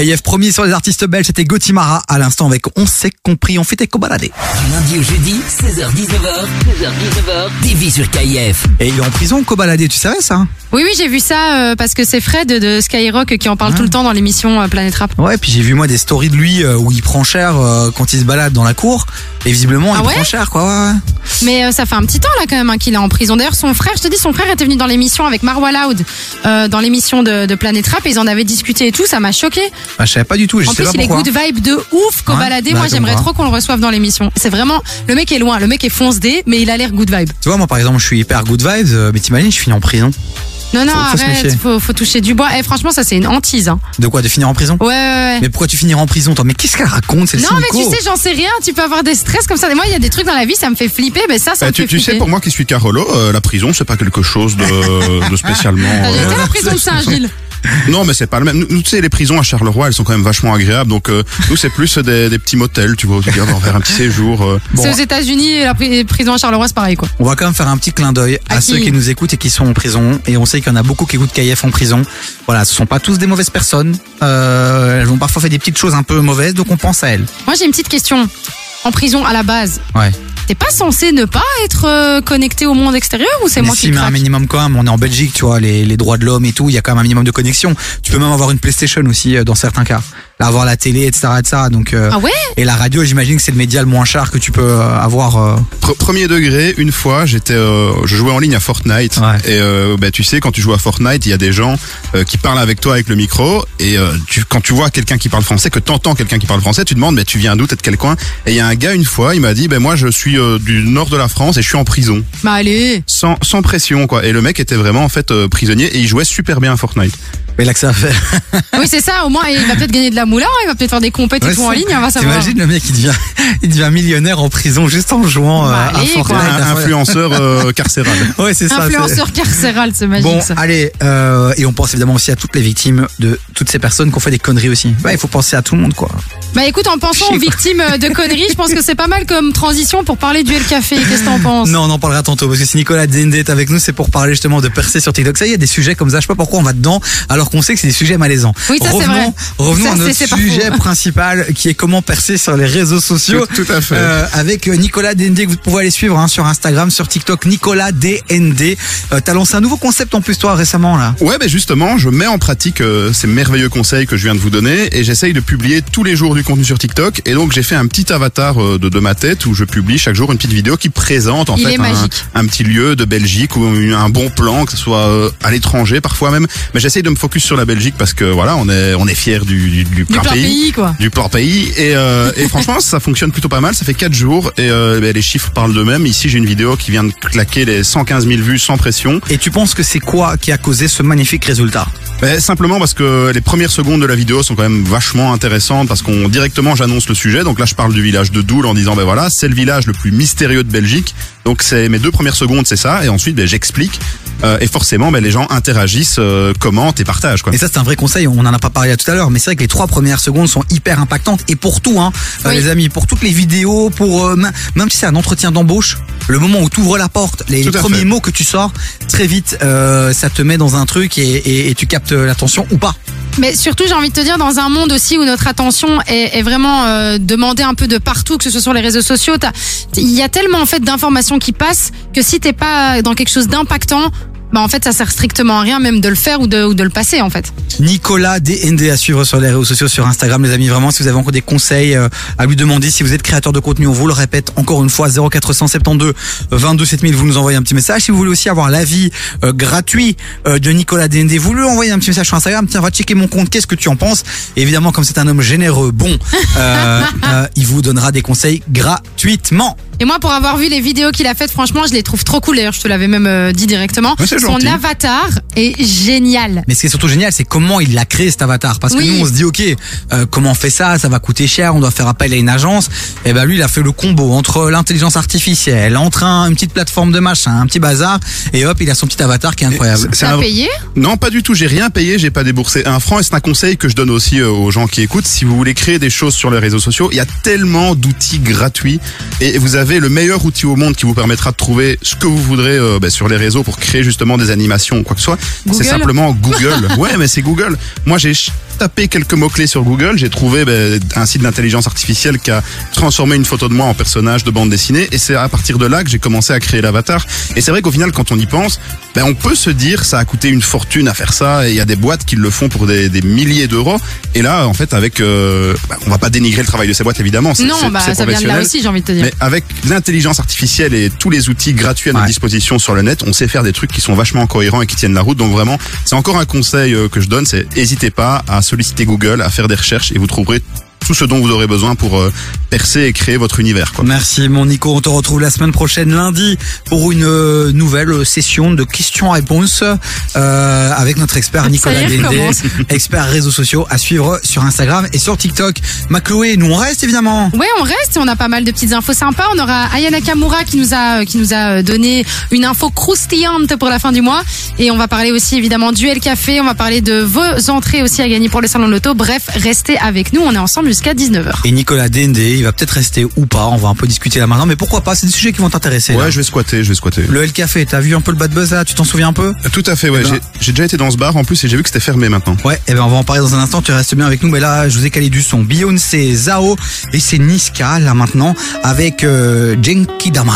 KIF premier sur les artistes belges, c'était Gotimara à l'instant avec On s'est compris, on fait tes cobaladés. Du lundi au jeudi, 16h-19h, 16h-19h, TV sur KIF. Et il est en prison, Cobaladé, tu savais ça Oui, oui, j'ai vu ça euh, parce que c'est Fred de Skyrock qui en parle tout le temps dans l'émission euh, Planète Rap. Ouais, puis j'ai vu moi des stories de lui euh, où il prend cher euh, quand il se balade dans la cour. Et visiblement, Ah il ouais? prend cher, quoi. Ouais, ouais. Mais euh, ça fait un petit temps là quand même hein, qu'il est en prison. D'ailleurs, son frère, je te dis, son frère était venu dans l'émission avec Marwa Loud, euh, dans l'émission de, de Planète Rap, et ils en avaient discuté et tout. Ça m'a choqué. Bah, je savais pas du tout, je En sais plus, pas il est pourquoi. good vibe de ouf, Cobaladé. bah, Moi, j'aimerais trop qu'on le reçoive dans l'émission. C'est vraiment le mec est loin, le mec est fonce D, mais il a l'air good vibe. Tu vois, moi par exemple, je suis hyper good vibes, euh, mais t'imagines, je finis en prison. Non, non, Faut- faut se arrête, méfier. faut, faut toucher du bois. Eh, franchement, ça c'est une hantise. Hein. De quoi De finir en prison? Ouais, ouais, ouais. Mais pourquoi tu finiras en prison toi? Mais qu'est-ce qu'elle raconte Non, mais tu sais, j'en sais rien. Tu peux avoir des stress comme ça. Et moi, il y a des trucs dans la vie, ça me fait flipper. Mais ça, ça Bah, me tu, fait tu sais, pour moi qui suis Carolo, euh, la prison, c'est pas quelque chose de, de spécialement. Ah, euh, J'étais à la prison de Saint-Gilles. Non, mais c'est pas le même. Nous, nous, tu sais, les prisons à Charleroi, elles sont quand même vachement agréables. Donc, euh, nous, c'est plus des, des petits motels, tu vois, tu viens faire un petit séjour. euh. C'est aux États-Unis et la pri- prison à Charleroi, c'est pareil, quoi. On va quand même faire un petit clin d'œil à, À ceux qui qui nous écoutent et qui sont en prison. Et on sait qu'il y en a beaucoup qui écoutent KF en prison. Voilà, ce sont pas tous des mauvaises personnes. Euh, elles ont parfois fait des petites choses un peu mauvaises, donc on pense à elles. Moi, j'ai une petite question. En prison, à la base, Ouais. T'es pas censé ne pas être euh, connecté au monde extérieur ou c'est moi si, qui mais un craque minimum quand même. On est en Belgique, tu vois, les, les droits de l'homme et tout. Il y a quand même un minimum de connexion. Tu peux même avoir une PlayStation aussi euh, dans certains cas. Là, avoir la télé, etc., etc. Donc. euh, Ah ouais? Et la radio, j'imagine que c'est le média le moins cher que tu peux euh, avoir. euh, Pre- Premier degré, une fois, j'étais, euh, je jouais en ligne à Fortnite. Et euh, bah, tu sais, quand tu joues à Fortnite, il y a des gens euh, qui parlent avec toi avec le micro. Et euh, tu, quand tu vois quelqu'un qui parle français, que t'entends quelqu'un qui parle français, tu demandes, mais tu viens d'où, t'es de quel coin? Et il y a un gars une fois, il m'a dit, ben moi, je suis euh, du nord de la France et je suis en prison. Bah allez. Sans, sans pression, quoi. Et le mec était vraiment en fait euh, prisonnier et il jouait super bien à Fortnite. Mais là que ça va faire. Oui, c'est ça. Au moins, il va peut-être gagner de la moula, il va peut-être faire des compètes et Ouais, tout en ligne, on va savoir. T'imagines le mec, il devient, il devient millionnaire en prison juste en jouant euh, Bah, à Fortnite. à Un influenceur euh, carcéral. Ouais, c'est ça. Influenceur carcéral, c'est magique Bon, ça. allez, euh, et on pense évidemment aussi à toutes les victimes de toutes ces personnes qui ont fait des conneries aussi. Ouais, il faut penser à tout le monde, quoi. Bah écoute, en pensant aux victimes de conneries, je pense que c'est pas mal comme transition pour parler du El Café. Qu'est-ce que t'en penses? Non, on en parlera tantôt parce que si Nicolas Dende est avec nous, c'est pour parler justement de percer sur TikTok. Ça, il y a des sujets comme ça. Je sais pas pourquoi on va dedans alors qu'on sait que c'est des sujets malaisants. Oui, ça, c'est revenons, vrai. Revenons Ça, à notre sujet principal qui est comment percer sur les réseaux sociaux. Tout- tout à fait. Euh, avec euh, Nicolas Dende que vous pouvez aller suivre hein, sur Instagram, sur TikTok, Nicolas DND. Euh, T'as lancé un nouveau concept en plus toi récemment là. Ouais, ben justement, je mets en pratique euh, ces merveilleux conseils que je viens de vous donner et j'essaye de publier tous les jours du contenu sur TikTok. Et donc, j'ai fait un petit avatar euh, de, de ma tête où je publie chaque jour une petite vidéo qui présente en Il fait un, petit lieu de Belgique ou un bon plan, que ce soit euh, à l'étranger parfois même. Mais j'essaye de me focus sur la Belgique parce que voilà, on est on est fiers du, du, pays, quoi. du plan pays. Et, euh, et franchement ça fonctionne plutôt pas mal. Ça fait 4 jours et euh, ben, les chiffres parlent d'eux-mêmes. Ici j'ai une vidéo qui vient de claquer les 115 000 vues sans pression. Et tu penses que c'est quoi qui a causé ce magnifique résultat? Ben, simplement parce que les premières secondes de la vidéo sont quand même vachement intéressantes parce qu'on directement j'annonce le sujet donc là je parle du village de Doul en disant ben voilà c'est le village le plus mystérieux de Belgique donc c'est mes deux premières secondes c'est ça et ensuite ben, j'explique Euh, et forcément ben, les gens interagissent euh, commentent et partagent quoi Et ça, c'est un vrai conseil. On en a pas parlé tout à l'heure, mais c'est vrai que les trois premières secondes sont hyper impactantes. Et pour tout, hein, euh, les amis, pour toutes les vidéos, pour euh, même si c'est un entretien d'embauche, le moment où tu ouvres la porte, les, à premiers fait. mots que tu sors, très vite, euh, ça te met dans un truc et, et- et tu captes l'attention ou pas. Mais surtout, j'ai envie de te dire, dans un monde aussi où notre attention est, vraiment euh, demandée un peu de partout, que ce soit sur les réseaux sociaux, il y a tellement en fait d'informations qui passent que si t'es pas dans quelque chose d'impactant, bah en fait ça sert strictement à rien même de le faire ou de, ou de le passer en fait. Nicolas DND à suivre sur les réseaux sociaux, sur Instagram, les amis. Vraiment, si vous avez encore des conseils euh, à lui demander, si vous êtes créateur de contenu, on vous le répète encore une fois, 0472 22 7000, vous nous envoyez un petit message. Si vous voulez aussi avoir l'avis euh, gratuit euh, de Nicolas DND, vous lui envoyez un petit message sur Instagram. Tiens, va checker mon compte, qu'est-ce que tu en penses? Et Évidemment, comme c'est un homme généreux, bon, euh, euh, il vous donnera des conseils gratuitement. Et moi, pour avoir vu les vidéos qu'il a faites, franchement, je les trouve trop cool. D'ailleurs, je te l'avais même euh, dit directement. Ouais, c'est Son gentil. avatar est génial. Mais ce qui est surtout génial, c'est comment il a créé cet avatar. Parce que nous, on se dit, ok, euh, comment on fait ça? Ça va coûter cher, on doit faire appel à une agence. Et ben lui, il a fait le combo entre l'intelligence artificielle, entre un- une petite plateforme de machin, un petit bazar, et hop, il a son petit avatar qui est incroyable. C'est un- Non, pas du tout. J'ai rien payé. J'ai pas déboursé un franc. Et c'est un conseil que je donne aussi euh, aux gens qui écoutent. Si vous voulez créer des choses sur les réseaux sociaux, il y a tellement d'outils gratuits et vous avez le meilleur outil au monde qui vous permettra de trouver ce que vous voudrez euh, ben, sur les réseaux pour créer justement des animations ou quoi que ce soit. C'est simplement Google. ouais, mais c'est Google. Moi, j'ai tapé quelques mots clés sur Google. J'ai trouvé ben, un site d'intelligence artificielle qui a transformé une photo de moi en personnage de bande dessinée. Et c'est à partir de là que j'ai commencé à créer l'avatar. Et c'est vrai qu'au final, quand on y pense, ben, on peut se dire ça a coûté une fortune à faire ça. Et il y a des boîtes qui le font pour des, des milliers d'euros. Et là, en fait, avec, euh, ben, on va pas dénigrer le travail de ces boîtes évidemment. c'est- Non, bah, ça vient de là aussi, j'ai envie de te dire. Mais avec l'intelligence artificielle et tous les outils gratuits à notre disposition sur le net, on sait faire des trucs qui sont vachement cohérents et qui tiennent la route. Donc vraiment, c'est encore un conseil euh, que je donne, c'est n'hésitez pas à solliciter Google, à faire des recherches et vous trouverez tout ce dont vous aurez besoin pour euh, percer et créer votre univers. Quoi. Merci mon Nico, on te retrouve la semaine prochaine lundi pour une euh, nouvelle session de questions-réponses euh, avec notre expert Nicolas recommence. expert réseaux sociaux à suivre sur Instagram et sur TikTok. Ma Chloé, nous on reste évidemment. Ouais, on reste et on a pas mal de petites infos sympas. On aura Aya Nakamura qui nous a qui nous a euh, donné une info croustillante pour la fin du mois et on va parler aussi évidemment du El Café, on va parler de vos entrées aussi à gagner pour le salon de l'auto. Bref, restez avec nous, on est ensemble jusqu'à 19h. Et Nicolas Dendé, il va peut-être rester ou pas, on va un peu discuter là maintenant, mais pourquoi pas, c'est des sujets qui vont t'intéresser. Ouais, là. je vais squatter, je vais squatter. Le El Café, t'as vu un peu le bad buzz là, tu t'en souviens un peu? Tout à fait, ouais. Eh ben- J'ai- J'ai déjà été dans ce bar en plus et j'ai vu que c'était fermé maintenant. Ouais, et ben on va en parler dans un instant, tu restes bien avec nous, mais là je vous ai calé du son. Beyoncé, Zao et c'est Niska là maintenant avec euh, Genki Dama.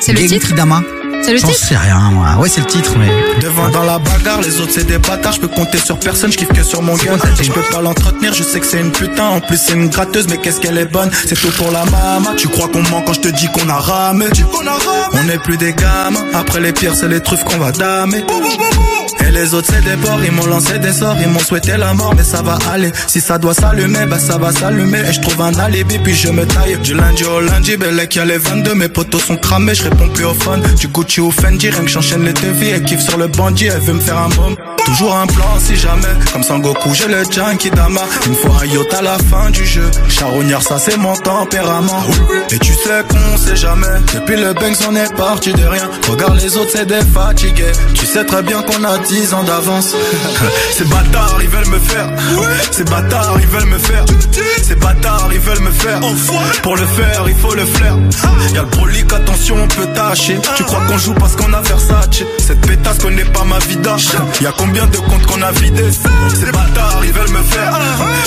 C'est le Genki titre? Dama C'est le titre sais rien moi. Ouais, c'est le titre mais Devant dans la bagarre, les autres c'est des bâtards, je peux compter sur personne, je kiffe que sur mon gun. Je peux pas l'entretenir, je sais que c'est une putain, en plus c'est une gratteuse, mais qu'est-ce qu'elle est bonne. C'est tout pour la mama, tu crois qu'on ment quand je te dis qu'on a ramé? On est plus des gamins, après les pires c'est les truffes qu'on va damer. Les autres c'est des porcs, ils m'ont lancé des sorts, ils m'ont souhaité la mort, mais ça va aller. Si ça doit s'allumer, bah ça va s'allumer. Et je trouve un alibi, puis je me taille. Du lundi au lundi, Bellec, y'a les 22, mes potos sont cramés, je réponds plus au phone. Du Gucci au Fendi, rien que j'enchaîne les devis, elle kiffe sur le bandit, elle veut me faire un bomb. Toujours un plan si jamais, comme Sangoku, j'ai le junkie Dama. Une fois un yacht à la fin du jeu, charognard, ça c'est mon tempérament. Et tu sais qu'on sait jamais, depuis le Banks on est parti de rien. Regarde les autres, c'est des fatigués. Tu sais très bien qu'on a 10 ans d'avance. Ces bâtards, ils veulent me faire. Ces bâtards, ils veulent me faire. Ces bâtards, ils veulent me faire. Pour le faire, il faut le flair. Y'a le prolique, attention, on peut tâcher. Tu crois qu'on joue parce qu'on a Versace? Cette pétasse connaît pas ma vida. Y'a combien de comptes qu'on a vidés? Ces bâtards, ils veulent me faire.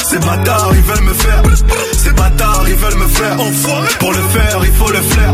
Ces bâtards, ils veulent me faire. Ces bâtards, ils veulent me faire. Pour le faire, il faut le flair.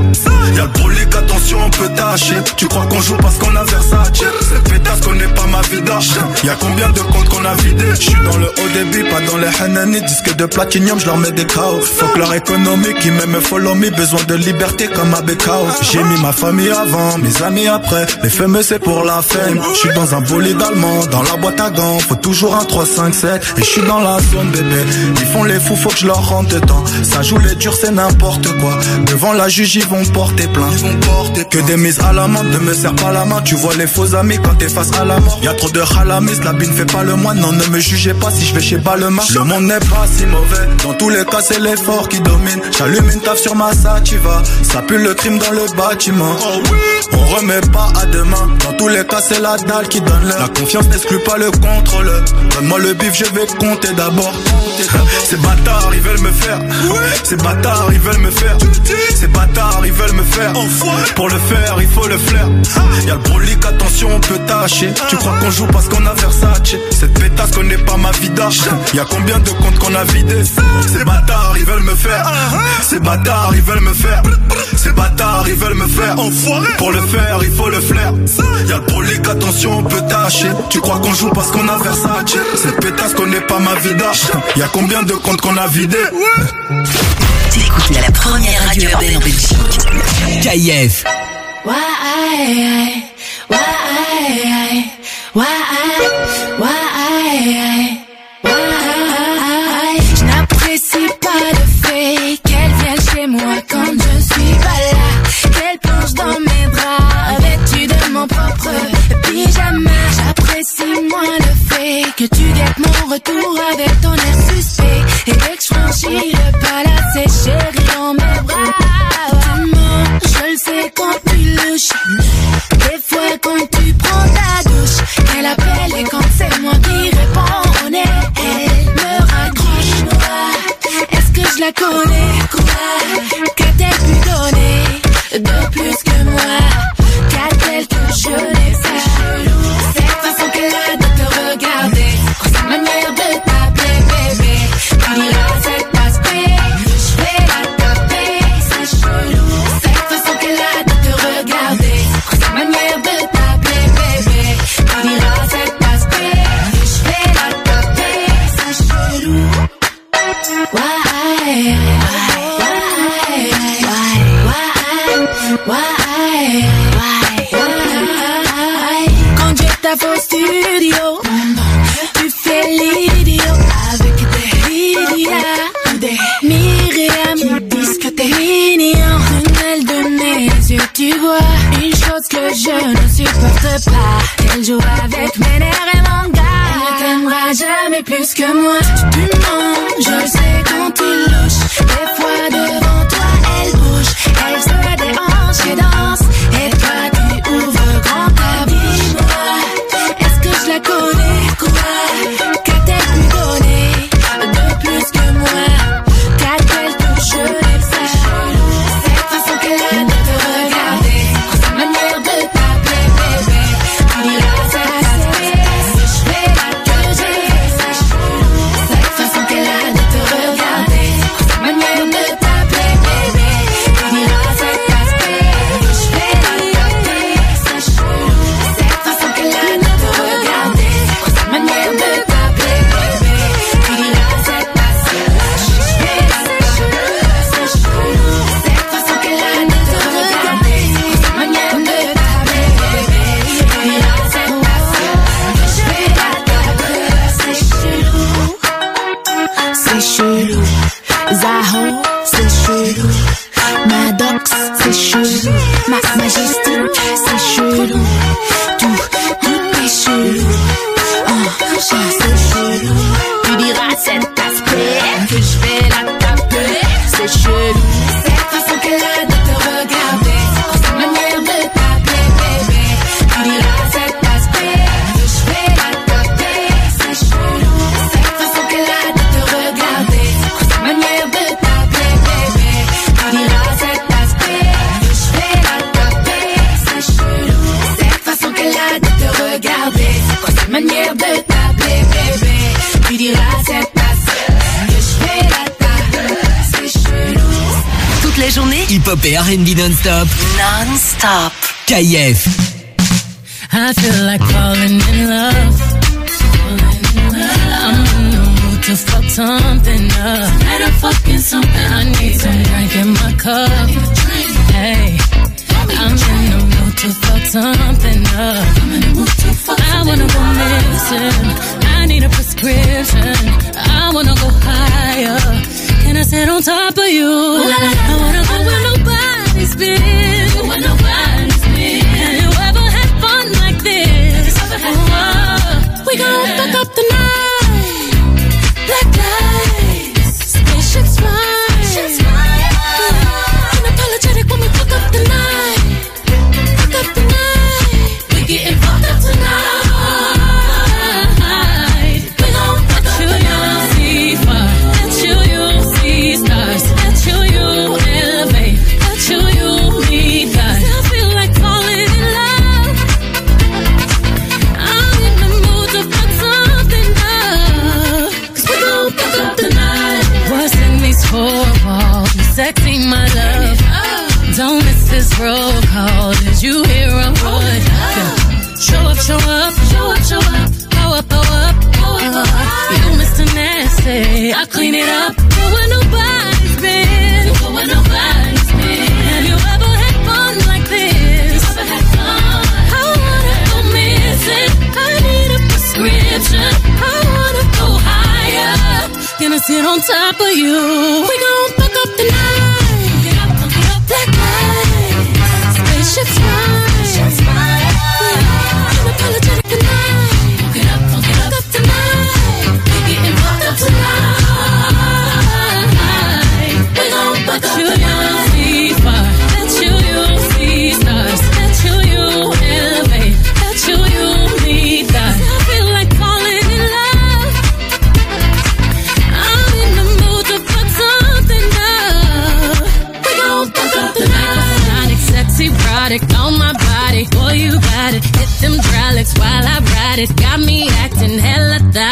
Y'a le prolique, attention, on peut tâcher. Tu crois qu'on joue parce qu'on a Versace? Cette pétasse connaît pas ma vida. Y'a combien de comptes qu'on a vidés? Je suis dans le haut débit, pas dans les Hanani. Disque de platinium, je leur mets des chaos. Fuck leur économie qui m'aime follow me. Besoin de liberté comme à Bekao. J'ai mis ma famille avant, mes amis après. Les fameux c'est pour la fame. Je suis dans un bolide allemand, dans la boîte à gants. Faut toujours un 3, 5, 7. Et je suis dans la zone bébé. Ils font les fous, faut que je leur rentre dedans. Ça joue les durs, c'est n'importe quoi. Devant la juge, ils vont porter plainte. Ils vont porter que des mises à la main, ne me serre pas la main. Tu vois les faux amis quand t'es face à la mort. Y a trop de halamis, la bine fait pas le moine. Non, ne me jugez pas si je vais chez Balmain. Le monde n'est pas si mauvais. Dans tous les cas, c'est l'effort qui domine. J'allume une taf sur ma sativa. Ça pue le crime dans le bâtiment. On remet pas à demain. Dans tous les cas, c'est la dalle qui donne l'heure. La confiance n'exclut pas le contrôle. Donne-moi le bif, je vais compter d'abord. Ces bâtards, ils veulent me faire. Ces bâtards, ils veulent me faire. Ces bâtards, ils veulent me faire. Pour le faire, il faut le flair. Y'a le brolique, attention, on peut tâcher. Tu crois qu'on joue parce qu'on a Versace. Cette pétasse connaît pas ma vida. Y'a combien de comptes qu'on a vidés Ces bâtards, ils veulent me faire. Ces bâtards, ils veulent me faire. Ces bâtards, ils veulent me faire. Pour le faire, il faut le flair. Y'a le brolique, attention, on peut tâcher. Tu crois qu'on joue parce qu'on a Versace. Cette pétasse connaît pas ma vida. Y'a combien de comptes qu'on a vidés T'écoutes la première radio urbaine en Belgique. KIF. Why, why, why, why, why, Je n'apprécie pas le fait qu'elle vienne chez moi quand je suis pas là. Qu'elle plonge dans mes bras, vêtue de mon propre pyjama. J'apprécie moins le fait que tu guettes mon retour avec ton air suspect. Et dès que je franchis le là, c'est chéri dans mes bras. Je le sais quand tu. Des fois quand tu prends ta douche, elle appelle et quand c'est moi qui réponds, on est elle me raccroche. Moi, Est-ce que je la connais? Quoi? Qu'a-t-elle pu donner de plus que moi? Que je ne supporte pas. Elle joue avec mes nerfs et mon gars. Elle t'aimera jamais plus que moi. Tu mens, je sais R&B non-stop. Non-stop. KIF. I feel like falling in love. I'm in the mood to fuck something up. Better fucking something. I need some drink in my cup. Hey, I'm in the mood to fuck something up. I wanna go missing. I need a prescription. I wanna go higher. Can I sit on top of you? I wanna go where nobody's been. Where nobody's been. Have you ever had fun like this? Oh, we gon' fuck up the roll call. Did you hear a word? Show up, show up, show up, show up. Go up, go up, up. You Mr. Nasty, I clean it up. Go where nobody's been. Go where nobody's been. Have you ever had fun like this? Ever had fun? I wanna go missing. I need a prescription. I wanna go higher. Gonna sit on top of you. We gon'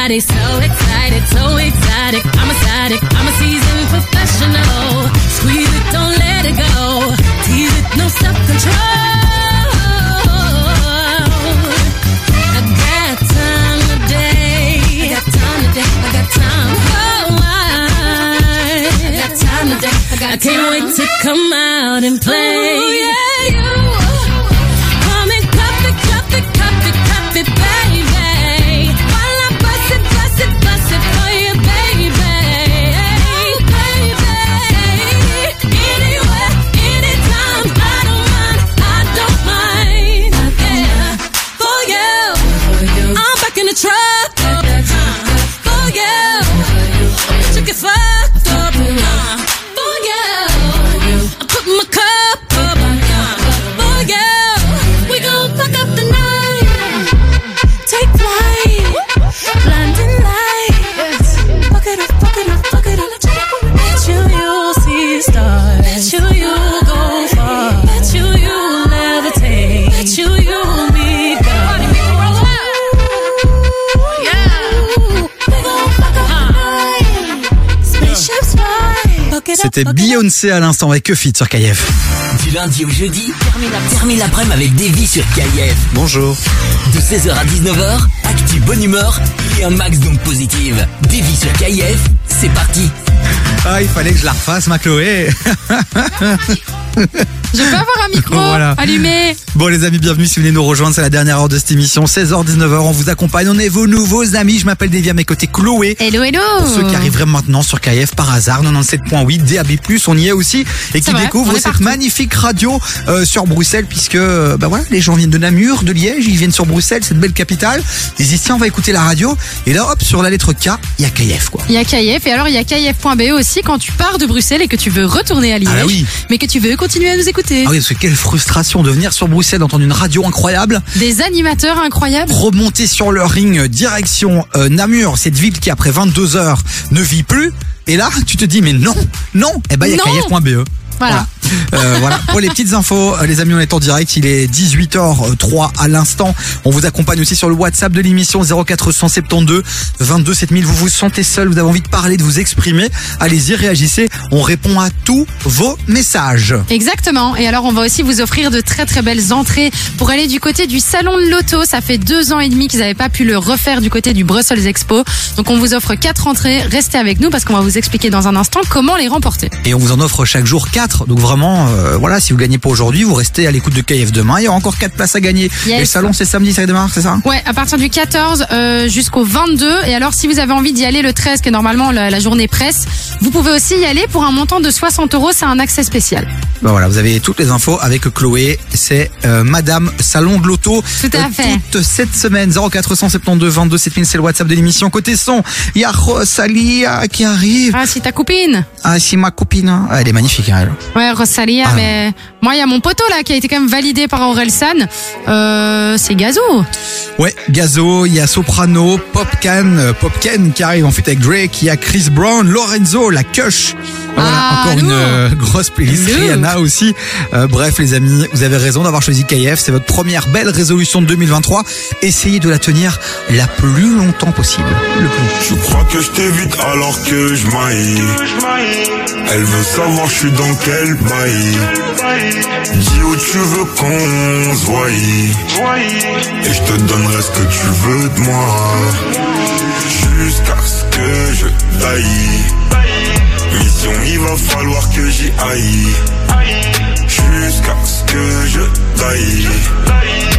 thotty. So excited, so exotic. I'm a. I'm a seasoned professional. Squeeze it, don't let it go. Tease it, no self-control. I got time today. I got time today. I got time. Oh, I, I got time today. I, got I can't wait to come out and play. C'était up. Beyoncé à l'instant avec que fit sur KF. Du lundi au jeudi, termine la- termine l'après-midi avec Davy sur KIF. Bonjour. De 16h à 19h, actu bonne humeur et un max d'ondes positives. Davy sur KIF, c'est parti. Ah, il fallait que je la refasse, ma Chloé. Je peux avoir un micro Voilà. allumé. Bon les amis, bienvenue si vous venez nous rejoindre, c'est la dernière heure de cette émission, 16h-19h, on vous accompagne, on est vos nouveaux amis, je m'appelle Davy à mes côtés Chloé. Hello, hello. Pour ceux qui arriveraient maintenant sur KF par hasard, 97.8, DAB+, on y est aussi, et qui vrai, découvrent cette partout. magnifique radio euh, sur Bruxelles, puisque euh, bah voilà, les gens viennent de Namur, de Liège, ils viennent sur Bruxelles, cette belle capitale, ils disent tiens on va écouter la radio, et là hop, sur la lettre K, il y a KF quoi. Il y a KIF et alors il y a KIF.be aussi quand tu pars de Bruxelles et que tu veux retourner à Liège, Ah bah oui. mais que tu veux continuer à nous écouter. Ah oui, parce que quelle frustration de venir sur Bruxelles, d'entendre une radio incroyable, Des animateurs incroyables. remonter sur le ring euh, direction euh, Namur, cette ville qui après 22 heures ne vit plus. Et là, tu te dis mais non, non, eh ben il y a Non. KF.be. Voilà. Euh, voilà, pour les petites infos, euh, les amis, on est en direct. Il est 18h03 à l'instant. On vous accompagne aussi sur le WhatsApp de l'émission 0472 22 7000. Vous vous sentez seul, vous avez envie de parler, de vous exprimer. Allez-y, réagissez. On répond à tous vos messages. Exactement. Et alors, on va aussi vous offrir de très très belles entrées pour aller du côté du salon de l'auto. Ça fait deux ans et demi qu'ils n'avaient pas pu le refaire du côté du Brussels Expo. Donc, on vous offre quatre entrées. Restez avec nous parce qu'on va vous expliquer dans un instant comment les remporter. Et on vous en offre chaque jour 4. Donc vraiment, euh, voilà, si vous gagnez pas aujourd'hui, vous restez à l'écoute de KF demain. Il y aura encore 4 places à gagner. Yes. Et le salon, c'est samedi, ça démarre, c'est ça? Ouais, à partir du 14 euh, jusqu'au 22. Et alors, si vous avez envie d'y aller le 13, qui est normalement la, la journée presse, vous pouvez aussi y aller pour un montant de 60 euros. C'est un accès spécial. Ben voilà, vous avez toutes les infos avec Chloé. C'est euh, Madame Salon de l'Auto. Tout à fait. Toute cette semaine, 0472 22 7000, c'est le WhatsApp de l'émission. Côté son, il y a Rosalia qui arrive. Ah, si ta copine. Ah, si ma copine. hein. Ah, elle est magnifique, hein, elle. Ouais, Rosalia, Ah. mais moi, il y a mon poteau là qui a été quand même validé par Orelsan. Euh, c'est Gazo. Ouais, Gazo, il y a Soprano, Popcan, euh, Popken qui arrive en fait avec Drake, il y a Chris Brown, Lorenzo, la Cush. Voilà, Ah, encore une euh, grosse playlist. Lourd. Rihanna aussi. Euh, bref, les amis, vous avez raison d'avoir choisi KF. C'est votre première belle résolution de 2023. Essayez de la tenir la plus longtemps possible. Le plus. Je crois que je t'évite alors que je maille. Elle veut savoir je suis dans quel bail. Dis où tu veux qu'on se voie. Et je te donnerai ce que tu veux de moi. Jusqu'à ce que je taille. Mission, il va falloir que j'y aille. Jusqu'à ce que je taille.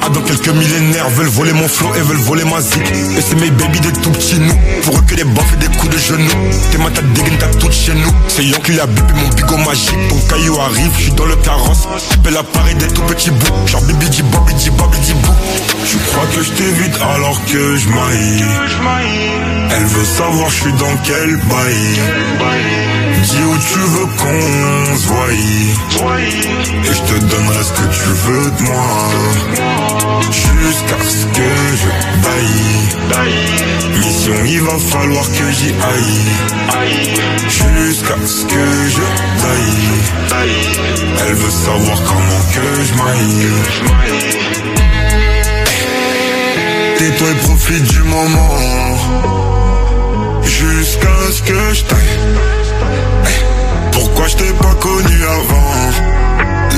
ah dans quelques millénaires veulent voler mon flow et veulent voler ma zik. Et c'est mes baby des tout petits nous. Pour eux que des baffes et des coups de genoux. T'es ma tête dégaine t'as tout chez nous. C'est Yon qui l'a bipé mon bigot magique. Ton caillou arrive, je suis dans le carrosse. Belle appareil des tout petits bouts. Genre bibi di bobi di bobi di bou. Je crois que je alors que je maille. Elle veut savoir je suis dans quel bail. Dis où tu veux qu'on se voie. Et je te donnerai ce que tu veux de moi. Jusqu'à ce que je taille. Mission, il va falloir que j'y aille. Jusqu'à ce que je taille. Elle veut savoir comment que je maille. Tais-toi et profite du moment. Jusqu'à ce que je taille. Pourquoi je t'ai pas connu avant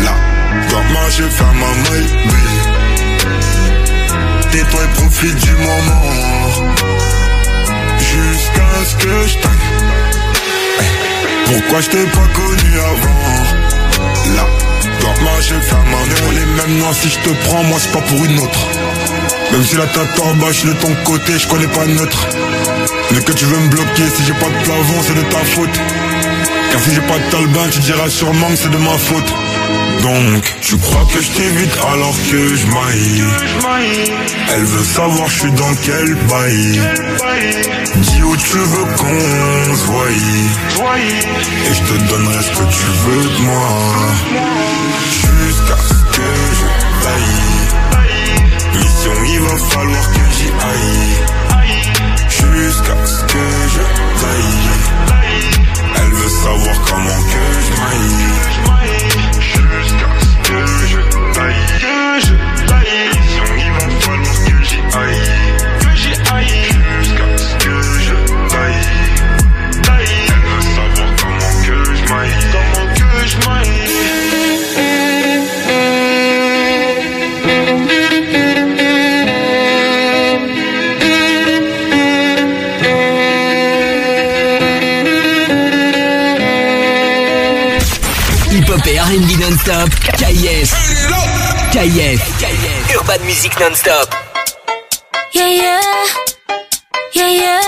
Là, dans ma je fais ma maille Tais-toi et profite du moment. Jusqu'à ce que je taille. Pourquoi je t'ai pas connu avant Là, dans ma je fais ma maille. Les mêmes noirs si je te prends moi c'est pas pour une autre. Même si la tête en bas je de ton côté je connais pas neutre. Mais que tu veux me bloquer si j'ai pas de plafond c'est de ta faute si j'ai pas de talbin, tu diras sûrement que c'est de ma faute. Donc, tu crois que je t'évite alors que je maille? Elle veut savoir je suis dans quel bail. Dis où tu veux qu'on se voie. Et je te donnerai ce que tu veux de moi. Jusqu'à ce que je taille. Mission, il va falloir que j'y aille. Jusqu'à ce que je taille. Veut savoir comment que je maille. Non-stop. KIF. KIF. Urban Music non-stop. Yeah, yeah. Yeah, yeah.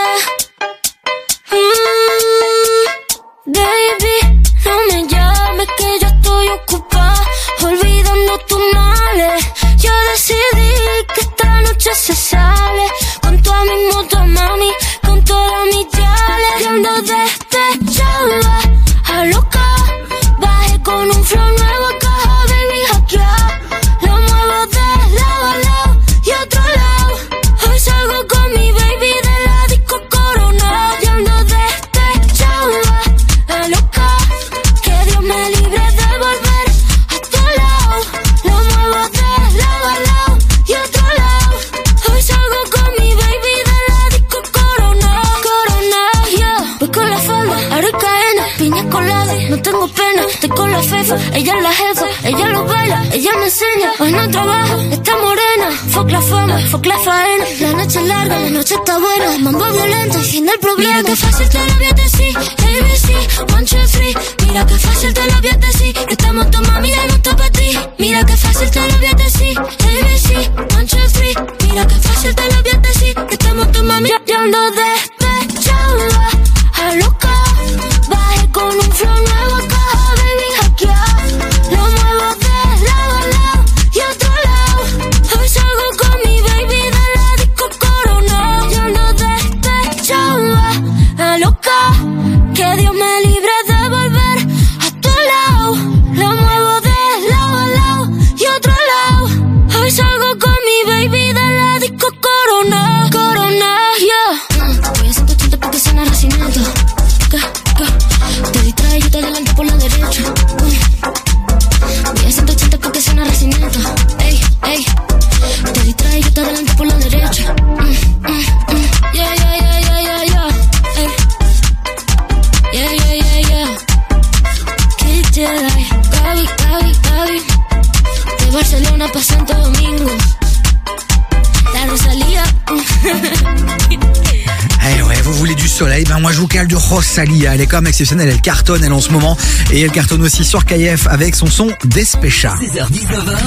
Está buena. Mambo violento, el fin del problema. Mira que fácil te lo voy a decir. ABC, one, two, three. Mira que fácil te lo voy a decir. Estamos tu mami, ya no está para ti. Mira que fácil te lo voy a decir. ABC, one, two, three. Mira que fácil te lo voy a decir. Que estamos tu mami, ya ando despechada. Ben moi je vous cale du Rosalia. Elle est quand même exceptionnelle, elle cartonne elle en ce moment et elle cartonne aussi sur KF avec son son Despecha. 16h-19h.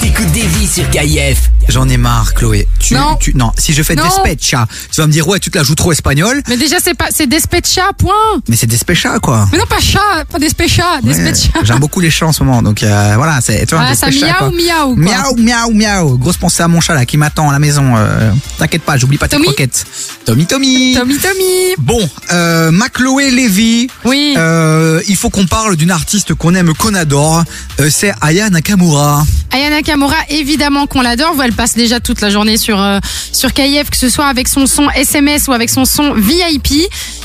T'écoutes des vies sur KIF. J'en ai marre, Chloé. Tu, Non. tu- non. Si je fais Non. Despecha, tu vas me dire ouais, tu te la joues trop espagnol, Mais déjà, c'est pas, c'est Despecha, point. mais c'est Despecha quoi. Mais non, pas chat, pas Despecha, Ouais, Despecha. J'aime beaucoup les chats en ce moment, donc euh, voilà, c'est tu vois, Ah, ça miaou, miaou, quoi. Miaou, miaou, miaou. Grosse pensée à mon chat là qui m'attend à la maison. euh, T'inquiète pas, j'oublie pas tes croquettes. Tommy, Tommy. Tommy, Tommy. Bon, euh, ma Chloé Lévy. Oui. Euh, il faut qu'on parle d'une artiste qu'on aime, qu'on adore. Euh, c'est Aya Nakamura. Aya Nakamura, évidemment qu'on l'adore. Elle passe déjà toute la journée sur euh, sur que ce soit avec son son SMS ou avec son son VIP.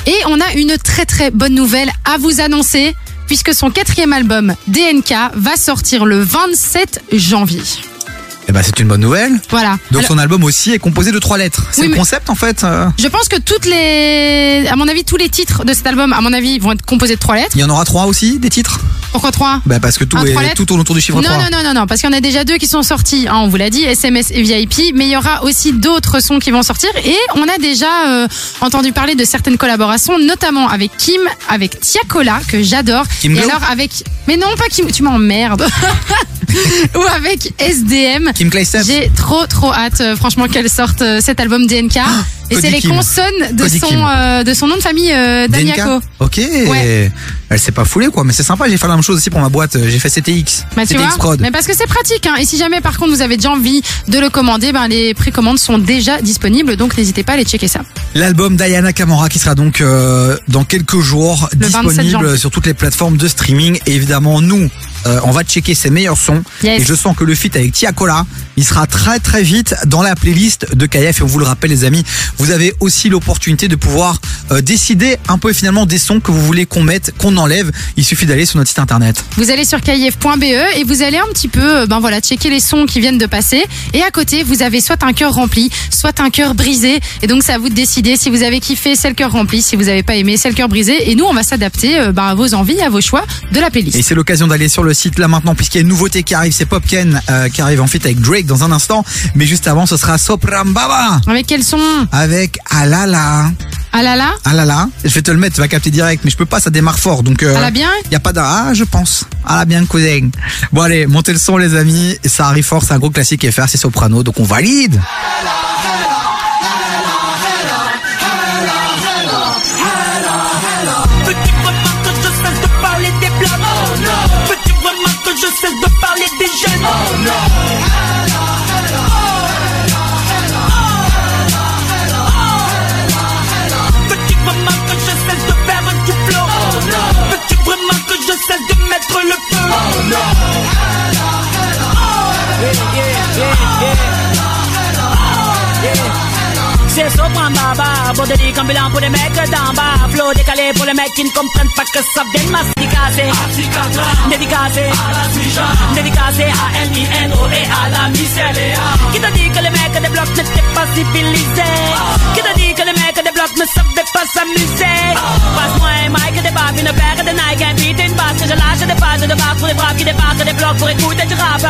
Et on a une très très bonne nouvelle à vous annoncer, puisque son quatrième album DNK va sortir le 27 janvier. Eh ben, c'est une bonne nouvelle. Voilà. Donc Alors- son album aussi est composé de trois lettres. C'est Oui, le concept en fait. euh. Je pense que toutes les, à mon avis, tous les titres de cet album, à mon avis, vont être composés de trois lettres. Il y en aura trois aussi, des titres? Pourquoi trois? Bah Parce que tout, Un, est, trois lettres tout tourne autour du chiffre non, 3. Non, non, non, non, parce qu'il y en a déjà deux qui sont sortis, hein, on vous l'a dit, SMS et VIP, mais il y aura aussi d'autres sons qui vont sortir et on a déjà euh, entendu parler de certaines collaborations, notamment avec Kim, avec Tiakola, que j'adore, Kim et alors avec, mais non pas Kim, tu m'emmerdes, ou avec SDM. Kim J'ai trop trop hâte, euh, franchement, qu'elle sorte euh, cet album DNK. Et c'est les consonnes de Cody son, Kim. euh, de son nom de famille, euh, Daniako. DNK Ok. Ouais. Elle s'est pas foulée quoi, mais c'est sympa. J'ai fait la même chose aussi pour ma boîte. J'ai fait CTX. Bah, tu CTX vois, Prod. mais parce que c'est pratique. Hein. Et si jamais, par contre, vous avez déjà envie de le commander, ben, les précommandes sont déjà disponibles. Donc, n'hésitez pas à aller checker ça. L'album d'Ayana Kamora qui sera donc euh, dans quelques jours Le 27 disponible janvier. sur toutes les plateformes de streaming. Et évidemment, nous, euh, on va checker ses meilleurs sons. Yes. Et je sens que le feat avec Tiakola, il sera très très vite dans la playlist de KF. Et on vous le rappelle les amis, vous avez aussi l'opportunité de pouvoir euh, décider un peu finalement des sons que vous voulez qu'on mette, qu'on enlève. Il suffit d'aller sur notre site internet. Vous allez sur kif.be et vous allez un petit peu, euh, ben voilà, checker les sons qui viennent de passer. Et à côté, vous avez soit un cœur rempli, soit un cœur brisé. Et donc, c'est à vous de décider si vous avez kiffé, c'est le cœur rempli. Si vous n'avez pas aimé, c'est le cœur brisé. Et nous, on va s'adapter euh, ben, à vos envies, à vos choix de la playlist. Et c'est l'occasion d'aller sur le site là maintenant puisqu'il y a une nouveauté qui arrive, c'est Popken euh, qui arrive en fait avec Drake dans un instant. Mais juste avant, ce sera Sopram Baba Avec quel son? Avec Alala. Ah là là Alala. Je vais te le mettre, tu vas capter direct, mais je peux pas, ça démarre fort. Donc, euh, bien y a pas d'un, ah, je pense. Ah là bien, cousin. Bon allez, montez le son les amis. Ça arrive fort, c'est un gros classique FR, c'est soprano, donc on valide. Veux-tu vraiment que je cesse de parler des blancs Veux-tu vraiment que je cesse de parler des jeunes Veux-tu cesse de mettre le feu C'est Sopran Baba, pour des comme bilan pour les mecs d'en bas. Flow décalé pour les mecs qui ne comprennent pas que ça vient de masse dédicacé. Dédicacé, dédicacé à L-I-N-O et à la misère. Qui t'a dit que les mecs des blocs n'étaient pas civilisés? Qui t'a dit que les mecs des blocs bloc ne savait pas s'amuser? Passe-moi un mic et des baffes, une paire des Nike, un beat une basse. Que je lâche des pages de barres pour les braves qui débarquent des blocs pour écouter du rap.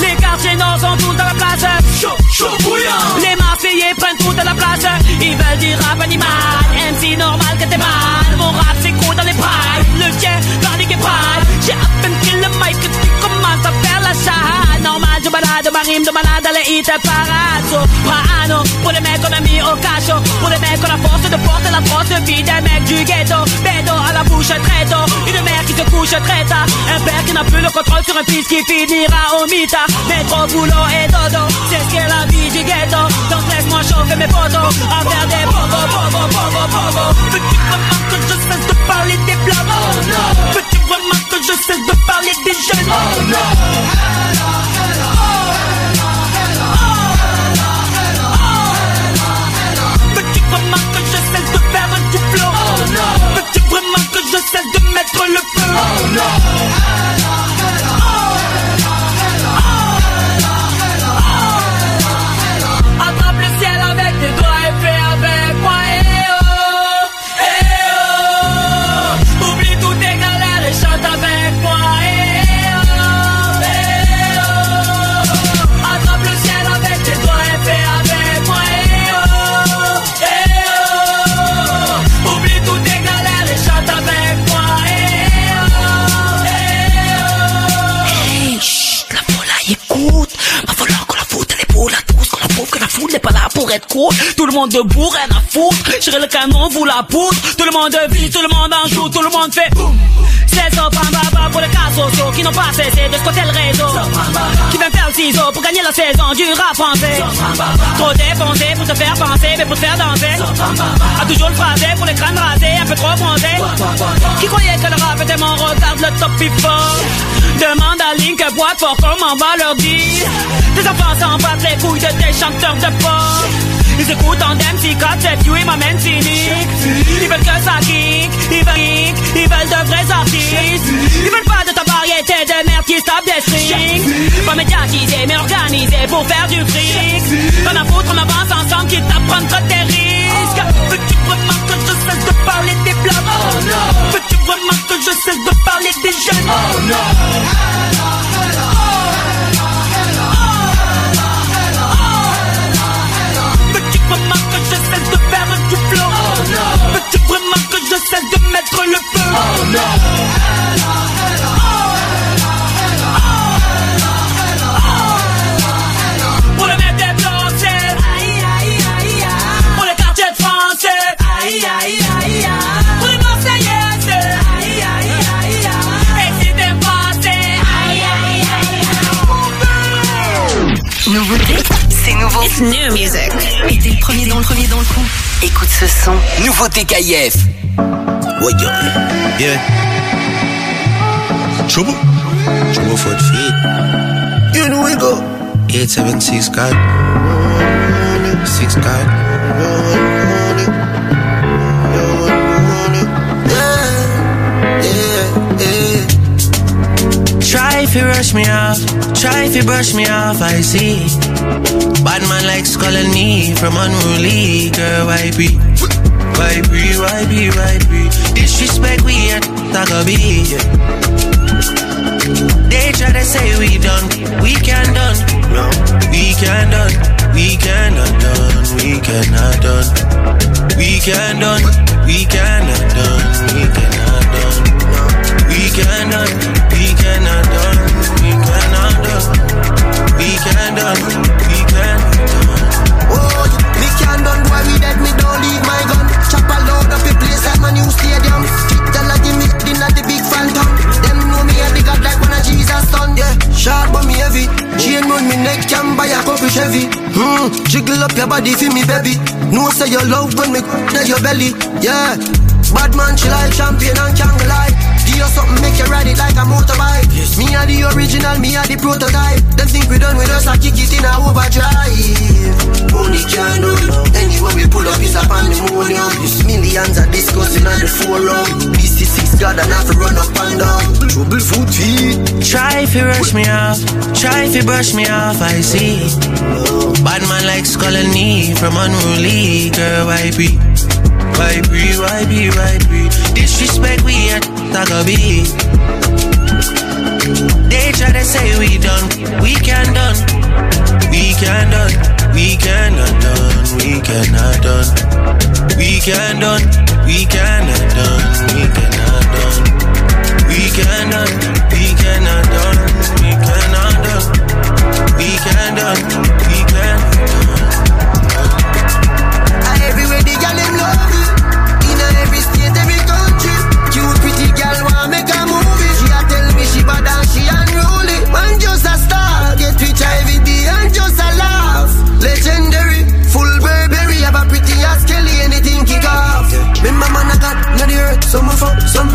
Les quartiers nord sont tous dans la place. Les Marseillais prennent toute la place. Ils veulent du rap animal. MC normal que t'es mal. Mon rap c'est dans les. Le tien dans les. J'ai à peine pris le mic que tu commences à faire la charade. Normal, je balade ma rime de malade à hit parade. Soprano, pour les mecs qu'on a mis au cachot. Pour les mecs qu'on a force de porter la grosse vie des mecs du ghetto. Bédo à la bouche tôt. Une mère qui se couche très tard. Un père qui n'a plus le contrôle sur un fils qui finira au mita. Métro, boulot et dodo. C'est ce qu'est la vie du ghetto. Donc laisse-moi chauffer mes potos. À faire des bobo, bobo, bobo, bobo. Veux-tu vraiment que je cesse de parler des blancs? Veux-tu vraiment que je cesse de parler des jeunes? Veux-tu mettre le feu? Oh, Attrape être. Tout le monde debout, rien à foutre. J'irai le canon, vous la poutre. Tout le monde vit, tout le monde en joue, tout le monde fait boum. C'est ça, baba pour les cas sociaux qui n'ont pas cessé de squatter le réseau. Qui vient faire le ciseau pour gagner la saison du rap français. Trop dépensé pour te faire penser, mais pour te faire danser. A toujours le phrasé pour les crânes rasés, un peu trop bronzés. Qui croyait que le rap était mon regarde le top fort. Demande à Link boîte fort comment on va leur dire. Tes enfants s'en battent les couilles de tes chanteurs de pop. Ils écoutent en MC 4, 7, you et m'amène cynique. Ils veulent que ça kick, ils veulent kick, ils veulent de vrais artistes. Ils veulent pas de ta variété de merde qui se tape des strings. Pas médiatisé, mais organisé pour faire du fric. Rien à foutre, on avance ensemble, quitte à prendre tes risques. Veux-tu vraiment que je cesse de parler des blancs? Veux-tu vraiment que je cesse de parler des jeunes? Veux-tu vraiment que je cesse de faire un doublon Veux-tu vraiment que je cesse de mettre le feu? Pour le mettre des Français Pour les quartiers de français. Pour Nouveauté, c'est nouveau. It's new music. Et t'es le premier dans le premier dans le coup. Écoute ce son. Nouveauté KIF. Ouais, yo. Yeah. Trouble. Trouble for the feet. You know we go. 876 God. Six God. If you rush me off, try if you brush me off, I see. Bad man likes calling me from unruly, girl, why be? Why be, why be, why be? Disrespect we ain't talk a be. They try to say we done, we can done, no, we can done, we cannot done, we cannot done, we can done, we cannot done, we cannot done, we cannot, we cannot done, we can done, we cannot done. Oh, me can done boy, we dead, me don't leave my gun. Chop a load up the place like my new stadium. Tell a give me dinner the big phantom. Them know me a the god like one of Jesus son. Yeah, sharp but me heavy. Chain round me neck, can buy a couple Chevy. Hmm, jiggle up your body for me baby. No say your love when me at your belly. Yeah, bad man she like champion and can't lie. Give you something, make you ride it like a motorbike. Yes. Me are the original, me are the prototype. Them think we done with us, I kick it in a overdrive. Money can't do it. Anywhere we pull up is a pandemonium. This millions are discussing on the forum. This is six God and have to run up and down. Trouble food feet. Try if you rush me off, try if you brush me off, I see. Bad man like skull and knee from unruly girl. Why be? Why be? Why be? Why be? Disrespect we at Tagabi. They try to say we done, we can done, we can done, we cannot done, we cannot done, we can done, we cannot done, we cannot done, we cannot, we cannot done, we cannot done, we can done, we can Everywhere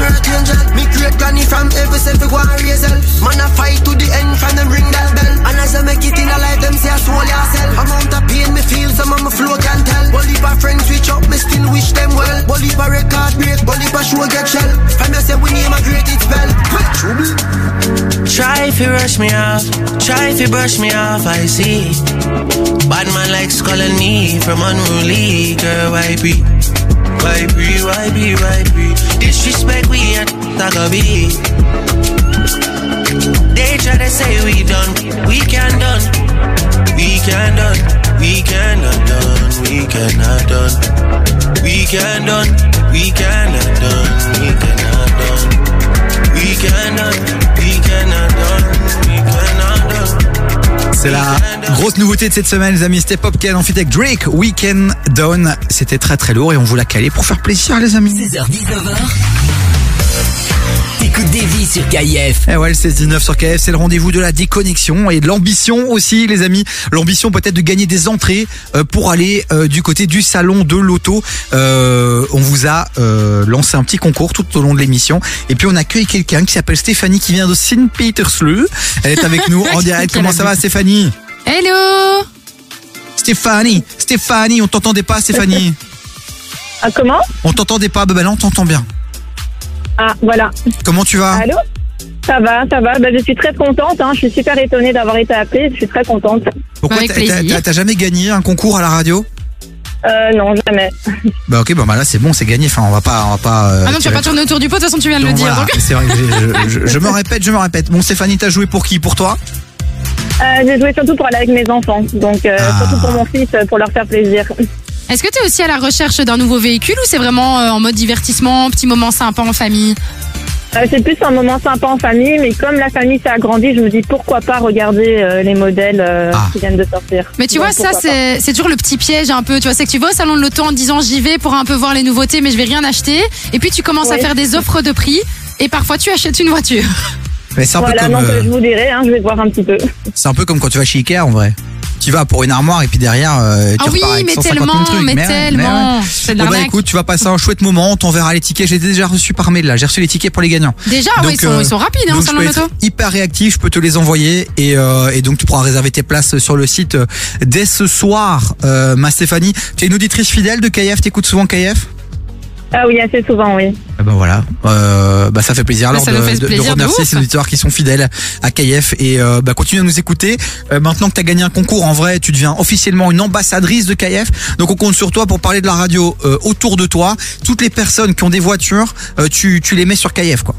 earth angel. Me great granny from every self and raise hell. Man I fight to the end, from them ring that bell. And as I make it in a life, them say I soul yourself. Amount of pain me feel, some of my flow can tell. But if a friend switch up, me still wish them well. If a record break, if a show get shell. From me say we name a great it spell. Quick, trouble. Try if you rush me off, try if you brush me off, I see. Bad man like skull and knee from unruly girl, why be? Why be, why be, why be? Disrespect we at Tagabi. They try to say we done, we can done, we can done, we cannot done, we cannot done, we can done, we cannot done, we cannot done, we cannot, we cannot done. C'est la grosse nouveauté de cette semaine, les amis. C'était Popken en fit Drake, Weekend Down. C'était très très lourd et on vous l'a calé pour faire plaisir, les amis. 16h, 19h. T'écoutes Davy sur KIF. Eh ouais, le 16-19 sur KF, c'est le rendez-vous de la déconnexion et de l'ambition aussi, les amis. L'ambition peut-être de gagner des entrées euh, pour aller euh, du côté du salon de l'auto. Euh, on vous a euh, lancé un petit concours tout au long de l'émission. Et puis on accueille quelqu'un qui s'appelle Stéphanie qui vient de Saint Petersburg. Elle est avec nous en direct. Comment ça va, Stéphanie? Hello Stéphanie, Stéphanie, on t'entendait pas, Stéphanie. Ah, comment? On t'entendait pas, bah là on t'entend bien. Ah, voilà. Comment tu vas Allô Ça va, ça va. Ben, je suis très contente. hein. Je suis super étonnée d'avoir été appelée. Je suis très contente. Pourquoi t'as- t'as t'as- t'as jamais gagné un concours à la radio Euh, non, jamais. Bah ok, bah, bah là c'est bon, c'est gagné. Enfin, on va pas, on va pas. euh, Ah non, tu vas tirer- pas tourner autour du pot, de toute façon tu viens de le Donc dire. voilà, donc- c'est vrai. Je, je- je me répète, je me répète. Bon, Stéphanie, t'as joué pour qui? Pour toi? Euh, j'ai joué surtout pour aller avec mes enfants. Donc, euh, Ah. surtout pour mon fils, euh, pour leur faire plaisir. Est-ce que tu es aussi à la recherche d'un nouveau véhicule ou c'est vraiment euh, en mode divertissement, petit moment sympa en famille? Euh, c'est plus un moment sympa en famille, mais comme la famille s'est agrandie, je me dis pourquoi pas regarder euh, les modèles euh, Ah. qui viennent de sortir. Mais tu Donc, vois, ça, c'est toujours le petit piège un peu. Tu vois, c'est que tu vas au salon de l'auto en disant j'y vais pour un peu voir les nouveautés, mais je vais rien acheter. Et puis tu commences à faire des offres de prix et parfois tu achètes une voiture. Mais c'est un voilà, peu comme, euh, je vous dirai, hein, je vais voir un petit peu. c'est un peu comme quand tu vas chez Ikea en vrai. Tu vas pour une armoire et puis derrière euh, tu Ah oui, repars avec mais 150 000 tellement, trucs. mais ouais, tellement. ouais. C'est de Bon bah l'arnaque. écoute, tu vas passer un chouette moment. On t'enverra les tickets. J'ai déjà reçu par mail là. J'ai reçu les tickets pour les gagnants. Déjà, ouais, ils, sont, euh, ils sont rapides, hein, au donc je salon peux de être l'auto. hyper réactif, je peux te les envoyer et, euh, et donc tu pourras réserver tes places sur le site euh, dès ce soir. Euh, ma Stéphanie, tu es une auditrice fidèle de KF, t'écoutes souvent KF Ah oui, assez souvent, oui. Ah ben voilà, euh, bah ça fait plaisir alors ça de, fait de- de plaisir de remercier ces auditeurs qui sont fidèles à KF et euh, bah continue à nous écouter. Euh, maintenant que tu as gagné un concours en vrai, tu deviens officiellement une ambassadrice de KF. Donc on compte sur toi pour parler de la radio euh, autour de toi. Toutes les personnes qui ont des voitures, euh, tu, tu les mets sur KF quoi.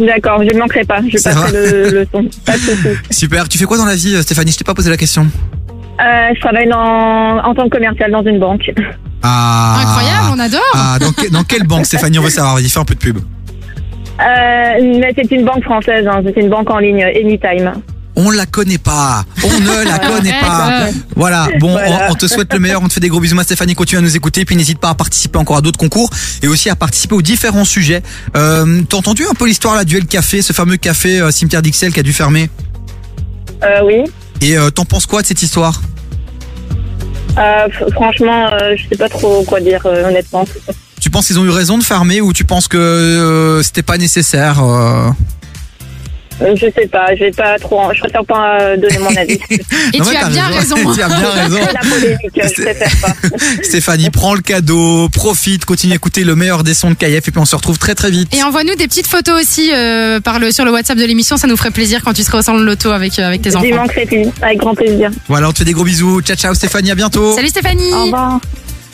D'accord, je ne manquerai pas. Je passerai le, le son. Pas de souci. Super. Tu fais quoi dans la vie Stéphanie? Je t'ai pas posé la question. Euh, je travaille dans, en tant que commercial dans une banque. Ah, Incroyable, on adore. Ah, dans, que- dans quelle banque Stéphanie? On veut savoir. Vas-y, fais un peu de pub. Euh, mais c'est une banque française, hein. c'est une banque en ligne, Anytime. On la connaît pas. On ne la connaît pas. Voilà. Bon, Voilà. On, on te souhaite le meilleur. On te fait des gros bisous, ma Stéphanie. Continue à nous écouter. Puis n'hésite pas à participer encore à d'autres concours et aussi à participer aux différents sujets. Euh, T'as entendu un peu l'histoire là, du El Café, ce fameux café euh, cimetière d'Ixelles qui a dû fermer? Euh, oui. Et euh, t'en penses quoi de cette histoire? Euh, f- franchement, euh, je sais pas trop quoi dire, euh, honnêtement. Tu penses qu'ils ont eu raison de fermer ou tu penses que euh, c'était pas nécessaire euh? Je sais pas, je vais pas trop, en- je préfère pas euh, donner mon avis. Et Non, tu as bien raison. tu as bien raison. La polémique, je préfère pas. Stéphanie, prends le cadeau, profite, continue à écouter le meilleur des sons de KF et puis on se retrouve très très vite. Et envoie-nous des petites photos aussi euh, par le, sur le WhatsApp de l'émission, ça nous ferait plaisir quand tu seras au salon de l'auto avec, euh, avec tes enfants. manquerai avec grand plaisir. Voilà, on te fait des gros bisous. Ciao ciao Stéphanie, à bientôt. Salut Stéphanie Au revoir.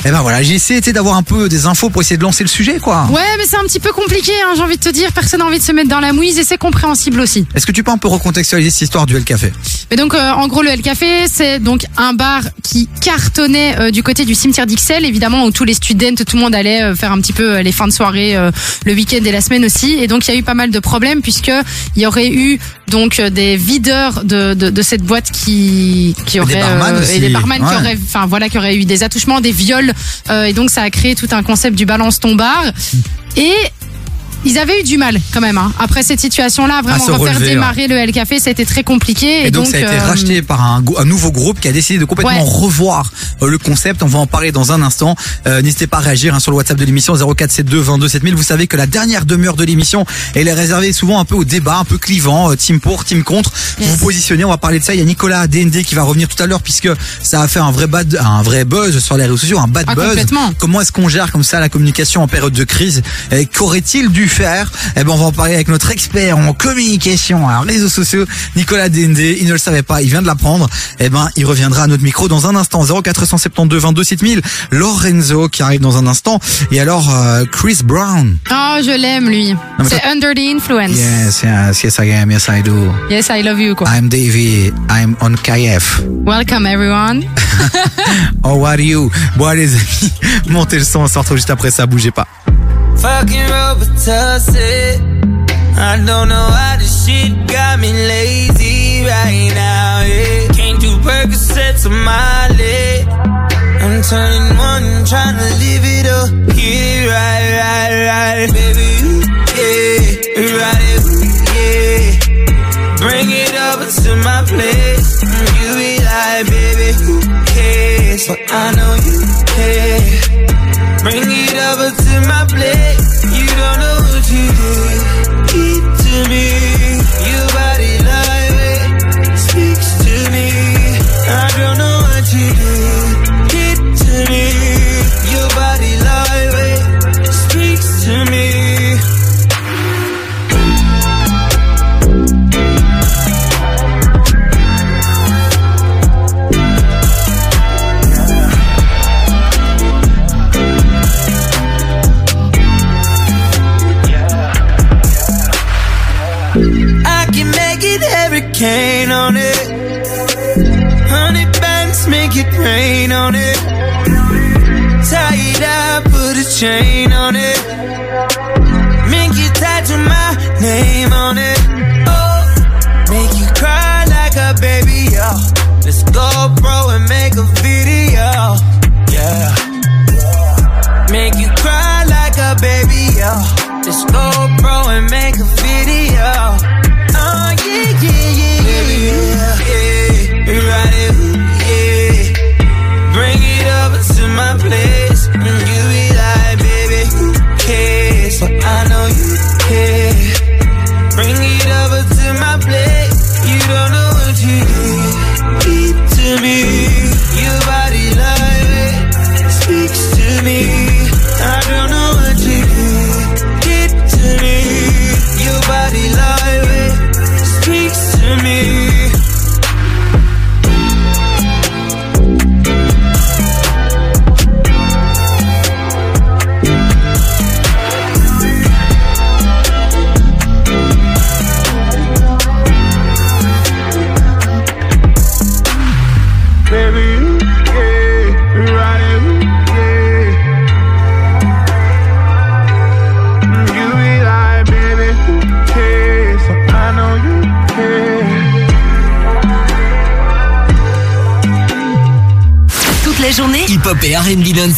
Et ben voilà, j'ai essayé d'avoir un peu des infos pour essayer de lancer le sujet quoi. Ouais, mais c'est un petit peu compliqué, hein, j'ai envie de te dire. Personne n'a envie de se mettre dans la mouise et c'est compréhensible aussi. Est-ce que tu peux un peu recontextualiser cette histoire du El Café? Mais donc, euh, en gros, le El Café, c'est donc un bar qui cartonnait euh, du côté du cimetière d'Ixelles, évidemment, où tous les students, tout le monde allait euh, faire un petit peu euh, les fins de soirée, euh, le week-end et la semaine aussi. Et donc, il y a eu pas mal de problèmes puisque il y aurait eu donc euh, des videurs de, de, de cette boîte qui qui auraient barman euh, et des barman qui auraient, enfin voilà, qui auraient eu des attouchements, des viols, euh, et donc ça a créé tout un concept du balance ton bar. Et ils avaient eu du mal quand même hein. après cette situation-là, vraiment refaire relever, démarrer le El Café, c'était très compliqué. Et, donc, ça a été euh, racheté par un, un nouveau groupe qui a décidé de complètement Ouais. revoir euh, le concept. On va en parler dans un instant. Euh, N'hésitez pas à réagir hein, sur le WhatsApp de l'émission 0472 22 7000. Vous savez que la dernière demi-heure de l'émission, elle est réservée souvent un peu au débat, un peu clivant, euh, team pour, team contre. Vous vous positionnez, on va parler de ça. Il y a Nicolas DND qui va revenir tout à l'heure puisque ça a fait un vrai bad, un vrai buzz sur les réseaux sociaux, un bad Ah, buzz. Comment est-ce qu'on gère comme ça la communication en période de crise? Qu'aurait-il dû faire Eh ben, on va en parler avec notre expert en communication, en réseaux sociaux, Nicolas Dende. Il ne le savait pas, il vient de l'apprendre. Eh ben, il reviendra à notre micro dans un instant. 0472 22 7000. Lorenzo qui arrive dans un instant. Et alors, euh, Chris Brown. Oh, je l'aime lui. C'est toi- Under the Influence. Yes, yes, yes I am, yes I do. Yes, I love you quoi. I'm Davey, I'm on KF. Welcome everyone. Oh, what are you? Bon, allez, les amis, montez le son, on se retrouve juste après ça, bougez pas. Fucking Robitussin. I don't know how this shit got me lazy right now. Yeah. Can't do Percocets on my leg. I'm turning one, trying to live it up. Yeah, right, right, right, baby. Yeah, right, yeah. Bring it over to my place. You be like, baby, who cares? But I know you care. Bring it over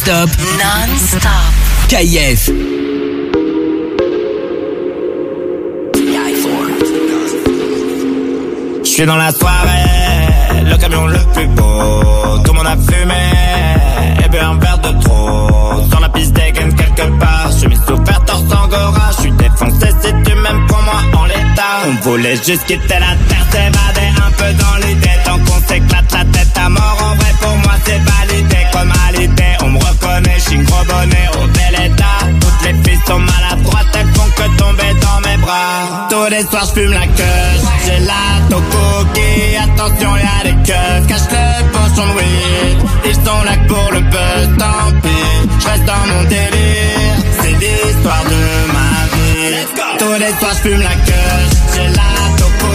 non-stop. Non-stop. KF. Je suis dans la soirée, le camion le plus beau, tout le monde a fumé. et bu un verre de trop. Sur la piste dégaine quelque part, je suis ouvert torse angora. Je suis défoncé si tu m'aimes pour moi en l'état. On voulait juste quitter la terre, s'évader un peu dans l'idée. Tant qu'on s'éclate la tête à mort, en vrai pour moi c'est validé. Comme à l'idée, bonnet au bel état. Toutes les filles sont maladroites, elles font que tomber dans mes bras. Tous les soirs je fume la queue, j'ai la tocoki. Attention, y'a des keufs, cache le pochon de weed. Ils sont là pour le buzz, tant pis. Je reste dans mon délire, c'est l'histoire de ma vie. Tous les soirs je fume la queue, j'ai la tocoki.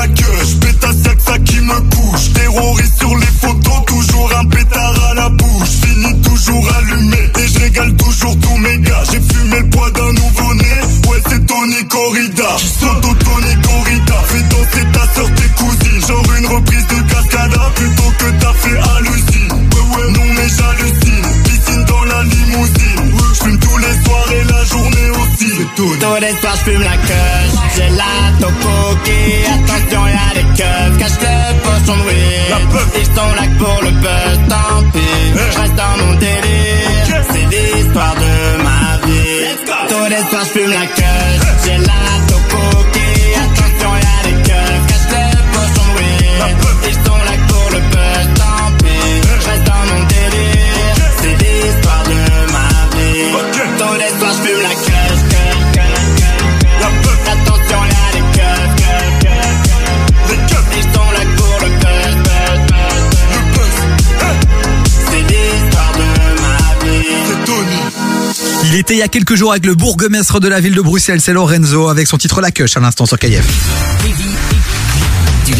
Queue Je pétasse y'a que ça qui me couche. Terroriste sur les photos Toujours un pétard à la bouche. Fini toujours allumé Et je régale toujours tous mes gars. J'ai fumé le poids d'un nouveau-né. Ouais c'est Tony Corrida. Soto Tony Corrida. Fais danser ta soeur tes cousines. Genre une reprise de Cascada Plutôt que t'as fait hallucine. Ouais ouais non mais j'hallucine. Piscine dans la limousine. Je fume tous les soirs et la journée aussi. C'est Tony Tous les soirs je fume la queue, j'ai la tocoki. Attention, y'a des keufs, cache le pochon de weed. Ils sont là pour le buzz, tant pis. Je reste dans mon délire, c'est l'histoire de ma vie. Tous les soirs je fume la queue, j'ai la Il était il y a quelques jours avec le bourgmestre de la ville de Bruxelles, c'est Lorenzo, avec son titre La à l'instant sur KF.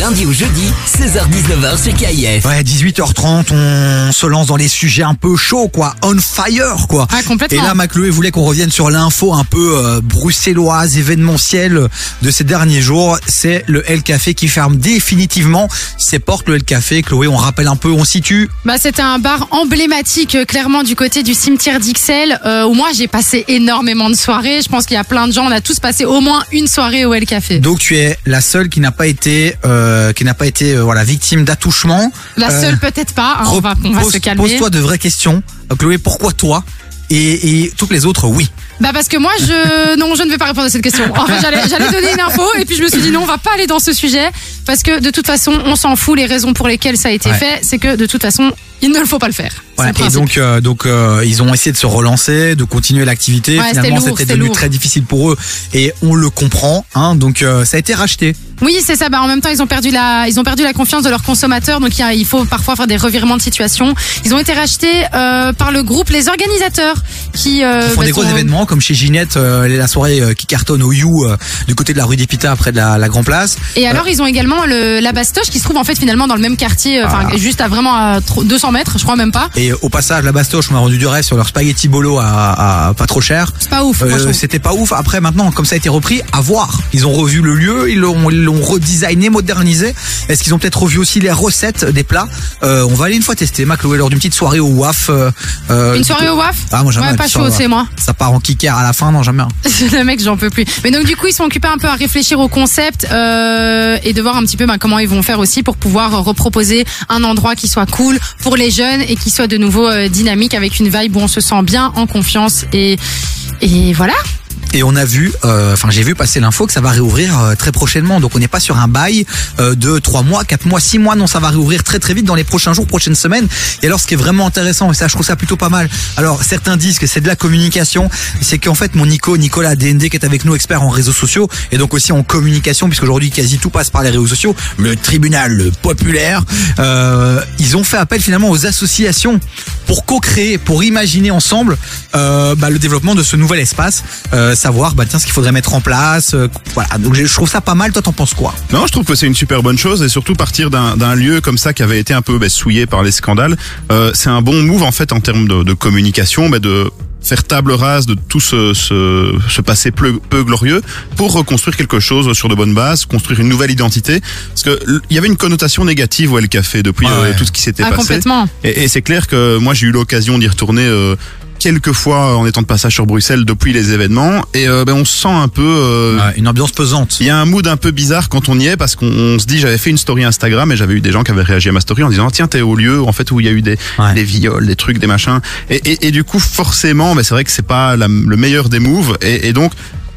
Lundi au jeudi, 16h-19h sur KIF. Ouais, 18h30, on se lance dans les sujets un peu chauds, quoi. On fire, quoi. Ah, complètement. Et là, Macloé voulait qu'on revienne sur l'info un peu euh, bruxelloise, événementielle de ces derniers jours. C'est le El Café qui ferme définitivement ses portes. Le El Café, Chloé, on rappelle un peu, on situe. Bah, c'était un bar emblématique, euh, clairement, du côté du cimetière d'Ixelles, euh, où moi j'ai passé énormément de soirées. Je pense qu'il y a plein de gens, on a tous passé au moins une soirée au El Café. Donc tu es la seule qui n'a pas été, euh, qui n'a pas été, euh, voilà, victime d'attouchement. La Euh, seule, peut-être pas, hein, on va, on va pose- se calmer. Pose-toi de vraies questions. Euh, Chloé, pourquoi toi et, et toutes les autres, oui. Bah parce que moi je non je ne vais pas répondre à cette question. En fait j'allais j'allais donner une info et puis je me suis dit non on va pas aller dans ce sujet parce que de toute façon on s'en fout les raisons pour lesquelles ça a été Ouais. fait c'est que de toute façon il ne le faut pas le faire. Le et donc, euh, donc euh, ils ont essayé de se relancer, de continuer l'activité. Ouais, Finalement, c'était devenu lourd. très difficile pour eux et on le comprend. Hein, donc, euh, ça a été racheté. Oui, c'est ça. Bah, en même temps, ils ont perdu la, ils ont perdu la confiance de leurs consommateurs. Donc, il y a- il faut parfois faire des revirements de situation. Ils ont été rachetés par le groupe Les Organisateurs, qui, euh, Ils font bah, des gros sont- événements comme chez Ginette, la soirée qui cartonne au You du côté de la rue des Pitas près de la, la Grand Place. Et alors, ils ont également le, la Bastoche qui se trouve en fait finalement dans le même quartier, enfin Ah. juste à vraiment à tro- 200 mètres, je crois même pas. Et au passage, la Bastoche m'a rendu du rêve sur leur spaghetti bolo à, à pas trop cher. C'est pas ouf. Euh. C'était pas ouf. Après, maintenant, comme ça a été repris, à voir. Ils ont revu le lieu, ils l'ont, redesigné, modernisé. Est-ce qu'ils ont peut-être revu aussi les recettes des plats? Euh, On va aller une fois tester, Macloé, lors d'une petite soirée au WAF. euh, Une soirée au WAF? Ah, moi jamais. Ouais, pas chaud, au c'est moi. Ça part en kicker à la fin, non jamais. le mec, j'en peux plus. Mais donc du coup, ils sont occupés un peu à réfléchir au concept et de voir un petit peu ben, comment ils vont faire aussi pour pouvoir reproposer un endroit qui soit cool pour les jeunes et qui soit de nouveau euh, dynamique avec une vibe où on se sent bien, en confiance et et voilà. Et on a vu, euh, enfin j'ai vu passer l'info que ça va réouvrir euh, très prochainement. Donc on n'est pas sur un bail euh, de 3 mois, 4 mois, 6 mois. Non, ça va réouvrir très très vite dans les prochains jours, prochaines semaines. Et alors ce qui est vraiment intéressant, et ça je trouve ça plutôt pas mal. Alors certains disent que c'est de la communication. C'est qu'en fait mon Nico, Nicolas DND qui est avec nous, expert en réseaux sociaux et donc aussi en communication, puisqu'aujourd'hui quasi tout passe par les réseaux sociaux. Le tribunal populaire, euh, ils ont fait appel finalement aux associations pour co-créer, pour imaginer ensemble euh, bah, le développement de ce nouvel espace, euh, savoir bah, tiens ce qu'il faudrait mettre en place. euh, voilà, donc je je trouve ça pas mal. Toi, t'en penses quoi? Non, je trouve que c'est une super bonne chose et surtout partir d'un d'un lieu comme ça qui avait été un peu bah, souillé par les scandales. Euh, c'est un bon move en fait en termes de, de communication, bah, de faire table rase de tout ce, ce, ce passé peu, peu glorieux pour reconstruire quelque chose sur de bonnes bases, construire une nouvelle identité. Parce que il y avait une connotation négative au El Café depuis Ah euh, ouais. tout ce qui s'était Ah, passé. complètement. Et, et c'est clair que moi j'ai eu l'occasion d'y retourner. euh, quelques fois en étant de passage sur Bruxelles depuis les événements. Et euh, ben, on se sent un peu euh, une ambiance pesante. Il y a un mood un peu bizarre quand on y est parce qu'on on se dit j'avais fait une story Instagram et j'avais eu des gens qui avaient réagi à ma story en disant tiens t'es au lieu en fait où il y a eu des, des viols, des trucs, des machins. Et, et, et du coup forcément ben, c'est vrai que c'est pas la- le meilleur des moves. Et, et donc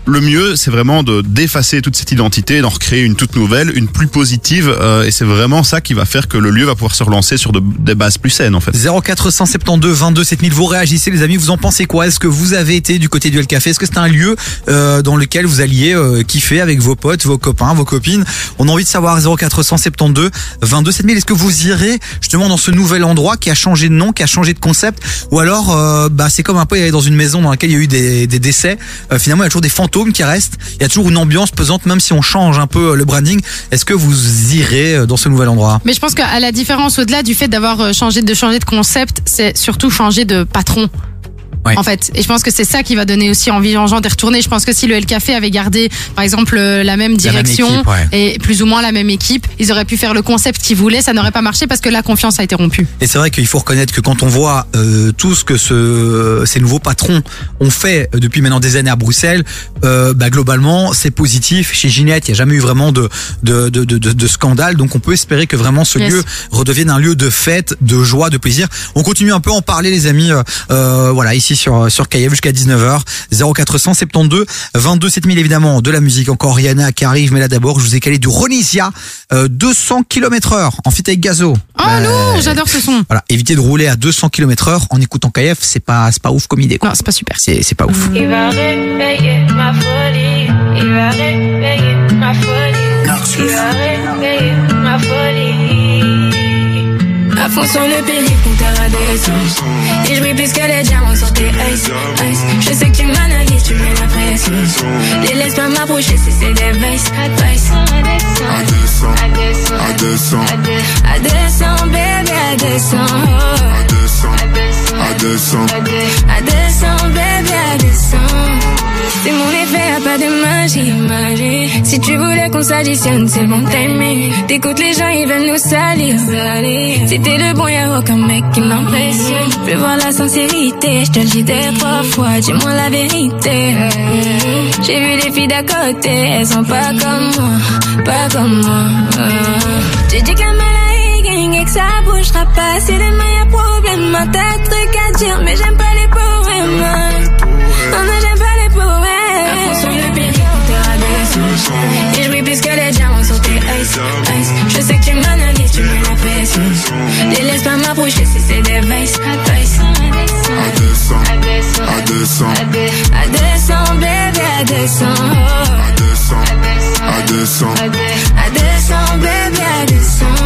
le mieux, c'est vraiment de d'effacer toute cette identité, d'en recréer une toute nouvelle, une plus positive, euh, et c'est vraiment ça qui va faire que le lieu va pouvoir se relancer sur de- des bases plus saines en fait. 0472 22 7000 vous réagissez les amis vous en pensez quoi? Est-ce que vous avez été du côté du El Café est-ce que c'est un lieu euh, dans lequel vous alliez euh, kiffer avec vos potes vos copains vos copines? On a envie de savoir 0472 22 7000 est-ce que vous irez justement dans ce nouvel endroit qui a changé de nom qui a changé de concept? Ou alors euh, bah c'est comme un peu aller dans une maison dans laquelle il y a eu des, des décès Euh, finalement il y a toujours des fantômes qui restent il y a toujours une ambiance pesante même si on change un peu euh, le branding. Est-ce que vous irez euh, dans ce nouvel endroit? Mais je pense qu'à la différence, au-delà du fait d'avoir euh, changé de changer de concept, c'est surtout changer de patron. En fait, et je pense que c'est ça qui va donner aussi envie aux gens de retourner. Je pense que si le El Café avait gardé, par exemple, euh, la même direction équipe, ouais. et plus ou moins la même équipe, ils auraient pu faire le concept qu'ils voulaient. Ça n'aurait pas marché parce que la confiance a été rompue. Et c'est vrai qu'il faut reconnaître que quand on voit euh, tout ce que ce, ces nouveaux patrons ont fait euh, depuis maintenant des années à Bruxelles, euh, bah, globalement c'est positif. Chez Ginette, il n'y a jamais eu vraiment de, de, de, de, de scandale, donc on peut espérer que vraiment ce Yes. lieu redevienne un lieu de fête, de joie, de plaisir. On continue un peu à en parler les amis, euh, euh, voilà ici sur sur Kayev jusqu'à 19h 0472 22 7000 évidemment de la musique encore Rihanna qui arrive, mais là d'abord je vous ai calé du Ronisia euh, 200 km heure en fit avec Gazo. Oh lourd, j'adore ce son. Voilà, évitez de rouler à 200 km heure en écoutant KF, c'est pas, c'est pas ouf comme idée. Quoi. Non, c'est pas super. C'est, c'est pas ouf. Il À fond sur le compteur à descente. Et je brille plus que les diamants sur tes ice, ice. Je sais que tu m'analyses, tu mets la pression. Les laisse pas m'approcher si c'est des vices, vices. À descend, à descend, à descend, bébé, à descend. À descend, à descend, bébé, à. C'est mon effet, pas de magie, magie. Si tu voulais qu'on s'additionne, c'est bon timing. T'écoutes les gens, ils veulent nous salir, t'es le bon, y'a aucun mec qui m'impressionne. Je veux voir la sincérité, je te le dis des trois fois, dis-moi la vérité. J'ai vu les filles d'à côté, elles sont pas comme moi, pas comme moi. J'ai dit qu'un gang et que ça bougera pas. Si demain y'a problème, tas de trucs à dire, mais j'aime pas les poèmes. Et je plus que les diamants sur tes ice, ice. Je sais que tu m'analyses, tu mets la pression. Les laisse pas m'approcher si c'est des vices, vices. À descend, à descend, à descend, bébé, à descend. À descend, à descend, à descend, bébé, à descend.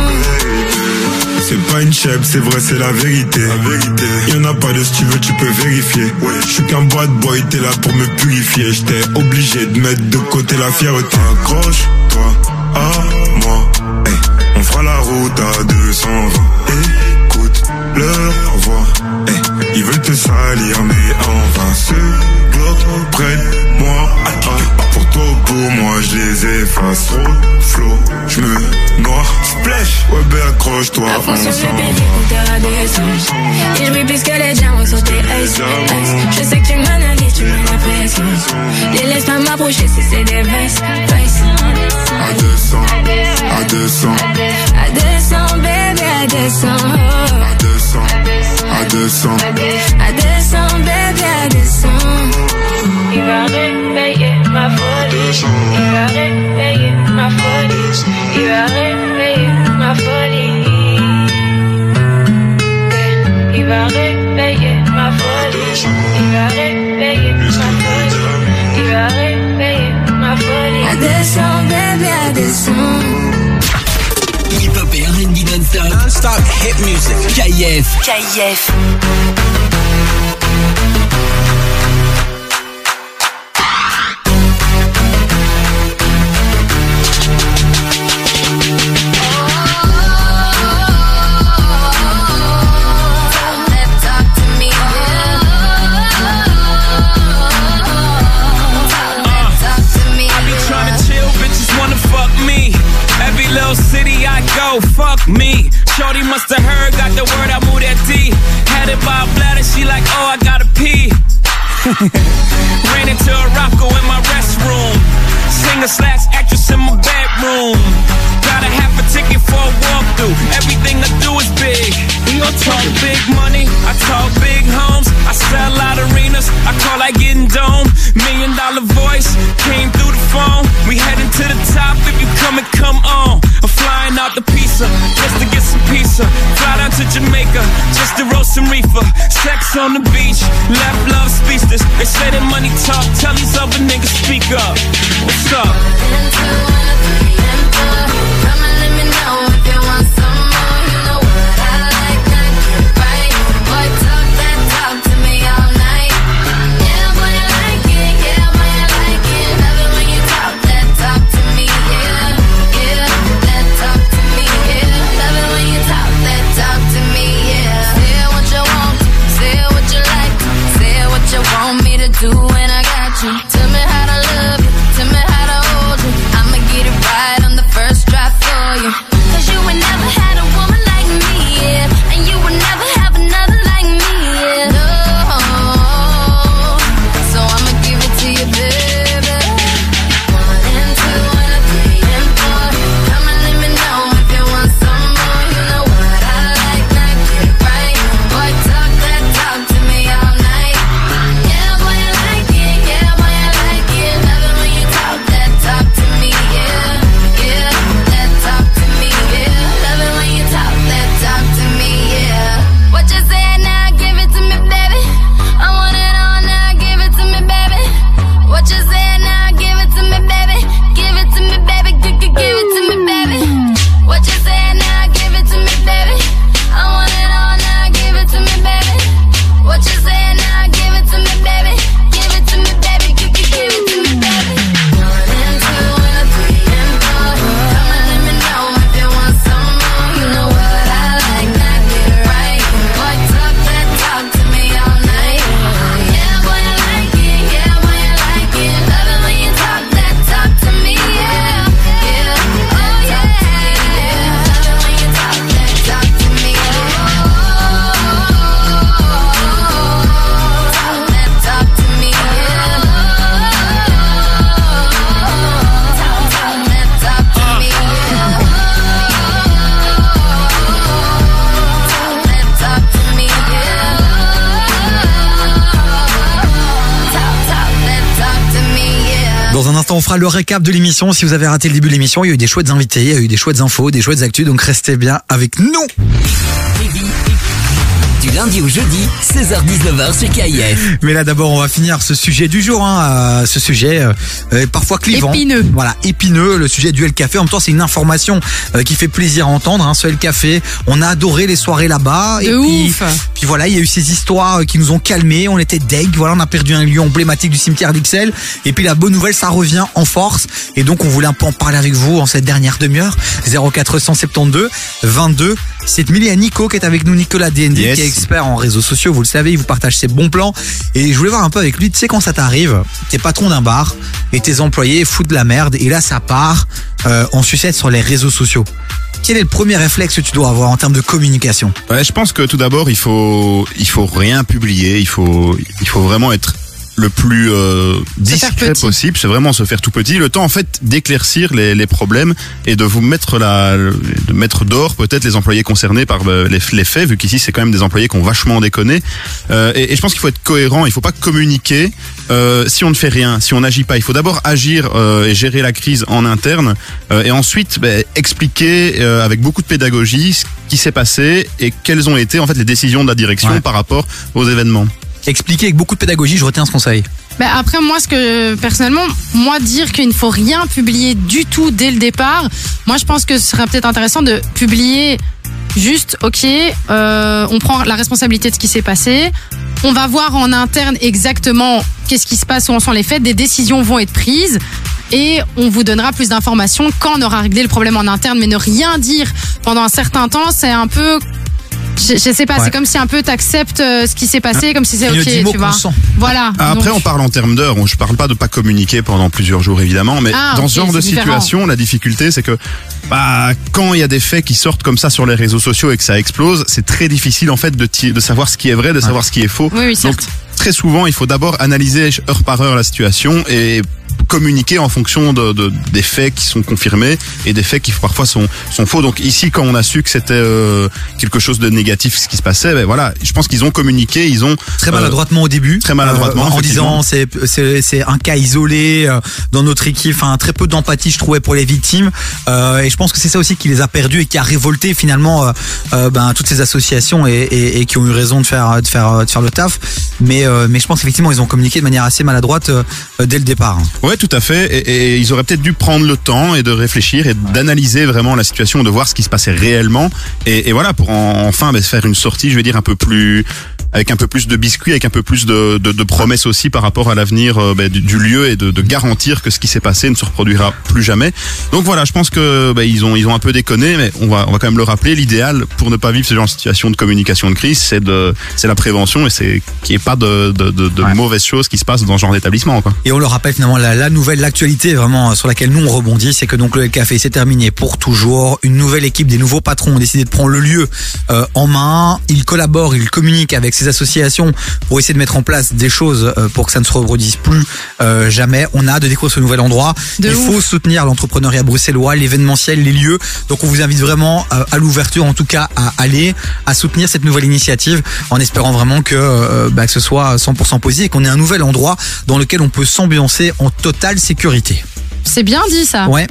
C'est pas une chèvre, c'est vrai, c'est la vérité. La vérité. Y'en a pas de si tu veux, tu peux vérifier. Ouais. Je suis qu'un bad boy, t'es là pour me purifier. J'étais obligé de mettre de côté la fierté. Accroche-toi à moi. Hey, on fera la route à 220. Écoute leur voix. Hey, ils veulent te salir, mais en vain. Ce bloc près de moi. Ah, trop pour moi, je les efface. Trop flot, je me noie, splash, ouais ben accroche-toi, Je suis sur on s'en Et je plus que les jambes sur tes Je sais que tu m'analyses, tu mets la pression Les laisse pas m'approcher si c'est des vices, À 200, à 200 À 200 bébé, à 200 À 200, à 200 À 200 Il ma ma folie. Il va réveiller ma folie. Il va réveiller ma folie. Il va réveiller ma folie. À bébé, à R&B non-stop. Hit music. The word, I moved that D. Had it by a bladder, she like, oh, I gotta pee. Ran into a Rocco in my restroom. Singer slash actress in my bedroom. Got a half a ticket for a walkthrough. Everything I do is big. We all talk big money. I talk big homes. I sell out arenas. I call like getting dome. Million dollar voice came through the phone. We heading to the top. If you come and come on. I'm flying out the pizza just to get pizza. Fly down to Jamaica just to roast some reefer. Sex on the beach. Left love speechless. They say that money talk. Tell these other niggas speak up. What's up? On fera le récap de l'émission. Si vous avez raté le début de l'émission, il y a eu des chouettes invités, il y a eu des chouettes infos, des chouettes actus, donc restez bien avec nous. Du lundi au jeudi, 16h-19h sur KIF. Mais là d'abord on va finir ce sujet du jour, hein, euh, ce sujet euh, euh, parfois clivant. Épineux. Voilà, épineux, le sujet du El Café. En même temps c'est une information euh, qui fait plaisir à entendre. Hein, ce El Café, on a adoré les soirées là-bas. De et puis, ouf. puis voilà, il y a eu ces histoires euh, qui nous ont calmés. On était deg. Voilà, on a perdu un lieu emblématique du cimetière d'Ixelles. Et puis la bonne nouvelle, ça revient en force. Et donc on voulait un peu en parler avec vous en cette dernière demi-heure. 0472 22 7000. Il y a Nico qui est avec nous, Nicolas DND, Yes. qui est expert en réseaux sociaux. Vous le savez, il vous partage ses bons plans. Et je voulais voir un peu avec lui. Tu sais quand ça t'arrive, t'es patron d'un bar et tes employés foutent de la merde. Et là, ça part euh, en sucette sur les réseaux sociaux. Quel est le premier réflexe que tu dois avoir en termes de communication? Ouais, je pense que tout d'abord, il faut, il faut rien publier. Il faut, il faut vraiment être le plus euh, discret possible. C'est vraiment se faire tout petit. Le temps, en fait, d'éclaircir les, les problèmes et de vous mettre la, de mettre d'or peut-être les employés concernés par euh, les, les faits, vu qu'ici c'est quand même des employés qui ont vachement déconné. Euh, et, et je pense qu'il faut être cohérent. Il faut pas communiquer euh, si on ne fait rien, si on n'agit pas. Il faut d'abord agir et gérer la crise en interne, et ensuite ben, expliquer avec beaucoup de pédagogie ce qui s'est passé et quelles ont été en fait les décisions de la direction Ouais. par rapport aux événements. Expliquer avec beaucoup de pédagogie, je retiens ce conseil. Bah après moi ce que personnellement moi dire qu'il ne faut rien publier du tout dès le départ moi je pense que ce serait peut-être intéressant de publier juste ok euh, on prend la responsabilité de ce qui s'est passé on va voir en interne exactement qu'est-ce qui se passe où en sont les faits des décisions vont être prises et on vous donnera plus d'informations quand on aura réglé le problème en interne mais ne rien dire pendant un certain temps c'est un peu je, je sais pas, Ouais. c'est comme si un peu t'acceptes euh, ce qui s'est passé, comme si c'est ok, tu vois. Voilà. Après, Donc- on parle en termes d'heures. Je parle pas de pas communiquer pendant plusieurs jours, évidemment, mais Ah, dans ce genre de différent. situation, la difficulté, c'est que bah, quand il y a des faits qui sortent comme ça sur les réseaux sociaux et que ça explose, c'est très difficile en fait de, savoir ce qui est vrai, de savoir ce qui est faux. Oui, oui, Donc, très souvent, il faut d'abord analyser heure par heure la situation et communiquer en fonction de, de- des faits qui sont confirmés et des faits qui parfois sont, sont faux. Donc ici, quand on a su que c'était euh, quelque chose de négatif ce qui se passait, ben voilà, je pense qu'ils ont communiqué, ils ont Très euh, maladroitement au début. Très maladroitement, Euh, en disant c'est c'est c'est un cas isolé euh, dans notre équipe. Enfin très peu d'empathie je trouvais pour les victimes. Euh, et je pense que c'est ça aussi qui les a perdus et qui a révolté finalement ben toutes ces associations et, et, et qui ont eu raison de faire de faire de faire le taf. Mais euh, mais je pense effectivement ils ont communiqué de manière assez maladroite dès le départ. Ouais, tout à fait. Et, ils auraient peut-être dû prendre le temps et de réfléchir et d'analyser vraiment la situation, de voir ce qui se passait réellement. Et, voilà, pour en- enfin ben, faire une sortie, je vais dire un peu plus avec un peu plus de biscuits, avec un peu plus de, de, de promesses aussi par rapport à l'avenir euh, ben, du, du lieu et de, de garantir que ce qui s'est passé ne se reproduira plus jamais. Donc voilà, je pense que ben, ils ont ils ont un peu déconné, mais on va on va quand même le rappeler. L'idéal pour ne pas vivre ce genre de situation de communication de crise, c'est de c'est la prévention et c'est qu'il n'y ait pas de de, de mauvaises choses qui se passent dans ce genre d'établissement. Quoi. Et on le rappelle finalement la, la nouvelle, l'actualité vraiment sur laquelle nous on rebondit, c'est que donc le café c'est terminé pour toujours. Une nouvelle équipe, des nouveaux patrons ont décidé de prendre le lieu euh, en main. Ils collaborent, ils communiquent avec ces associations pour essayer de mettre en place des choses euh, pour que ça ne se reproduise plus euh, jamais. On a hâte de découvrir ce nouvel endroit. De Il ouf. faut soutenir l'entrepreneuriat bruxellois, l'événementiel, les lieux. Donc on vous invite vraiment euh, à l'ouverture, en tout cas à aller, à soutenir cette nouvelle initiative, en espérant vraiment que, euh, bah, que ce soit 100% positif et qu'on ait un nouvel endroit dans lequel on peut s'ambiancer en totale sécurité. C'est bien dit ça. Ouais.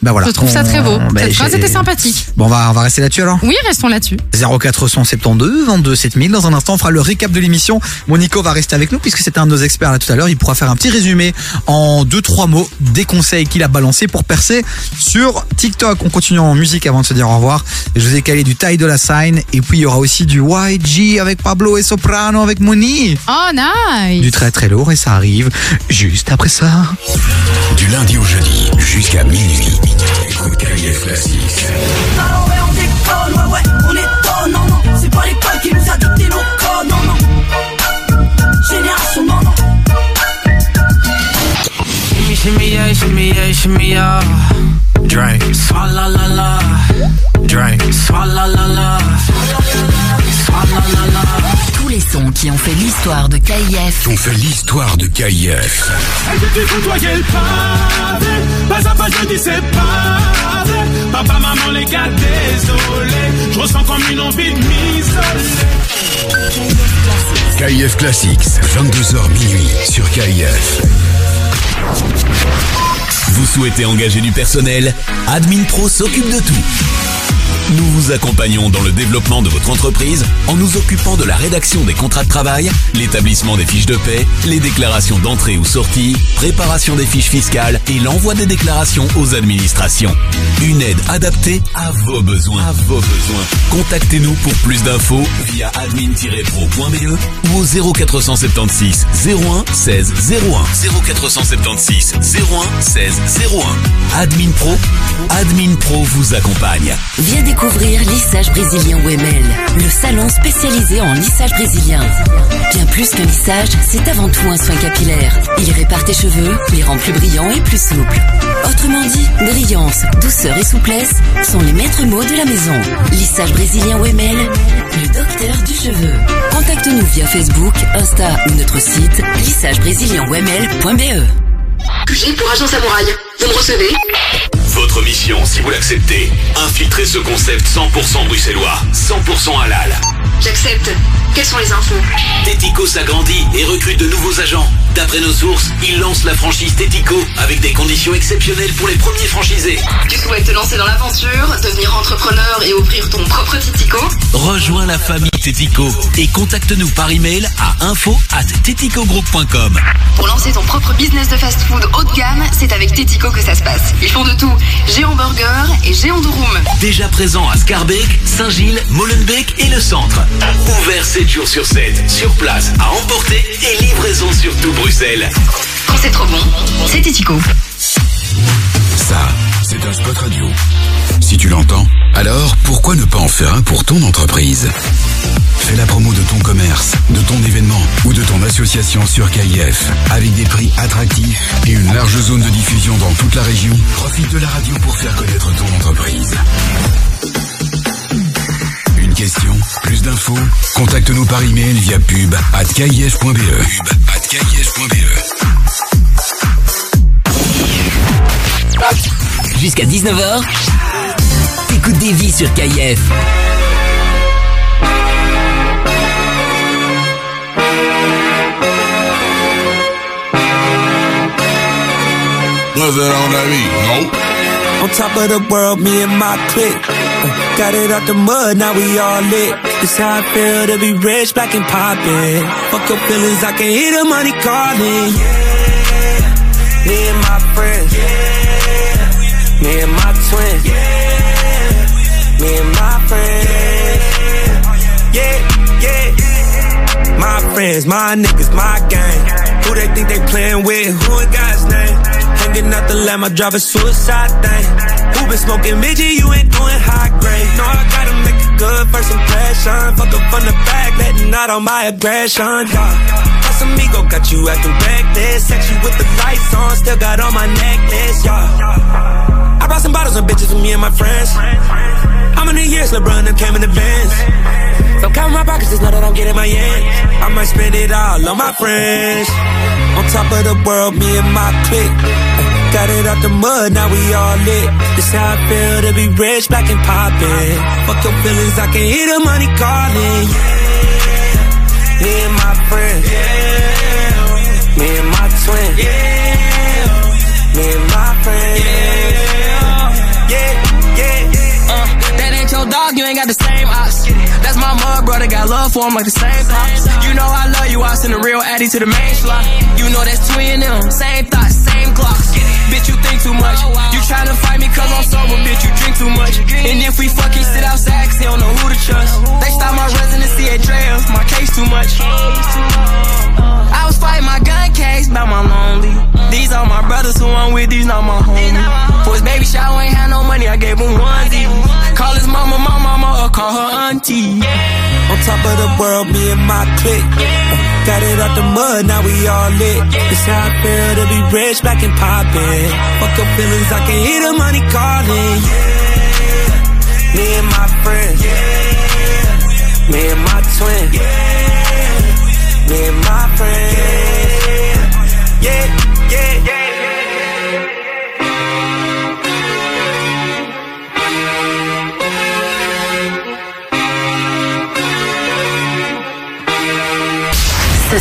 Bah voilà. Je trouve ça très beau. Bah, Cette phrase était sympathique. Bon, on va, on va rester là-dessus alors? Oui, restons là-dessus. 0472 22 7000. Dans un instant, on fera le récap de l'émission. Monico va rester avec nous puisque c'était un de nos experts là tout à l'heure. Il pourra faire un petit résumé en deux trois mots des conseils qu'il a balancés pour percer sur TikTok. On continue en musique avant de se dire au revoir. Je vous ai calé du Ty de la Sign et puis il y aura aussi du YG avec Pablo et Soprano avec Moni. Oh, nice. Du très très lourd et ça arrive juste après ça. Du lundi au jeudi jusqu'à minuit. Écoute KIF Classics. Ah ouais, on déconne, ouais, ouais, on étonne, non, non. C'est pas l'école qui nous a dicté nos codes, non, non. Génération, non, non. Shimmy, shimmy, yeah, shimmy, yeah, shimmy, yeah. Drink. Swalla la la. Drink. Swalla la la. Swalla la la. Tous les sons qui ont fait l'histoire de KIF. On fait l'histoire de KIF. Pas à pas je dis c'est pas vrai. Papa, maman, les gars, désolé. Je ressens comme une envie de m'isoler. KIF Classics, 22h minuit sur KIF. Vous souhaitez engager du personnel Admin Pro s'occupe de tout. Nous vous accompagnons dans le développement de votre entreprise en nous occupant de la rédaction des contrats de travail, l'établissement des fiches de paie, les déclarations d'entrée ou sortie, préparation des fiches fiscales et l'envoi des déclarations aux administrations. Une aide adaptée à vos besoins. Contactez-nous pour plus d'infos via admin-pro.be ou au 0476 01 16 01 0476 01 16 01. Admin Pro, Admin Pro vous accompagne. Viens découvrir Lissage Brésilien WML, le salon spécialisé en lissage brésilien. Bien plus qu'un lissage, c'est avant tout un soin capillaire. Il répare tes cheveux, les rend plus brillants et plus souples. Autrement dit, brillance, douceur et souplesse sont les maîtres mots de la maison. Lissage Brésilien WML, le docteur du cheveu. Contacte-nous via Facebook, Insta ou notre site lissagebrésilien.wml.be. J'ai pour agent samouraï. Vous me recevez Votre mission, si vous l'acceptez, infiltrer ce concept 100% bruxellois, 100% halal. J'accepte. Quelles sont les infos Tético s'agrandit et recrute de nouveaux agents. D'après nos sources, il lance la franchise Tético avec des conditions exceptionnelles pour les premiers franchisés. Tu souhaites te lancer dans l'aventure, devenir entrepreneur et offrir ton propre Titico Rejoins la famille Tético et contacte-nous par email à info at. Pour lancer ton propre business de fast-food haut de gamme, c'est avec Tetico que ça se passe. Ils font de tout. Géant Burger et Géant de Room. Déjà présent à Scarbeck, Saint-Gilles, Molenbeek et le centre. Ouvert 7 jours sur 7, sur place, à emporter et livraison sur tout Bruxelles. Quand c'est trop bon, c'est Tetico. Ça, c'est un spot radio. Si tu l'entends, alors pourquoi ne pas en faire un pour ton entreprise? Fais la promo de ton commerce, de ton événement ou de ton association sur KIF avec des prix attractifs et une large zone de diffusion dans toute la région. Profite de la radio pour faire connaître ton entreprise. Une question, plus d'infos Contacte-nous par email via pub at at kif.be. Jusqu'à 19h, t'écoutes des vies sur KIF. On that beat? Nope. On top of the world, me and my clique. Got it out the mud, now we all lit. This how I feel to be rich, black and poppin'. Fuck your feelings, I can hear the money calling. Yeah, me and my friends. Yeah, me and my twin. Yeah, me and my friends. Yeah, yeah. My friends, my niggas, my gang. Who they think they playing with? Who in God's name? The lamb, I drive a suicide thing. Who been smoking midget? You ain't doing high grade. No, I gotta make a good first impression. Fuck up from the back, letting out all my aggression. Yeah. Casamigo got you acting reckless. Sexy with the lights on, still got on my necklace. Yeah. I brought some bottles of bitches with me and my friends. How many years LeBron them came in the Benz? So count my pockets, just know that I'm getting my ends. I might spend it all on my friends. On top of the world, me and my clique. Got it out the mud, now we all lit. This how I feel to be rich, black and poppin'. Fuck your feelings, I can hear the money calling. Yeah, me and my friends. Yeah, me and my twin. Yeah, me and my friends. Yeah, yeah, yeah. Uh, that ain't your dog, you ain't got the same ops. That's my mud brother, got love for him like the same pops. You know I love you, I send a real addy to the main slot. You know that's twin them, same thoughts, same clocks. Bitch, you think too much. You tryna fight me cause I'm sober, bitch, you drink too much. And if we fucking sit outside, cause he don't know who to trust. They stop my residency at Trails, my case too much. I was fighting my gun case about my lonely. These are my brothers who I'm with, these not my homies. For his baby shower, ain't had no money, I gave him one D. Call his mama, my mama, or call her auntie. On top of the world, me and my clique. Got it out the mud, now we all lit. This how I feel to be rich, black and poppin'. Fuck your feelings, I can hear the money calling. Me and my friends. Me and my twin. Me and my friends. Yeah, yeah, yeah.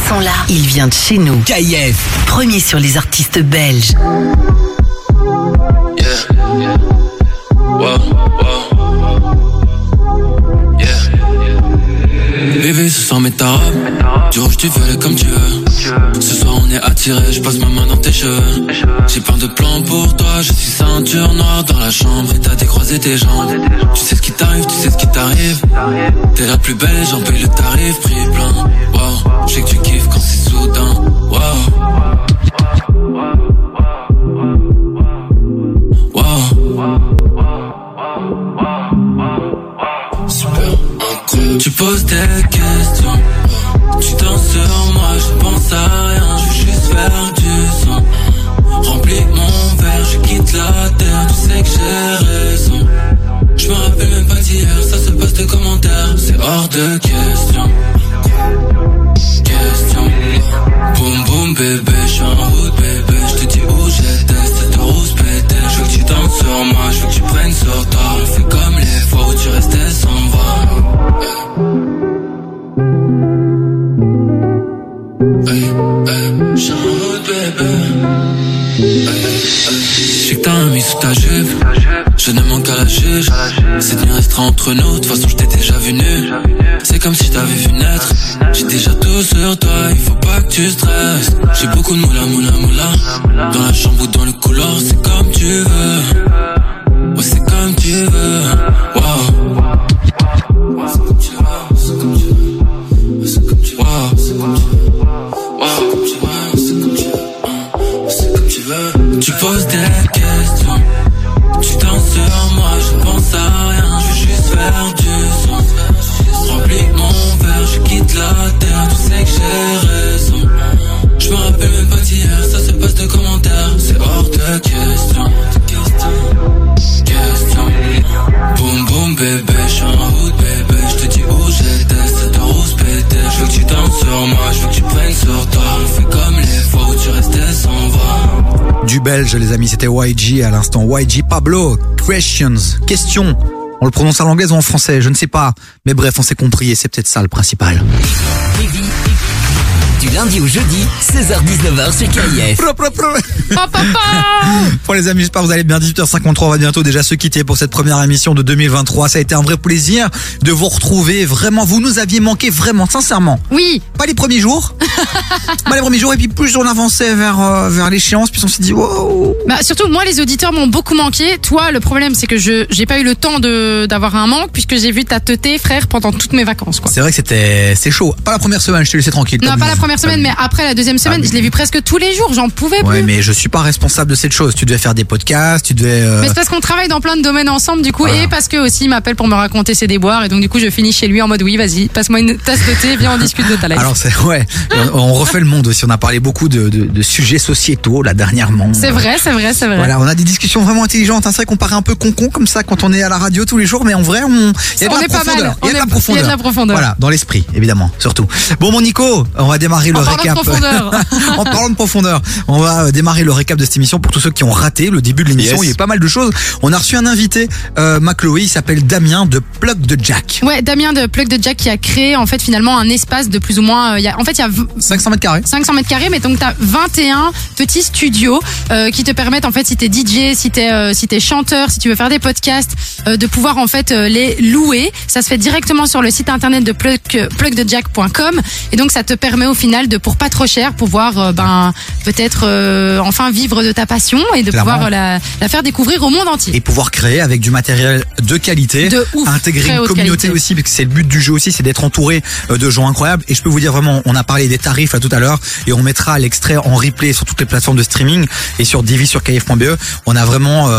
Ce son-là, il vient de chez nous. KIF, premier sur les artistes belges. Wow, Bébé, ce soir, mets ta robe. Du rouge, tu veux comme tu veux. Ce soir, on est attiré, je passe ma main dans tes cheveux. J'ai plein de plans pour toi, je suis ceinture noire dans la chambre et t'as décroisé tes jambes. Tu sais ce qui t'arrive, tu sais ce qui t'arrive. T'es la plus belle, j'en paye le tarif, prix plein. Wow, je sais que tu kiffes quand c'est soudain. Wow. Wow. Super. Tu poses des questions. Tu danses sur moi, je pense à quitte la terre, tu sais que j'ai raison. Je me rappelle même pas d'hier, ça se passe de commentaires, c'est hors de question. Question. Boum boum bébé, je suis en route bébé, je te dis où j'étais, cette rose pété. Je veux que tu danses sur moi, je veux que tu prennes sur toi. On fait comme les fois où tu restais sans entre nous. De toute façon C'était YG à l'instant. YG Pablo. Questions. Question. On le prononce à l'anglaise ou en français, je ne sais pas. Mais bref, on s'est compris et c'est peut-être ça le principal. Du lundi au jeudi, 16h-19h sur KIF. Pour les amis, j'espère que vous allez bien. 18h53, on va bientôt déjà se quitter pour cette première émission de 2023. Ça a été un vrai plaisir de vous retrouver. Vraiment, vous nous aviez manqué vraiment, sincèrement. Oui. Pas les premiers jours. pas les premiers jours. Et puis plus on avançait vers, euh, vers l'échéance, plus on s'est dit, wow. Bah, surtout, moi, les auditeurs m'ont beaucoup manqué. Toi, le problème, c'est que je j'ai pas eu le temps de d'avoir un manque puisque j'ai vu ta teuté, frère, pendant toutes mes vacances. C'est vrai que c'était, c'est chaud. Pas la première semaine, je t'ai laissé tranquille. Non, pas la nous. Première semaine, mais après la deuxième semaine, je l'ai vu presque tous les jours. J'en pouvais Ouais, plus. mais je suis pas responsable de cette chose. Tu devais faire des podcasts, tu devais. euh, Mais c'est parce qu'on travaille dans plein de domaines ensemble, du coup, et parce que aussi il m'appelle pour me raconter ses déboires, et donc du coup je finis chez lui en mode oui, vas-y, passe-moi une tasse de thé, viens on discute de ta life. Alors c'est ouais, on on refait le monde aussi. On a parlé beaucoup de, de, de sujets sociétaux là dernièrement. C'est vrai, c'est vrai, c'est vrai. Voilà, on a des discussions vraiment intelligentes. hein. C'est vrai qu'on paraît un peu con-con comme ça quand on est à la radio tous les jours, mais en vrai, on, il y a de On la est pas mal. profondeur. Il y a de On la est- profondeur. il y a de la profondeur. Voilà, dans l'esprit, évidemment, surtout. Bon, mon Nico, on va démarrer le En parlant de récap. profondeur. en parlant de profondeur, on va euh, démarrer le récap de cette émission pour tous ceux qui ont raté le début de l'émission. Yes. Il y a eu pas mal de choses. On a reçu un invité, euh, Macloé, il s'appelle Damien de Plug de Jack. Ouais, Damien de Plug de Jack qui a créé en fait finalement un espace de plus ou moins. euh, il y a, en fait, il y a v- 500 mètres carrés. 500 mètres carrés, mais donc t'as 21 petits studios euh, qui te permettent en fait si t'es DJ, si t'es euh, si t'es chanteur, si tu veux faire des podcasts, euh, de pouvoir en fait euh, les louer. Ça se fait directement sur le site internet de plug, plugdejack.com et donc ça te permet au final de pour pas trop cher pouvoir euh, ben peut-être euh, enfin vivre de ta passion et de Clairement. pouvoir la, la faire découvrir au monde entier. et pouvoir créer avec du matériel de qualité, De ouf, intégrer une communauté qualité. aussi, parce que c'est le but du jeu aussi, c'est d'être entouré euh, de gens incroyables. Et je peux vous dire vraiment, on a parlé des tarifs là tout à l'heure, et on mettra l'extrait en replay sur toutes les plateformes de streaming et sur Divi sur kf.be. On a vraiment euh,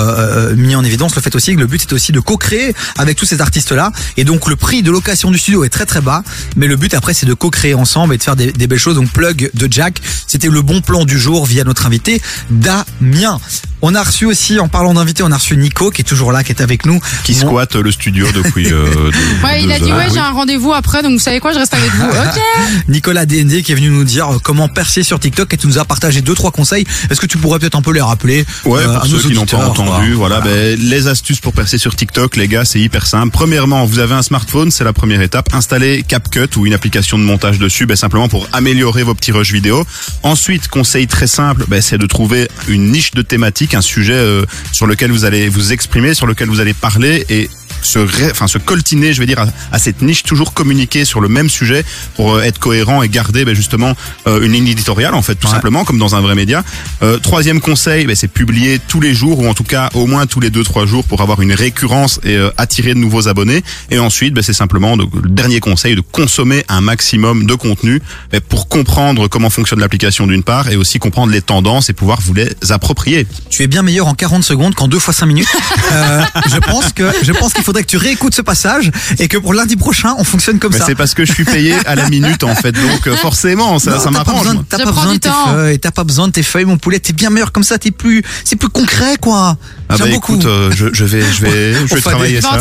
euh, mis en évidence le fait aussi que le but c'est aussi de co-créer avec tous ces artistes là. Et donc le prix de location du studio est très très bas, mais le but après c'est de co-créer ensemble et de faire des, des belles Donc plug de Jack, c'était le bon plan du jour via notre invité Damien. On a reçu aussi, en parlant d'invité, on a reçu Nico qui est toujours là, qui est avec nous. Qui squatte le studio depuis. euh, Ouais, il a dit heures. ouais, j'ai un rendez-vous après, donc vous savez quoi, je reste avec vous. Ok. Nicolas DND qui est venu nous dire euh, comment percer sur TikTok et tu nous as partagé deux trois conseils. Est-ce que tu pourrais peut-être un peu les rappeler Ouais, euh, pour à nos ceux qui n'ont pas entendu, voilà, ben, les astuces pour percer sur TikTok, les gars, c'est hyper simple. Premièrement, vous avez un smartphone, c'est la première étape. Installez CapCut ou une application de montage dessus, ben, simplement pour améliorer vos petits rushs vidéo. Ensuite, conseil très simple, ben, c'est de trouver une niche de thématique, un sujet euh, sur lequel vous allez vous exprimer, sur lequel vous allez parler et se, ré- enfin, se coltiner, je vais dire, à, à cette niche, toujours communiquer sur le même sujet pour euh, être cohérent et garder ben, justement euh, une ligne éditoriale, en fait, tout simplement, comme dans un vrai média. Euh, troisième conseil, ben, c'est publier tous les jours, ou en tout cas au moins tous les deux trois jours pour avoir une récurrence et euh, attirer de nouveaux abonnés. Et ensuite, ben, c'est simplement de- le dernier conseil de consommer un maximum de contenu ben, pour comprendre comment fonctionne l'application d'une part et aussi comprendre les tendances et pouvoir vous les approprier. Tu es bien meilleur en 40 secondes qu'en 2 fois 5 minutes. Euh, je pense que je pense qu'il faudrait que tu réécoutes ce passage et que pour lundi prochain on fonctionne comme Mais ça. c'est parce que je suis payé à la minute en fait, donc euh, forcément ça, Non, ça t'as pas m'arrange. T'as pas besoin de tes feuilles, t'as pas besoin de tes feuilles, mon poulet. T'es bien meilleur comme ça. T'es plus, c'est plus concret, quoi. Ah bah beaucoup. écoute, euh, je, je vais, je vais, je On vais fait travailler des- ça.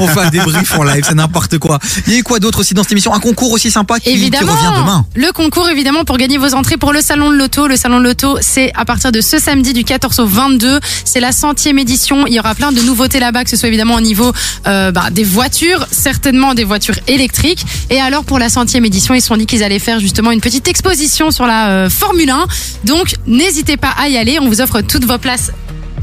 On fait un débrief en live, c'est n'importe quoi. Il y a eu quoi d'autre aussi dans cette émission? Un concours aussi sympa qui, qui Évidemment. revient demain. Le concours, évidemment, pour gagner vos entrées pour le Salon de l'Auto. Le Salon de l'Auto, c'est à partir de ce samedi du 14 au 22. C'est la centième édition. Il y aura plein de nouveautés là-bas, que ce soit évidemment au niveau euh, bah, des voitures, certainement des voitures électriques. Et alors, pour la centième édition, ils se sont dit qu'ils allaient faire justement une petite exposition sur la euh, Formule 1. Donc, n'hésitez pas à y aller. On vous offre toutes vos places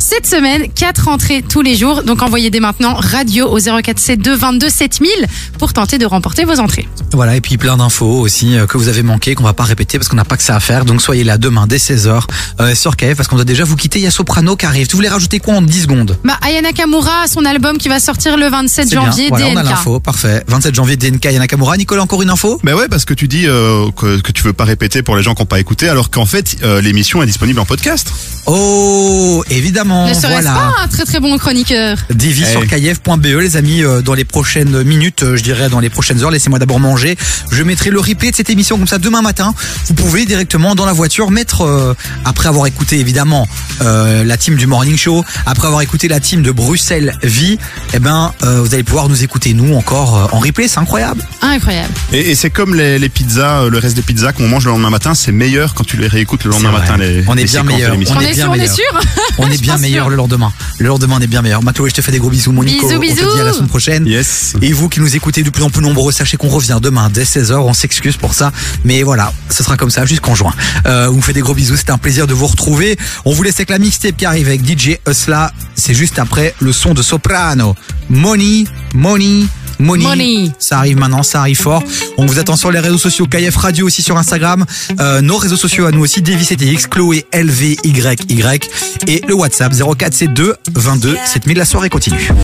cette semaine, quatre entrées tous les jours. Donc envoyez dès maintenant radio au 0472 22 7000 pour tenter de remporter vos entrées. Voilà, et puis plein d'infos aussi euh, que vous avez manqué, qu'on va pas répéter parce qu'on n'a pas que ça à faire. Donc soyez là demain dès 16h euh, sur KF parce qu'on doit déjà vous quitter. Il y a Soprano qui arrive. Tu voulais rajouter quoi en 10 secondes? Bah, Aya Nakamura, son album qui va sortir le 27 C'est bien. janvier, Voilà, on a l'info, parfait. 27 janvier, DNK et Nakamura. Nicolas, encore une info? Ben ouais, parce que tu dis euh, que, que tu veux pas répéter pour les gens qui n'ont pas écouté, alors qu'en fait euh, l'émission est disponible en podcast. Oh, évidemment, Ne serait-ce voilà. pas un très très bon chroniqueur Divi Eh. sur kf.be les amis euh, dans les prochaines minutes euh, je dirais dans les prochaines heures laissez-moi d'abord manger je mettrai le replay de cette émission comme ça demain matin vous pouvez directement dans la voiture mettre euh, après avoir écouté évidemment euh, la team du morning show après avoir écouté la team de Bruxelles Vie eh ben euh, vous allez pouvoir nous écouter nous encore euh, en replay c'est incroyable Incroyable. Et, et c'est comme les, les pizzas, le reste des pizzas qu'on mange le lendemain matin, c'est meilleur quand tu les réécoutes le lendemain matin. Les, on est les bien meilleur. On est bien sûr, on est meilleur. sûr On est bien meilleur le lendemain. Le lendemain, on est bien meilleur. Mathieu, je te fais des gros bisous, mon Nico. Bisous, On te bisous. dit à la semaine prochaine. Yes. Et vous qui nous écoutez de plus en plus nombreux, sachez qu'on revient demain dès 16h. On s'excuse pour ça. Mais voilà, ce sera comme ça jusqu'en juin. Euh, on vous fait des gros bisous. C'était un plaisir de vous retrouver. On vous laisse avec la mixtape qui arrive avec DJ Usla. C'est juste après le son de Soprano. Money, money. Money. Money. Ça arrive maintenant, ça arrive fort. On vous attend sur les réseaux sociaux, KF Radio aussi sur Instagram. Euh, nos réseaux sociaux à nous aussi, Davis CTX, Chloé LVYY et le WhatsApp 0472 22 7000. La soirée continue.